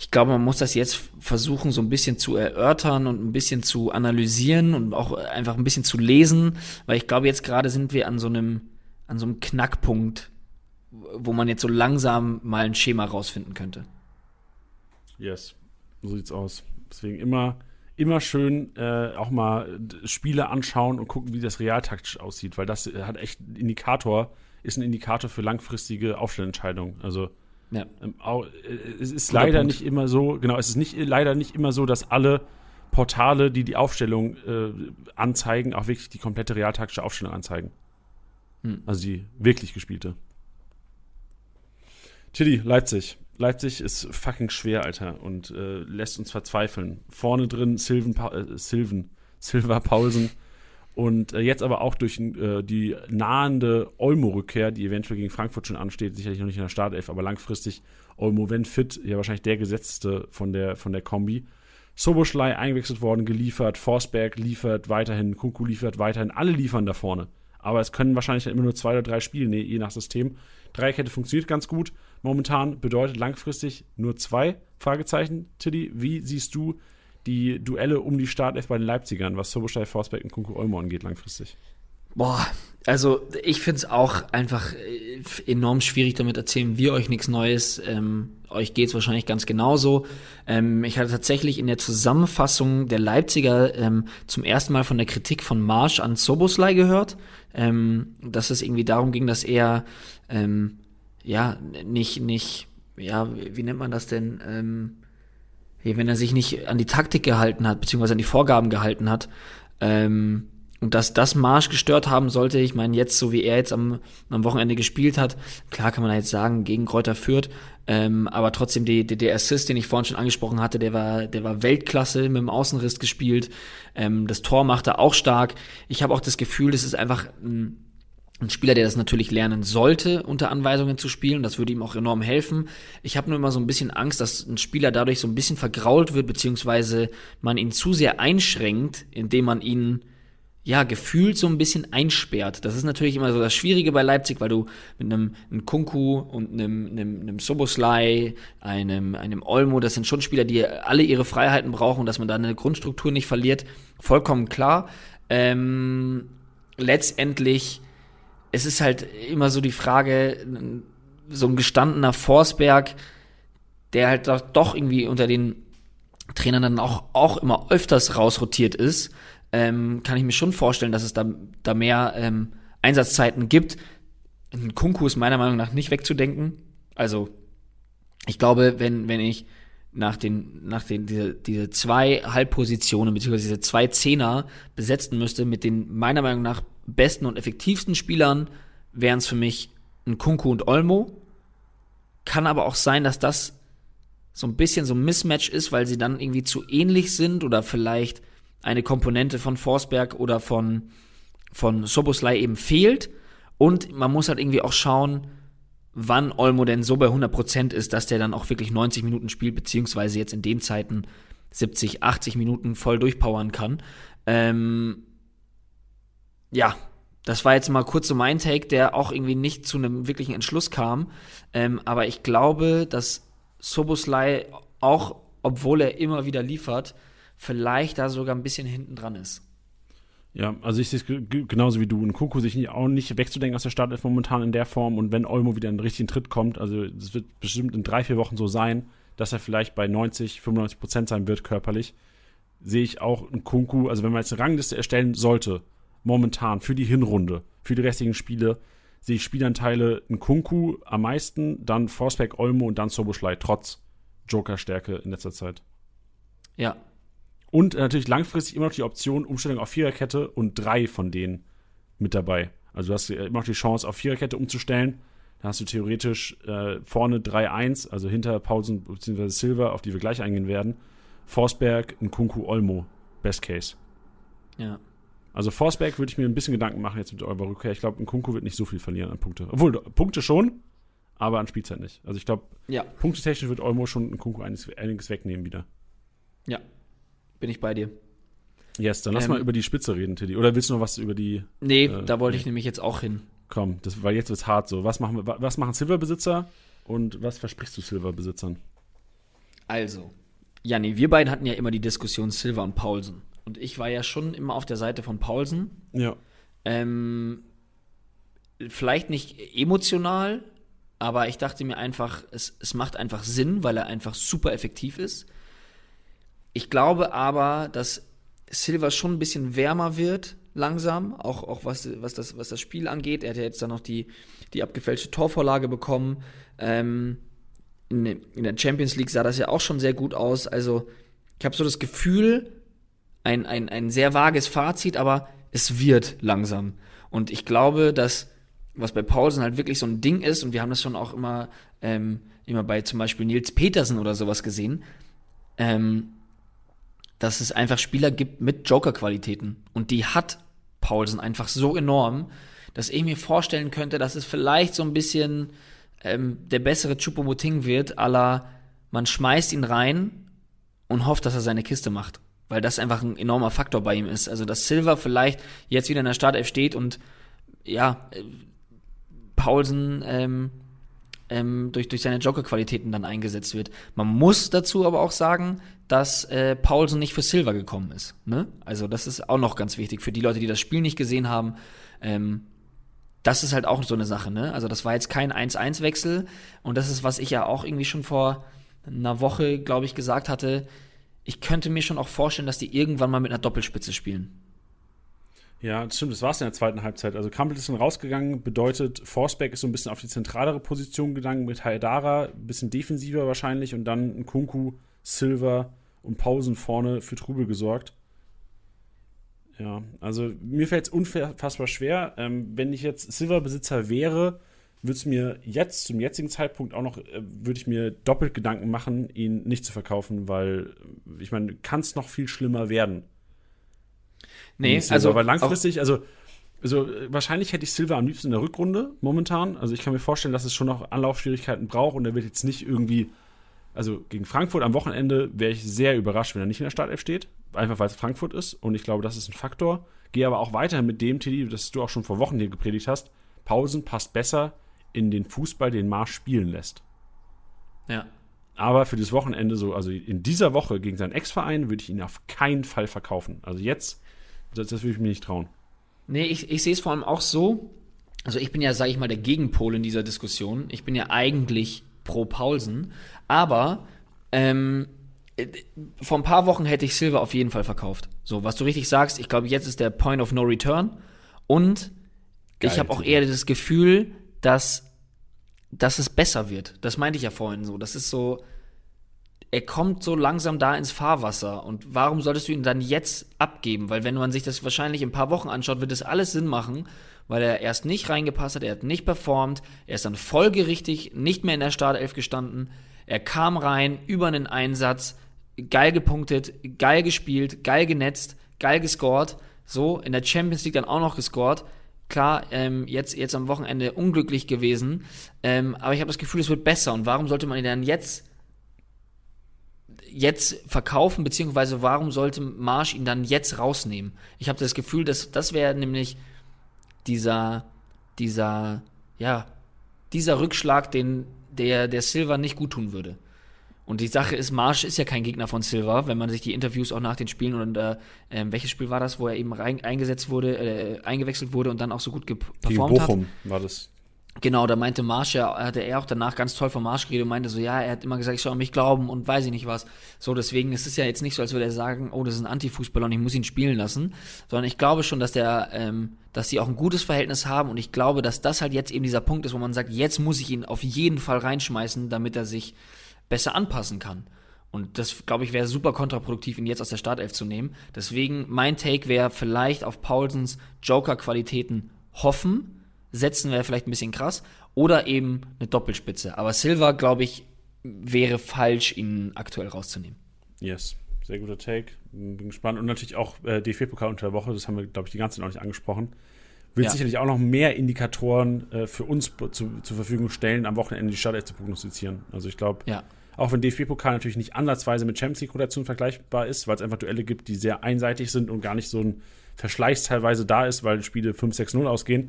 Ich glaube, man muss das jetzt versuchen, so ein bisschen zu erörtern und ein bisschen zu analysieren und auch einfach ein bisschen zu lesen, weil ich glaube, jetzt gerade sind wir an so einem, an so einem Knackpunkt, wo man jetzt so langsam mal ein Schema rausfinden könnte. Yes, so sieht's aus. Deswegen immer, immer schön äh, auch mal Spiele anschauen und gucken, wie das realtaktisch aussieht, weil das hat echt einen Indikator, ist ein Indikator für langfristige Aufstellentscheidungen. Also Ja. ähm, äh, es ist leider nicht immer so, genau, es ist nicht leider nicht immer so, dass alle Portale, die die Aufstellung äh, anzeigen, auch wirklich die komplette realtaktische Aufstellung anzeigen. Hm. Also die wirklich gespielte. Chili, Leipzig. Leipzig ist fucking schwer, Alter, und äh, lässt uns verzweifeln. Vorne drin Silven, Pa- äh, Silven, Silva Paulsen. Und äh, jetzt aber auch durch äh, die nahende Olmo-Rückkehr, die eventuell gegen Frankfurt schon ansteht, sicherlich noch nicht in der Startelf, aber langfristig Olmo, wenn fit, ja wahrscheinlich der gesetzte von der, von der Kombi. Soboschlei eingewechselt worden, geliefert, Forsberg liefert weiterhin, Kunku liefert weiterhin, alle liefern da vorne. Aber es können wahrscheinlich immer nur zwei oder drei Spiele, nee, je nach System. Dreierkette funktioniert ganz gut. Momentan bedeutet langfristig nur zwei Fragezeichen. Tiddy, wie siehst du die Duelle um die Startelf bei den Leipzigern, was Soboschlei, Forsberg und Kunku Olmo angeht langfristig? Boah, also ich find's auch einfach äh, enorm schwierig, damit erzählen wir euch nichts Neues. Ähm, euch geht's wahrscheinlich ganz genauso. Ähm, ich hatte tatsächlich in der Zusammenfassung der Leipziger ähm, zum ersten Mal von der Kritik von Marsch an Soboslai gehört, ähm, dass es irgendwie darum ging, dass er ähm, ja nicht, nicht, ja, wie wie nennt man das denn? Wenn er sich nicht an die Taktik gehalten hat, beziehungsweise an die Vorgaben gehalten hat, ähm, und dass das Marsch gestört haben sollte, ich meine, jetzt, so wie er jetzt am, am Wochenende gespielt hat, klar kann man jetzt sagen, gegen Kräuter führt, ähm, aber trotzdem die, die, der Assist, den ich vorhin schon angesprochen hatte, der war, der war Weltklasse mit dem Außenriss gespielt. Ähm, das Tor machte auch stark. Ich habe auch das Gefühl, das ist einfach ein, ein Spieler, der das natürlich lernen sollte, unter Anweisungen zu spielen. Das würde ihm auch enorm helfen. Ich habe nur immer so ein bisschen Angst, dass ein Spieler dadurch so ein bisschen vergrault wird, beziehungsweise man ihn zu sehr einschränkt, indem man ihn ja, gefühlt so ein bisschen einsperrt. Das ist natürlich immer so das Schwierige bei Leipzig, weil du mit einem, einem Kunku und einem, einem, einem Soboslai, einem, einem Olmo, das sind schon Spieler, die alle ihre Freiheiten brauchen, dass man da eine Grundstruktur nicht verliert. Vollkommen klar. Ähm, letztendlich, es ist halt immer so die Frage, so ein gestandener Forsberg, der halt doch, irgendwie unter den Trainern dann auch, auch immer öfters rausrotiert ist, ähm, kann ich mir schon vorstellen, dass es da, da mehr ähm, Einsatzzeiten gibt. Ein Kunku ist meiner Meinung nach nicht wegzudenken. Also, ich glaube, wenn, wenn ich nach den, nach den, diese, diese zwei Halbpositionen, beziehungsweise diese zwei Zehner besetzen müsste mit den meiner Meinung nach besten und effektivsten Spielern, wären es für mich ein Kunku und Olmo. Kann aber auch sein, dass das so ein bisschen so ein Mismatch ist, weil sie dann irgendwie zu ähnlich sind oder vielleicht eine Komponente von Forsberg oder von, von Soboslai eben fehlt. Und man muss halt irgendwie auch schauen, wann Olmo denn so bei 100% ist, dass der dann auch wirklich 90 Minuten spielt, beziehungsweise jetzt in den Zeiten 70, 80 Minuten voll durchpowern kann. Ähm, ja, das war jetzt mal kurz so mein Take, der auch irgendwie nicht zu einem wirklichen Entschluss kam. Ähm, aber ich glaube, dass Soboslai auch, obwohl er immer wieder liefert, vielleicht da sogar ein bisschen hinten dran ist. Ja, also ich sehe es genauso wie du. Und Kuku sich auch nicht wegzudenken aus der Stadt ist momentan in der Form. Und wenn Olmo wieder in den richtigen Tritt kommt, also es wird bestimmt in drei, vier Wochen so sein, dass er vielleicht bei 90, 95 Prozent sein wird körperlich, sehe ich auch einen Kunku, also wenn man jetzt eine Rangliste erstellen sollte, momentan für die Hinrunde, für die restlichen Spiele, sehe ich Spielanteile in Kunku am meisten, dann Forsberg, Olmo und dann Soboschlei, trotz Joker-Stärke in letzter Zeit. Ja, und natürlich langfristig immer noch die Option Umstellung auf Viererkette und drei von denen mit dabei. Also du hast immer noch die Chance, auf Viererkette umzustellen. Da hast du theoretisch äh, vorne 3-1, also hinter Pausen bzw. Silver, auf die wir gleich eingehen werden. Forsberg, Kunku Olmo. Best Case. Ja. Also Forsberg würde ich mir ein bisschen Gedanken machen jetzt mit eurer Rückkehr. Ich glaube, Kunku wird nicht so viel verlieren an Punkte. Obwohl, Punkte schon, aber an Spielzeit nicht. Also ich glaube, ja. punktetechnisch wird Olmo schon Kunku einiges, einiges wegnehmen wieder. Ja, bin ich bei dir. Yes, dann lass ähm, mal über die Spitze reden, Tiddy. Oder willst du noch was über die. Nee, äh, da wollte ich nämlich jetzt auch hin. Komm, das, weil jetzt wird's hart so. Was machen, was machen Silverbesitzer und was versprichst du Silverbesitzern? Also, Janni, wir beiden hatten ja immer die Diskussion Silver und Paulsen. Und ich war ja schon immer auf der Seite von Paulsen. Ja. Ähm, vielleicht nicht emotional, aber ich dachte mir einfach, es, es macht einfach Sinn, weil er einfach super effektiv ist. Ich glaube aber, dass Silva schon ein bisschen wärmer wird, langsam, auch, auch was, was, das, was das Spiel angeht. Er hat ja jetzt dann noch die, die abgefälschte Torvorlage bekommen. Ähm, in, in der Champions League sah das ja auch schon sehr gut aus. Also, ich habe so das Gefühl, ein, ein, ein sehr vages Fazit, aber es wird langsam. Und ich glaube, dass was bei Paulsen halt wirklich so ein Ding ist, und wir haben das schon auch immer, ähm, immer bei zum Beispiel Nils Petersen oder sowas gesehen, ähm, dass es einfach Spieler gibt mit Joker-Qualitäten. Und die hat Paulsen einfach so enorm, dass ich mir vorstellen könnte, dass es vielleicht so ein bisschen ähm, der bessere Chupomoting wird, aller man schmeißt ihn rein und hofft, dass er seine Kiste macht. Weil das einfach ein enormer Faktor bei ihm ist. Also, dass Silver vielleicht jetzt wieder in der Startelf steht und ja, äh, Paulsen ähm, ähm, durch, durch seine Joker-Qualitäten dann eingesetzt wird. Man muss dazu aber auch sagen, dass äh, Paulsen nicht für Silver gekommen ist. Ne? Also das ist auch noch ganz wichtig für die Leute, die das Spiel nicht gesehen haben. Ähm, das ist halt auch so eine Sache. Ne? Also das war jetzt kein 1-1-Wechsel und das ist, was ich ja auch irgendwie schon vor einer Woche, glaube ich, gesagt hatte. Ich könnte mir schon auch vorstellen, dass die irgendwann mal mit einer Doppelspitze spielen. Ja, das stimmt, das war es in der zweiten Halbzeit. Also Campbell ist dann rausgegangen, bedeutet, Forsberg ist so ein bisschen auf die zentralere Position gegangen mit Haidara, ein bisschen defensiver wahrscheinlich und dann ein Kunku, Silver und Pausen vorne für Trubel gesorgt. Ja, also mir fällt es unfassbar schwer. Ähm, wenn ich jetzt Silver-Besitzer wäre, würde es mir jetzt, zum jetzigen Zeitpunkt auch noch, äh, würde ich mir doppelt Gedanken machen, ihn nicht zu verkaufen, weil, ich meine, kann es noch viel schlimmer werden. Nee, Silver, also. Weil langfristig, also, also äh, wahrscheinlich hätte ich Silver am liebsten in der Rückrunde momentan. Also ich kann mir vorstellen, dass es schon noch Anlaufschwierigkeiten braucht und er wird jetzt nicht irgendwie, also gegen Frankfurt am Wochenende wäre ich sehr überrascht, wenn er nicht in der Startelf steht. Einfach weil es Frankfurt ist und ich glaube, das ist ein Faktor. Gehe aber auch weiter mit dem, Tilly, das du auch schon vor Wochen hier gepredigt hast. Pausen passt besser in den Fußball, den Marsch spielen lässt. Ja. Aber für das Wochenende so, also in dieser Woche gegen seinen Ex-Verein würde ich ihn auf keinen Fall verkaufen. Also jetzt, das, das würde ich mir nicht trauen. Nee, ich, ich sehe es vor allem auch so. Also ich bin ja, sage ich mal, der Gegenpol in dieser Diskussion. Ich bin ja eigentlich pro Paulsen. Aber ähm, äh, vor ein paar Wochen hätte ich Silver auf jeden Fall verkauft. So, was du richtig sagst, ich glaube, jetzt ist der Point of No Return. Und Geil, ich habe auch eher das Gefühl, dass, dass es besser wird. Das meinte ich ja vorhin so. Das ist so, er kommt so langsam da ins Fahrwasser. Und warum solltest du ihn dann jetzt abgeben? Weil wenn man sich das wahrscheinlich in ein paar Wochen anschaut, wird das alles Sinn machen, weil er erst nicht reingepasst hat, er hat nicht performt, er ist dann folgerichtig nicht mehr in der Startelf gestanden. Er kam rein über einen Einsatz, geil gepunktet, geil gespielt, geil genetzt, geil gescored. So, in der Champions League dann auch noch gescored. Klar, ähm, jetzt, jetzt am Wochenende unglücklich gewesen. Ähm, aber ich habe das Gefühl, es wird besser. Und warum sollte man ihn dann jetzt jetzt verkaufen, beziehungsweise warum sollte Marsch ihn dann jetzt rausnehmen? Ich habe das Gefühl, dass das wäre nämlich dieser, dieser, ja, dieser Rückschlag, den der, der Silva nicht gut tun würde. Und die Sache ist, Marsch ist ja kein Gegner von Silva, wenn man sich die Interviews auch nach den Spielen und äh, ähm, welches Spiel war das, wo er eben rein, eingesetzt wurde, äh, eingewechselt wurde und dann auch so gut Gegen performt hat. Bochum war das. Genau, da meinte Marsch ja, hatte er auch danach ganz toll vom Marsch geredet und meinte so, ja, er hat immer gesagt, ich soll an mich glauben und weiß ich nicht was. So, deswegen ist es ja jetzt nicht so, als würde er sagen, oh, das ist ein Antifußballer und ich muss ihn spielen lassen, sondern ich glaube schon, dass der, ähm, dass sie auch ein gutes Verhältnis haben und ich glaube, dass das halt jetzt eben dieser Punkt ist, wo man sagt, jetzt muss ich ihn auf jeden Fall reinschmeißen, damit er sich besser anpassen kann. Und das, glaube ich, wäre super kontraproduktiv, ihn jetzt aus der Startelf zu nehmen. Deswegen, mein Take wäre vielleicht auf Paulsens Joker-Qualitäten hoffen, setzen wäre vielleicht ein bisschen krass, oder eben eine Doppelspitze. Aber Silva, glaube ich, wäre falsch, ihn aktuell rauszunehmen. Yes, sehr guter Take. Bin gespannt. Und natürlich auch äh, DFB-Pokal unter der Woche, das haben wir, glaube ich, die ganze Zeit noch nicht angesprochen. Wird Ja. sicherlich auch noch mehr Indikatoren äh, für uns zu, zur Verfügung stellen, am Wochenende die Startelf zu prognostizieren. Also ich glaube, Ja. Auch wenn DFB-Pokal natürlich nicht ansatzweise mit Champions League-Rotation vergleichbar ist, weil es einfach Duelle gibt, die sehr einseitig sind und gar nicht so ein Verschleiß teilweise da ist, weil Spiele 5-6-0 ausgehen.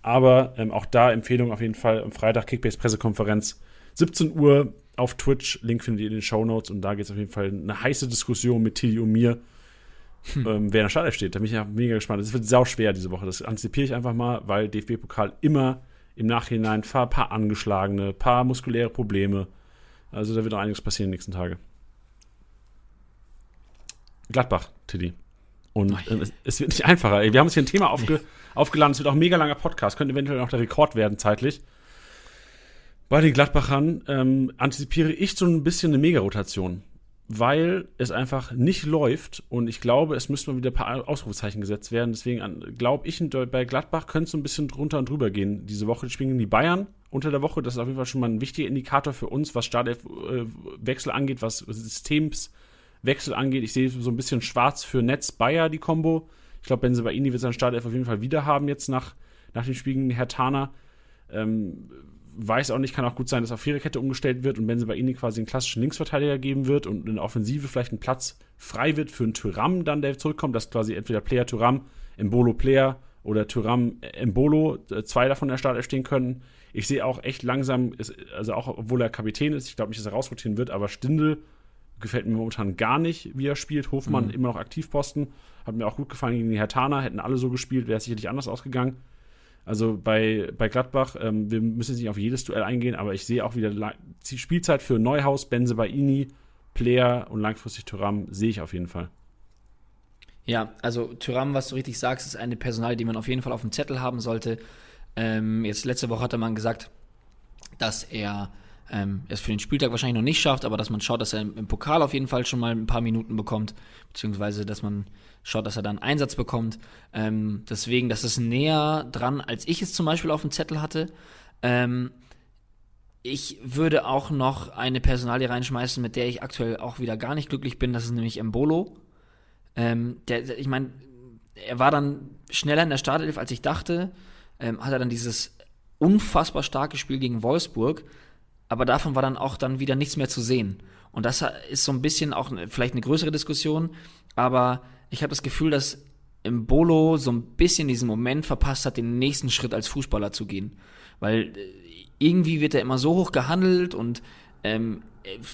Aber ähm, auch da Empfehlung auf jeden Fall am Freitag Kickbase-Pressekonferenz. 17 Uhr auf Twitch. Link findet ihr in den Show Notes und da geht es auf jeden Fall eine heiße Diskussion mit Tilly und mir, ähm, wer in der Startelf steht. Da bin ich ja mega gespannt. Es wird sau schwer diese Woche. Das antizipiere ich einfach mal, weil DFB-Pokal immer im Nachhinein ein paar angeschlagene, paar muskuläre Probleme. Also da wird auch einiges passieren in den nächsten Tagen. Gladbach, Tilly. Und je. ähm, es, es wird nicht einfacher. Wir haben uns hier ein Thema aufge, aufgeladen. Es wird auch ein mega langer Podcast. Könnte eventuell auch der Rekord werden zeitlich. Bei den Gladbachern ähm, antizipiere ich so ein bisschen eine Mega-Rotation, weil es einfach nicht läuft und ich glaube, es müsste mal wieder ein paar Ausrufezeichen gesetzt werden. Deswegen glaube ich, bei Gladbach könnte es so ein bisschen drunter und drüber gehen. Diese Woche die spielen gegen die Bayern unter der Woche. Das ist auf jeden Fall schon mal ein wichtiger Indikator für uns, was Startelf-Wechsel angeht, was Systemswechsel angeht. Ich sehe so ein bisschen schwarz für Netz Bayer, die Combo. Ich glaube, Benzebaini wird seinen Startelf auf jeden Fall wieder haben jetzt nach, nach dem Spiel gegen Herr Tana. Ähm, weiß auch nicht, kann auch gut sein, dass auf Viererkette umgestellt wird und Benzebaini quasi einen klassischen Linksverteidiger geben wird und in der Offensive vielleicht ein Platz frei wird für einen Tyram dann, der zurückkommt, dass quasi entweder Player Tyram, Embolo Player oder Tyram Embolo, äh, zwei davon in der Startelf stehen können. Ich sehe auch echt langsam, ist, also auch obwohl er Kapitän ist, ich glaube nicht, dass er rausrotieren wird, aber Stindl gefällt mir momentan gar nicht, wie er spielt. Hofmann Mhm. immer noch Aktivposten, hat mir auch gut gefallen gegen die Hertaner, hätten alle so gespielt, wäre es sicherlich anders ausgegangen. Also bei, bei Gladbach, ähm, wir müssen jetzt nicht auf jedes Duell eingehen, aber ich sehe auch wieder La- die Spielzeit für Neuhaus, Benzebaini, Player und langfristig Thuram sehe ich auf jeden Fall. Ja, also Tyram, was du richtig sagst, ist eine Personal, die man auf jeden Fall auf dem Zettel haben sollte. Ähm, jetzt letzte Woche hatte man gesagt, dass er ähm, es für den Spieltag wahrscheinlich noch nicht schafft, aber dass man schaut, dass er im, Pokal auf jeden Fall schon mal ein paar Minuten bekommt, beziehungsweise dass man schaut, dass er dann Einsatz bekommt. Ähm, deswegen, das ist näher dran, als ich es zum Beispiel auf dem Zettel hatte. Ähm, ich würde auch noch eine Personalie reinschmeißen, mit der ich aktuell auch wieder gar nicht glücklich bin. Das ist nämlich Embolo. Ähm, der, ich meine, er war dann schneller in der Startelf, als ich dachte. Ähm, hat er dann dieses unfassbar starke Spiel gegen Wolfsburg, aber davon war dann auch dann wieder nichts mehr zu sehen. Und das ist so ein bisschen auch vielleicht eine größere Diskussion, aber ich habe das Gefühl, dass Embolo so ein bisschen diesen Moment verpasst hat, den nächsten Schritt als Fußballer zu gehen. Weil äh, irgendwie wird er immer so hoch gehandelt und ähm,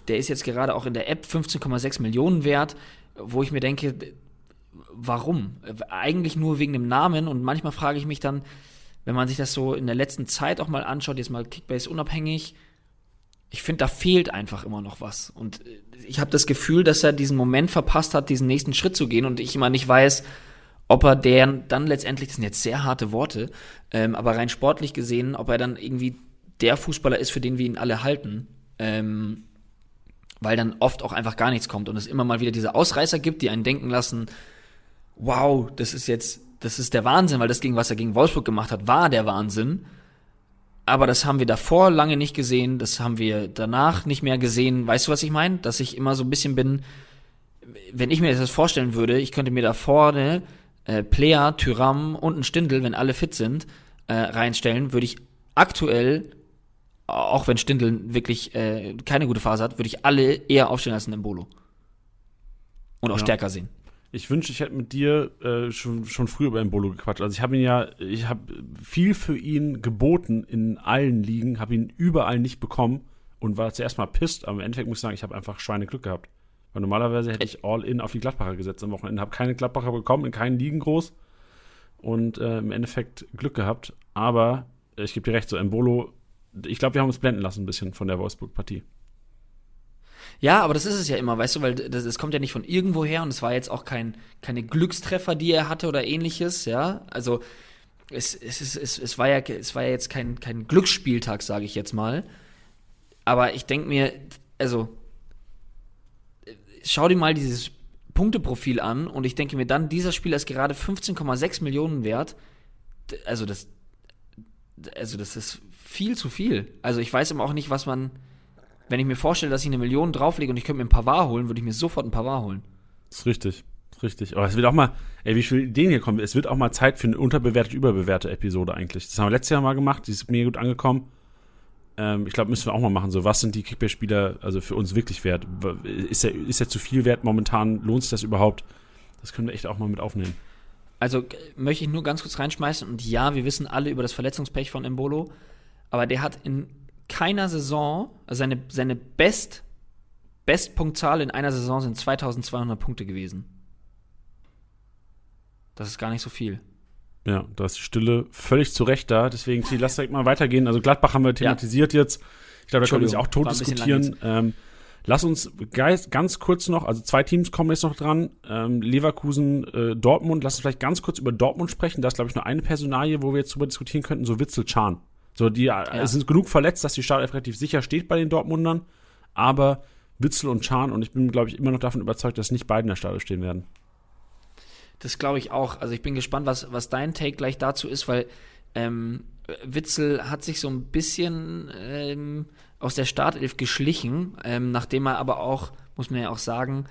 der ist jetzt gerade auch in der App 15,6 Millionen wert, wo ich mir denke, warum? Eigentlich nur wegen dem Namen und manchmal frage ich mich dann, wenn man sich das so in der letzten Zeit auch mal anschaut, jetzt mal Kickbase unabhängig, ich finde, da fehlt einfach immer noch was. Und äh, ich habe das Gefühl, dass er diesen Moment verpasst hat, diesen nächsten Schritt zu gehen und ich immer nicht weiß, ob er der dann letztendlich, das sind jetzt sehr harte Worte, ähm, aber rein sportlich gesehen, ob er dann irgendwie der Fußballer ist, für den wir ihn alle halten. Ähm, weil dann oft auch einfach gar nichts kommt und es immer mal wieder diese Ausreißer gibt, die einen denken lassen, wow, das ist jetzt, das ist der Wahnsinn, weil das gegen was er gegen Wolfsburg gemacht hat, war der Wahnsinn. Aber das haben wir davor lange nicht gesehen, das haben wir danach nicht mehr gesehen. Weißt du, was ich meine? Dass ich immer so ein bisschen bin, wenn ich mir das vorstellen würde, ich könnte mir da vorne äh, Player, Tyram und ein Stindel, wenn alle fit sind, äh, reinstellen, würde ich aktuell, auch wenn Stindel wirklich äh, keine gute Phase hat, würde ich alle eher aufstellen als ein Embolo. Und auch ja. stärker sehen. Ich wünsche, ich hätte mit dir äh, schon, schon früher über Embolo gequatscht. Also ich habe ihn ja, ich habe viel für ihn geboten in allen Ligen, habe ihn überall nicht bekommen und war zuerst mal pisst, aber im Endeffekt muss ich sagen, ich habe einfach Schweineglück gehabt. Weil normalerweise hätte ich all in auf die Gladbacher gesetzt am Wochenende, habe keine Gladbacher bekommen, in keinen Ligen groß und äh, im Endeffekt Glück gehabt. Aber ich gebe dir recht, so Embolo, ich glaube, wir haben uns blenden lassen ein bisschen von der Wolfsburg-Partie. Ja, aber das ist es ja immer, weißt du, weil das, das kommt ja nicht von irgendwo her und es war jetzt auch kein, keine Glückstreffer, die er hatte oder ähnliches, ja. Also es, es, es, es, es, war, ja, es war ja jetzt kein, kein Glücksspieltag, sage ich jetzt mal. Aber ich denke mir, also schau dir mal dieses Punkteprofil an und ich denke mir dann, dieser Spieler ist gerade 15,6 Millionen wert. Also das, also das ist viel zu viel. Also ich weiß immer auch nicht, was man, wenn ich mir vorstelle, dass ich eine Million drauflege und ich könnte mir ein Pavard holen, würde ich mir sofort ein Pavard holen. Das ist richtig. Richtig. Aber es wird auch mal, ey, wie viele Ideen hier kommen. Es wird auch mal Zeit für eine unterbewertete, überbewertete Episode eigentlich. Das haben wir letztes Jahr mal gemacht. Die ist mir gut angekommen. Ähm, ich glaube, müssen wir auch mal machen. So, was sind die Kickbase-Spieler also für uns wirklich wert? Ist er, ist er zu viel wert momentan? Lohnt sich das überhaupt? Das können wir echt auch mal mit aufnehmen. Also möchte ich nur ganz kurz reinschmeißen und ja, wir wissen alle über das Verletzungspech von Embolo, aber der hat in keiner Saison, also seine, seine Best, Bestpunktzahl in einer Saison sind 2200 Punkte gewesen. Das ist gar nicht so viel. Ja, da ist die Stille völlig zu Recht da. Deswegen, lass direkt mal weitergehen. Also Gladbach haben wir thematisiert ja. jetzt. Ich glaube, da können wir uns auch tot diskutieren. Ähm, lass uns ganz kurz noch, also zwei Teams kommen jetzt noch dran. Ähm, Leverkusen, äh, Dortmund. Lass uns vielleicht ganz kurz über Dortmund sprechen. Da ist, glaube ich, nur eine Personalie, wo wir jetzt drüber diskutieren könnten. So Witzel Chan. So, die ja. es sind genug verletzt, dass die Startelf relativ sicher steht bei den Dortmundern. Aber Witzel und Chan und ich bin, glaube ich, immer noch davon überzeugt, dass nicht beide in der Startelf stehen werden. Das glaube ich auch. Also ich bin gespannt, was, was dein Take gleich dazu ist, weil ähm, Witzel hat sich so ein bisschen ähm, aus der Startelf geschlichen, ähm, nachdem er aber auch, muss man ja auch sagen,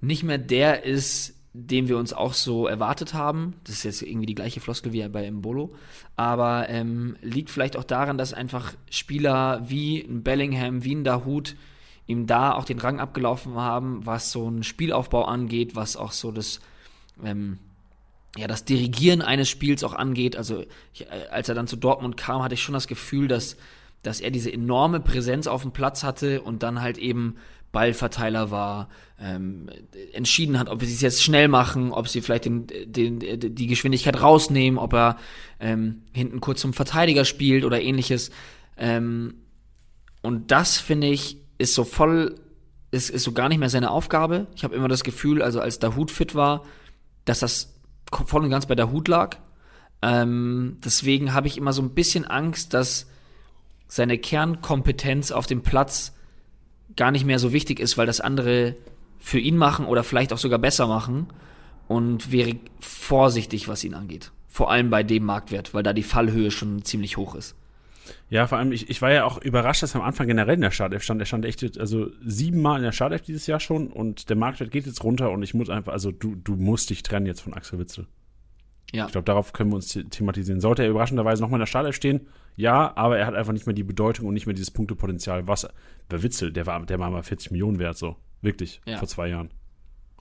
nicht mehr der ist, den wir uns auch so erwartet haben. Das ist jetzt irgendwie die gleiche Floskel wie bei Mbolo. Aber ähm, liegt vielleicht auch daran, dass einfach Spieler wie ein Bellingham, wie ein Dahut ihm da auch den Rang abgelaufen haben, was so einen Spielaufbau angeht, was auch so das ähm, ja, das Dirigieren eines Spiels auch angeht. Also, ich, äh, als er dann zu Dortmund kam, hatte ich schon das Gefühl, dass, dass er diese enorme Präsenz auf dem Platz hatte und dann halt eben Ballverteiler war, ähm, entschieden hat, ob sie es jetzt schnell machen, ob sie vielleicht den, den, die Geschwindigkeit rausnehmen, ob er ähm, hinten kurz zum Verteidiger spielt oder ähnliches. Ähm, und das, finde ich, ist so voll, ist, ist so gar nicht mehr seine Aufgabe. Ich habe immer das Gefühl, also als der Hut fit war, dass das voll und ganz bei der Hut lag. Ähm, deswegen habe ich immer so ein bisschen Angst, dass seine Kernkompetenz auf dem Platz gar nicht mehr so wichtig ist, weil das andere für ihn machen oder vielleicht auch sogar besser machen und wäre vorsichtig, was ihn angeht. Vor allem bei dem Marktwert, weil da die Fallhöhe schon ziemlich hoch ist. Ja, vor allem, ich, ich war ja auch überrascht, dass er am Anfang generell in der Startelf stand. Er stand echt, also siebenmal in der Startelf dieses Jahr schon und der Marktwert geht jetzt runter und ich muss einfach, also du, du musst dich trennen jetzt von Axel Witzel. Ja. Ich glaube, darauf können wir uns thematisieren. Sollte er überraschenderweise nochmal in der Startelf stehen? Ja, aber er hat einfach nicht mehr die Bedeutung und nicht mehr dieses Punktepotenzial. Was, bei Witzel, der war, der war mal 40 Millionen wert, so. Wirklich, ja. vor zwei Jahren.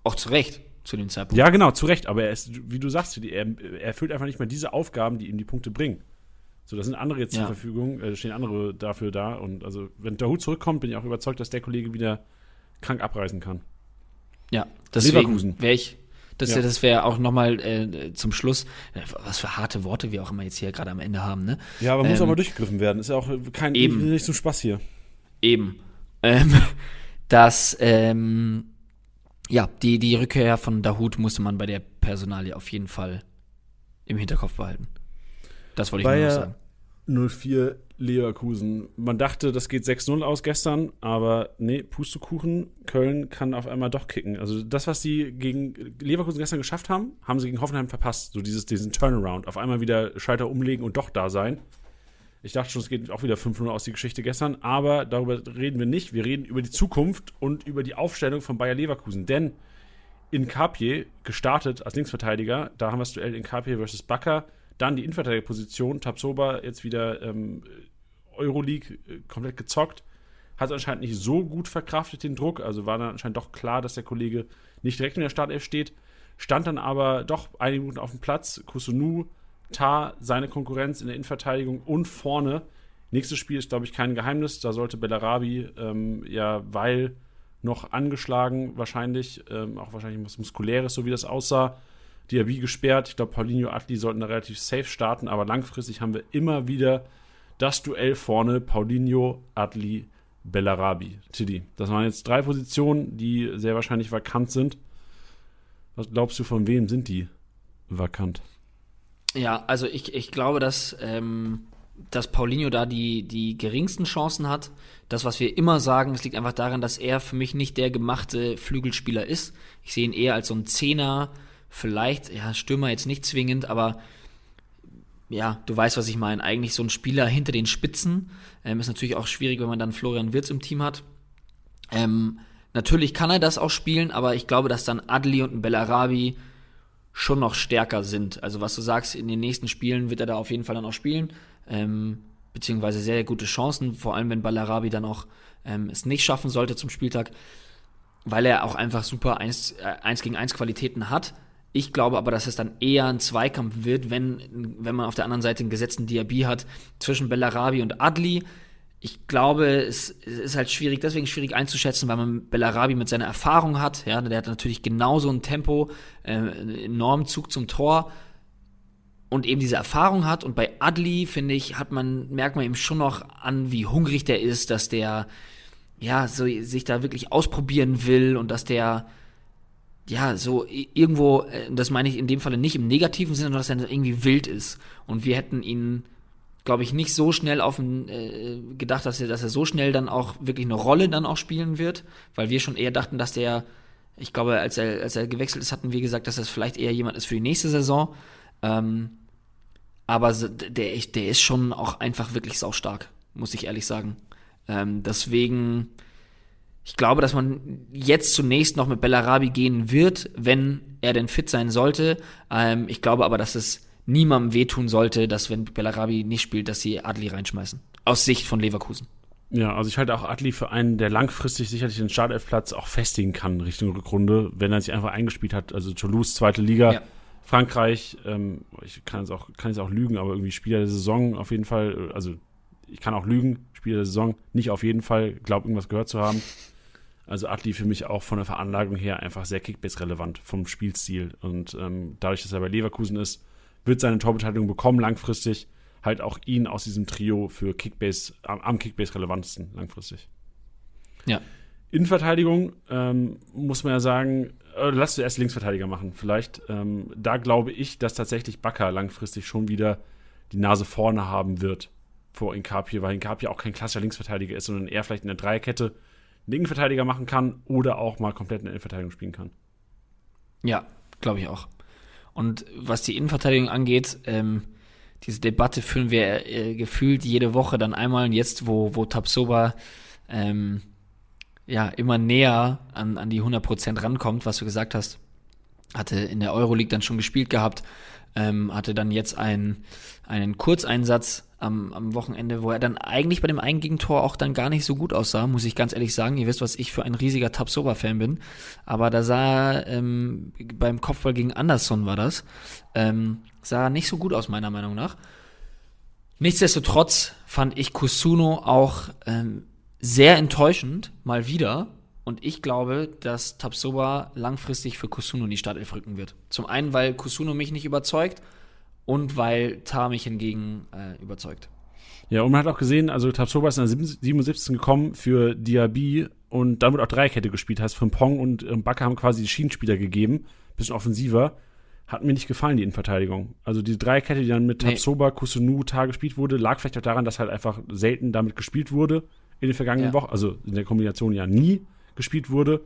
Auch zu Recht zu dem Zeitpunkt. Ja, genau, zu Recht. Aber er ist, wie du sagst, er, er erfüllt einfach nicht mehr diese Aufgaben, die ihm die Punkte bringen. So, da sind andere jetzt ja. zur Verfügung, äh, stehen andere dafür da. Und also, wenn der Hut zurückkommt, bin ich auch überzeugt, dass der Kollege wieder krank abreisen kann. Ja, deswegen wäre ich. Das, ja. das wäre auch nochmal äh, zum Schluss, äh, was für harte Worte wir auch immer jetzt hier gerade am Ende haben, ne? Ja, aber ähm, muss auch mal durchgegriffen werden. Ist ja auch kein eben, nicht, nicht so Spaß hier. Eben. Ähm, dass ähm, ja, die, die Rückkehr von Dahut musste man bei der Personalie auf jeden Fall im Hinterkopf behalten. Das wollte ich nur noch sagen. 04 Leverkusen. Man dachte, das geht 6-0 aus gestern, aber nee, Pustekuchen. Köln kann auf einmal doch kicken. Also das, was sie gegen Leverkusen gestern geschafft haben, haben sie gegen Hoffenheim verpasst. So dieses, diesen Turnaround. Auf einmal wieder Schalter umlegen und doch da sein. Ich dachte schon, es geht auch wieder 5-0 aus die Geschichte gestern, aber darüber reden wir nicht. Wir reden über die Zukunft und über die Aufstellung von Bayer Leverkusen. Denn in Kapje gestartet als Linksverteidiger, da haben wir das Duell in Kapje versus Bakker, dann die Innenverteidigerposition, Tabsoba jetzt wieder ähm, Euroleague äh, komplett gezockt, hat anscheinend nicht so gut verkraftet den Druck, also war dann anscheinend doch klar, dass der Kollege nicht direkt in der Startelf steht, stand dann aber doch einige Minuten auf dem Platz, Kusunu Tar seine Konkurrenz in der Innenverteidigung und vorne. Nächstes Spiel ist, glaube ich, kein Geheimnis. Da sollte Bellarabi ähm, ja, weil noch angeschlagen, wahrscheinlich, ähm, auch wahrscheinlich was Muskuläres, so wie das aussah. Diaby gesperrt. Ich glaube, Paulinho Atli sollten da relativ safe starten, aber langfristig haben wir immer wieder das Duell vorne: Paulinho, Atli, Bellarabi. Tiddy. Das waren jetzt drei Positionen, die sehr wahrscheinlich vakant sind. Was glaubst du, von wem sind die vakant? Ja, also ich, ich glaube, dass, ähm, dass Paulinho da die, die geringsten Chancen hat. Das, was wir immer sagen, es liegt einfach daran, dass er für mich nicht der gemachte Flügelspieler ist. Ich sehe ihn eher als so ein Zehner, vielleicht, ja, Stürmer jetzt nicht zwingend, aber ja, du weißt, was ich meine. Eigentlich so ein Spieler hinter den Spitzen. Ähm, ist natürlich auch schwierig, wenn man dann Florian Wirz im Team hat. Ähm, natürlich kann er das auch spielen, aber ich glaube, dass dann Adli und ein Bellarabi schon noch stärker sind. Also was du sagst, in den nächsten Spielen wird er da auf jeden Fall dann auch spielen, ähm, beziehungsweise sehr, sehr gute Chancen, vor allem wenn Ballarabi dann auch ähm, es nicht schaffen sollte zum Spieltag, weil er auch einfach super 1, äh, 1 gegen 1 Qualitäten hat. Ich glaube aber, dass es dann eher ein Zweikampf wird, wenn, wenn man auf der anderen Seite einen gesetzten Diaby hat zwischen Bellarabi und Adli ich glaube, es, ist halt schwierig, deswegen schwierig einzuschätzen, weil man Bellarabi mit seiner Erfahrung hat. Ja, der hat natürlich genauso ein Tempo, äh, einen enormen Zug zum Tor und eben diese Erfahrung hat. Und bei Adli, finde ich, hat man, merkt man eben schon noch an, wie hungrig der ist, dass der, ja, so sich da wirklich ausprobieren will und dass der, ja, so irgendwo, äh, das meine ich in dem Falle nicht im negativen Sinne, sondern dass er irgendwie wild ist. Und wir hätten ihn glaube ich, nicht so schnell auf den, äh, gedacht, dass er, dass er so schnell dann auch wirklich eine Rolle dann auch spielen wird, weil wir schon eher dachten, dass der, ich glaube, als er, als er gewechselt ist, hatten wir gesagt, dass das vielleicht eher jemand ist für die nächste Saison. Ähm, aber der, der ist schon auch einfach wirklich saustark, muss ich ehrlich sagen. Ähm, deswegen, ich glaube, dass man jetzt zunächst noch mit Bellarabi gehen wird, wenn er denn fit sein sollte. Ähm, ich glaube aber, dass es niemandem wehtun sollte, dass wenn Bellarabi nicht spielt, dass sie Adli reinschmeißen. Aus Sicht von Leverkusen. Ja, also ich halte auch Adli für einen, der langfristig sicherlich den Startelfplatz auch festigen kann Richtung Rückrunde, wenn er sich einfach eingespielt hat. Also Toulouse, zweite Liga, ja. Frankreich, ähm, ich kann es auch, kann es auch lügen, aber irgendwie Spieler der Saison auf jeden Fall, also ich kann auch lügen, Spieler der Saison, nicht auf jeden Fall, glaube irgendwas gehört zu haben. Also Adli für mich auch von der Veranlagung her einfach sehr Kickbase-relevant vom Spielstil. Und ähm, dadurch, dass er bei Leverkusen ist, wird seine Torbeteiligung bekommen, langfristig halt auch ihn aus diesem Trio für Kickbase, am, am Kickbase relevantesten langfristig. Ja. Innenverteidigung ähm, muss man ja sagen, äh, lass du erst Linksverteidiger machen, vielleicht. Ähm, da glaube ich, dass tatsächlich Bakker langfristig schon wieder die Nase vorne haben wird. vor Inkapie, weil Inkapie auch kein klassischer Linksverteidiger ist, sondern eher vielleicht in der Dreierkette einen Innenverteidiger machen kann oder auch mal komplett in der Innenverteidigung spielen kann. Ja, glaube ich auch. Und was die Innenverteidigung angeht, ähm, diese Debatte führen wir äh, gefühlt jede Woche dann einmal. Und jetzt, wo, wo Tapsoba ähm, ja immer näher an, an die 100% rankommt, was du gesagt hast, hatte in der Euroleague dann schon gespielt gehabt, ähm, hatte dann jetzt einen, einen Kurzeinsatz am, am Wochenende, wo er dann eigentlich bei dem einen Gegentor auch dann gar nicht so gut aussah, muss ich ganz ehrlich sagen. Ihr wisst, was ich für ein riesiger Tapsoba-Fan bin. Aber da sah ähm, beim Kopfball gegen Anderson war das, ähm, sah nicht so gut aus, meiner Meinung nach. Nichtsdestotrotz fand ich Kusuno auch ähm, sehr enttäuschend, mal wieder. Und ich glaube, dass Tapsoba langfristig für Kusuno in die Startelf rücken wird. Zum einen, weil Kusuno mich nicht überzeugt und weil Tar mich hingegen äh, überzeugt. Ja, und man hat auch gesehen, also Tapsoba ist in der 77. gekommen für Diaby und dann wird auch Dreierkette gespielt. Heißt, Pong und ähm, Backe haben quasi die Schienenspieler gegeben, bisschen offensiver. Hat mir nicht gefallen, die Innenverteidigung. Also die Dreierkette, die dann mit Tapsoba, nee. Kusunu, Tar gespielt wurde, lag vielleicht auch daran, dass halt einfach selten damit gespielt wurde in den vergangenen ja. Wochen. Also in der Kombination ja nie gespielt wurde.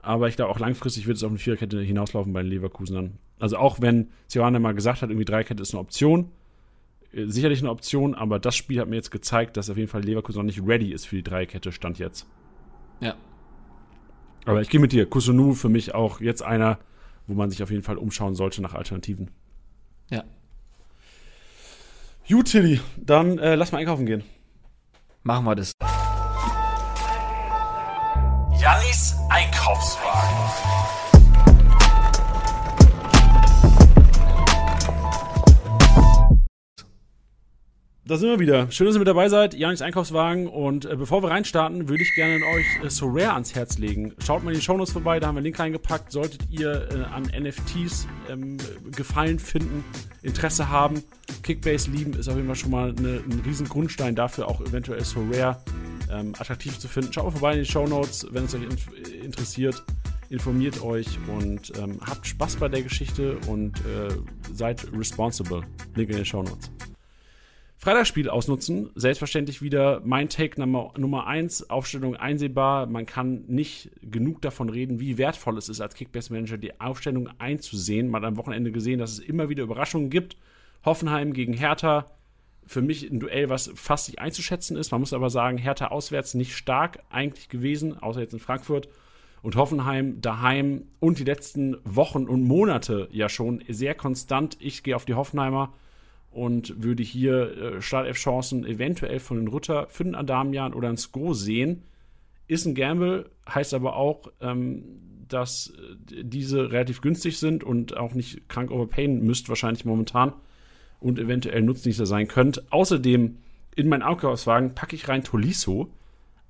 Aber ich glaube, auch langfristig wird es auf eine Viererkette hinauslaufen bei den Leverkusenern. Also auch wenn Sioane mal gesagt hat, irgendwie Dreikette ist eine Option, äh, sicherlich eine Option, aber das Spiel hat mir jetzt gezeigt, dass auf jeden Fall Leverkusen noch nicht ready ist für die Dreikette, stand jetzt. Ja. Aber ich gehe mit dir. Kusunu für mich auch jetzt einer, wo man sich auf jeden Fall umschauen sollte nach Alternativen. Ja. Gut, Tilly, dann äh, lass mal einkaufen gehen. Machen wir das. Jannis Einkaufswagen. Da sind wir wieder. Schön, dass ihr mit dabei seid. Janis Einkaufswagen. Und äh, bevor wir reinstarten, würde ich gerne euch äh, Sorare ans Herz legen. Schaut mal in die Shownotes vorbei, da haben wir einen Link reingepackt. Solltet ihr äh, an NFTs ähm, Gefallen finden, Interesse haben, Kickbase lieben, ist auf jeden Fall schon mal eine, ein riesen Grundstein dafür, auch eventuell Sorare ähm, attraktiv zu finden. Schaut mal vorbei in die Show Notes, wenn es euch in interessiert. Informiert euch und ähm, habt Spaß bei der Geschichte und äh, seid responsible. Link in den Show Notes. Freitagsspiel ausnutzen. Selbstverständlich wieder mein Take Nummer, Nummer 1, Aufstellung einsehbar. Man kann nicht genug davon reden, wie wertvoll es ist, als Kickbase-Manager die Aufstellung einzusehen. Man hat am Wochenende gesehen, dass es immer wieder Überraschungen gibt. Hoffenheim gegen Hertha, für mich ein Duell, was fast nicht einzuschätzen ist. Man muss aber sagen, Hertha auswärts nicht stark eigentlich gewesen, außer jetzt in Frankfurt. Und Hoffenheim daheim und die letzten Wochen und Monate ja schon sehr konstant. Ich gehe auf die Hoffenheimer und würde hier äh, Startelf-Chancen eventuell von den Rutter für den Adamian oder ein Sko sehen. Ist ein Gamble, heißt aber auch, ähm, dass äh, diese relativ günstig sind und auch nicht krank overpayen müsst wahrscheinlich momentan und eventuell nutznießer sein könnt. Außerdem in meinen Einkaufswagen packe ich rein Tolisso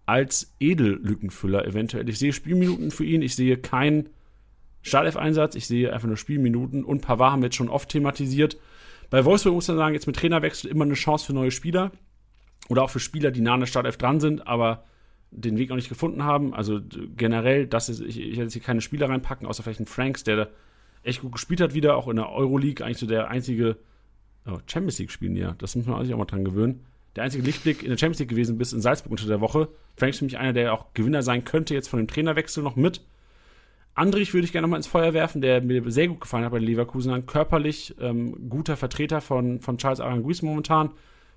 als Edellückenfüller eventuell. Ich sehe Spielminuten für ihn, ich sehe keinen Startelf-Einsatz, ich sehe einfach nur Spielminuten und Pavard haben wir jetzt schon oft thematisiert. Bei Wolfsburg muss man sagen, jetzt mit Trainerwechsel immer eine Chance für neue Spieler oder auch für Spieler, die nah an der Startelf dran sind, aber den Weg noch nicht gefunden haben. Also generell, das ist, ich, werde jetzt hier keine Spieler reinpacken, außer vielleicht einen Franks, der echt gut gespielt hat wieder, auch in der Euroleague eigentlich so der einzige oh, Champions League spielen ja. Das muss man sich auch mal dran gewöhnen. Der einzige Lichtblick in der Champions League gewesen bis in Salzburg unter der Woche. Frank ist mich einer, der auch Gewinner sein könnte, jetzt von dem Trainerwechsel noch mit. Andrich würde ich gerne nochmal ins Feuer werfen, der mir sehr gut gefallen hat bei den Leverkusenern. Körperlich ähm, guter Vertreter von, von Charles Aranguiz momentan.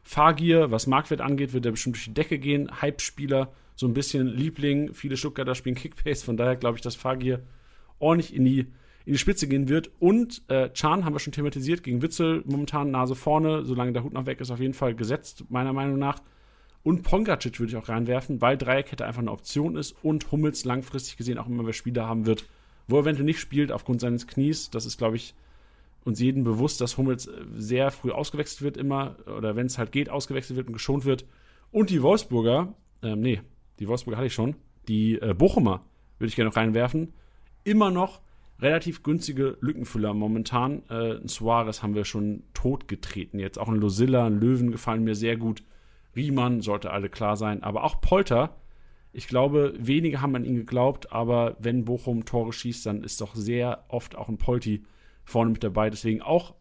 Fahrgier, was Marktwert angeht, wird er bestimmt durch die Decke gehen. Hype-Spieler, so ein bisschen Liebling. Viele Stuttgarter spielen Kickbase, von daher glaube ich, dass Fahrgier ordentlich in die in die Spitze gehen wird. Und äh, Chan haben wir schon thematisiert gegen Witzel, momentan Nase vorne, solange der Hut noch weg ist, auf jeden Fall gesetzt, meiner Meinung nach. Und Pongacic würde ich auch reinwerfen, weil Dreierkette einfach eine Option ist und Hummels langfristig gesehen auch immer mehr Spieler haben wird, wo er eventuell nicht spielt aufgrund seines Knies. Das ist, glaube ich, uns jedem bewusst, dass Hummels äh, sehr früh ausgewechselt wird immer, oder wenn es halt geht, ausgewechselt wird und geschont wird. Und die Wolfsburger, ähm, nee, die Wolfsburger hatte ich schon, die äh, Bochumer würde ich gerne noch reinwerfen, immer noch relativ günstige Lückenfüller momentan. Äh, Suarez haben wir schon totgetreten jetzt. Auch ein Losilla, ein Löwen gefallen mir sehr gut. Riemann sollte alle klar sein. Aber auch Polter, ich glaube, wenige haben an ihn geglaubt, aber wenn Bochum Tore schießt, dann ist doch sehr oft auch ein Polti vorne mit dabei. Deswegen auch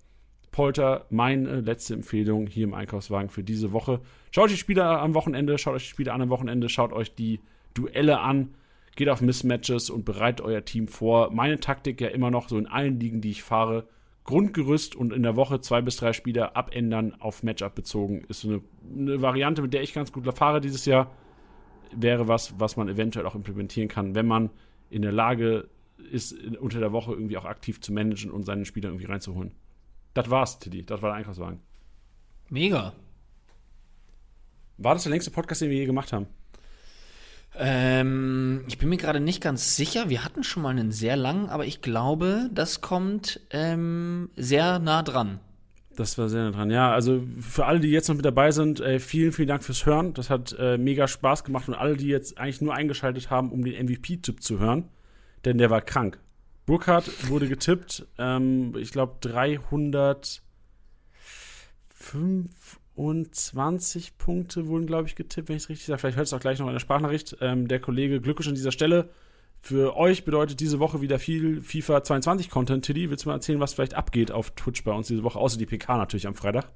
Polter meine letzte Empfehlung hier im Einkaufswagen für diese Woche. Schaut die Spiele am Wochenende, schaut euch die Spiele an am Wochenende, schaut euch die Duelle an, geht auf Mismatches und bereitet euer Team vor. Meine Taktik ja immer noch so in allen Ligen, die ich fahre, Grundgerüst und in der Woche zwei bis drei Spieler abändern auf Matchup bezogen, ist so eine, eine Variante, mit der ich ganz gut fahre dieses Jahr. Wäre was, was man eventuell auch implementieren kann, wenn man in der Lage ist, unter der Woche irgendwie auch aktiv zu managen und seinen Spieler irgendwie reinzuholen. Das war's, Tiddy. Das war der Einkaufswagen. Mega. War das der längste Podcast, den wir je gemacht haben? Ähm, ich bin mir gerade nicht ganz sicher. Wir hatten schon mal einen sehr langen, aber ich glaube, das kommt ähm, sehr nah dran. Das war sehr nah dran. Ja, also für alle, die jetzt noch mit dabei sind, äh, vielen, vielen Dank fürs Hören. Das hat äh, mega Spaß gemacht und alle, die jetzt eigentlich nur eingeschaltet haben, um den MVP-Tipp zu hören, denn der war krank. Burkhardt wurde getippt, ähm, ich glaube 325 Punkte wurden, glaube ich, getippt, wenn ich es richtig sage. Vielleicht hört es auch gleich noch in der Sprachnachricht. Ähm, der Kollege, Glückwunsch an dieser Stelle. Für euch bedeutet diese Woche wieder viel FIFA 22 Content. Tiddy, willst du mal erzählen, was vielleicht abgeht auf Twitch bei uns diese Woche, außer die PK natürlich am Freitag?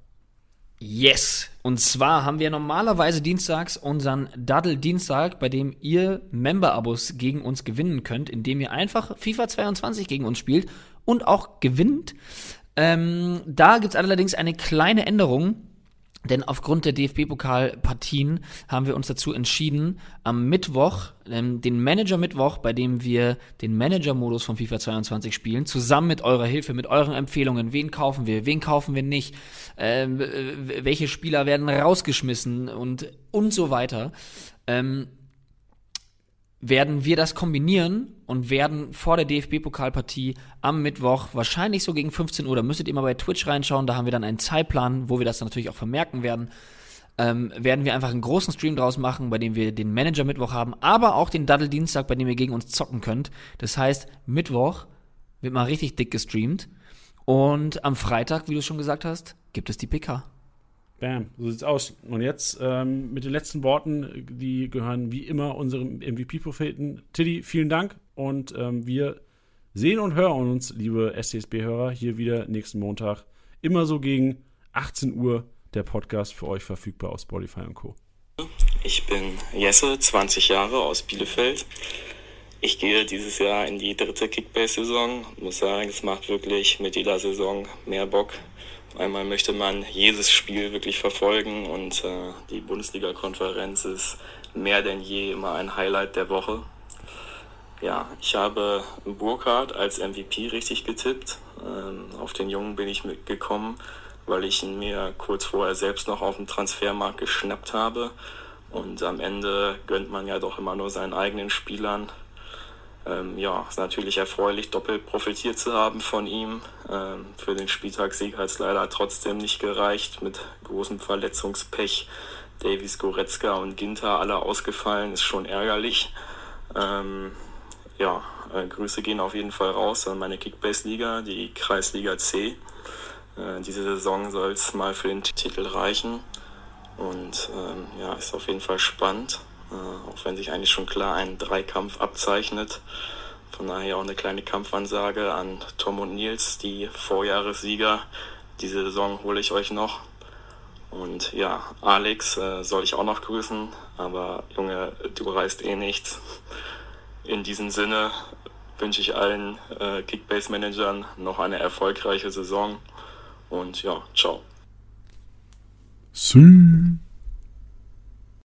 Yes. Und zwar haben wir normalerweise dienstags unseren Daddle Dienstag, bei dem ihr Member-Abos gegen uns gewinnen könnt, indem ihr einfach FIFA 22 gegen uns spielt und auch gewinnt. Ähm, da gibt es allerdings eine kleine Änderung. Denn aufgrund der DFB-Pokal-Partien haben wir uns dazu entschieden, am Mittwoch, ähm, den Manager-Mittwoch, bei dem wir den Manager-Modus von FIFA 22 spielen, zusammen mit eurer Hilfe, mit euren Empfehlungen, wen kaufen wir, wen kaufen wir nicht, ähm, welche Spieler werden rausgeschmissen und, und so weiter, ähm, werden wir das kombinieren und werden vor der DFB-Pokalpartie am Mittwoch, wahrscheinlich so gegen 15 Uhr, da müsstet ihr mal bei Twitch reinschauen, da haben wir dann einen Zeitplan, wo wir das dann natürlich auch vermerken werden, ähm, werden wir einfach einen großen Stream draus machen, bei dem wir den Manager-Mittwoch haben, aber auch den Daddle-Dienstag, bei dem ihr gegen uns zocken könnt. Das heißt, Mittwoch wird mal richtig dick gestreamt und am Freitag, wie du schon gesagt hast, gibt es die PK. Bam, so sieht's aus. Und jetzt ähm, mit den letzten Worten, die gehören wie immer unserem MVP-Propheten. Tiddy, vielen Dank und ähm, wir sehen und hören uns, liebe SCSB-Hörer, hier wieder nächsten Montag. Immer so gegen 18 Uhr der Podcast für euch verfügbar auf Spotify und Co. Ich bin Jesse, 20 Jahre aus Bielefeld. Ich gehe dieses Jahr in die dritte Kickbase-Saison. Muss sagen, es macht wirklich mit jeder Saison mehr Bock. Einmal möchte man jedes Spiel wirklich verfolgen und äh, die Bundesliga-Konferenz ist mehr denn je immer ein Highlight der Woche. Ja, ich habe Burkhardt als MVP richtig getippt. Ähm, auf den Jungen bin ich mitgekommen, weil ich ihn mir kurz vorher selbst noch auf dem Transfermarkt geschnappt habe. Und am Ende gönnt man ja doch immer nur seinen eigenen Spielern ähm, ja, ist natürlich erfreulich, doppelt profitiert zu haben von ihm. Ähm, für den Spieltagssieg hat es leider trotzdem nicht gereicht. Mit großem Verletzungspech. Davies, Goretzka und Ginter alle ausgefallen, ist schon ärgerlich. Ähm, ja, äh, Grüße gehen auf jeden Fall raus an meine Kickbase-Liga, die Kreisliga C. Äh, diese Saison soll es mal für den Titel reichen. Und ähm, ja, ist auf jeden Fall spannend. Äh, auch wenn sich eigentlich schon klar ein Dreikampf abzeichnet. Von daher auch eine kleine Kampfansage an Tom und Nils, die Vorjahressieger. Diese Saison hole ich euch noch. Und ja, Alex äh, soll ich auch noch grüßen, aber Junge, du reißt eh nichts. In diesem Sinne wünsche ich allen äh, Kickbase-Managern noch eine erfolgreiche Saison und ja, ciao. See.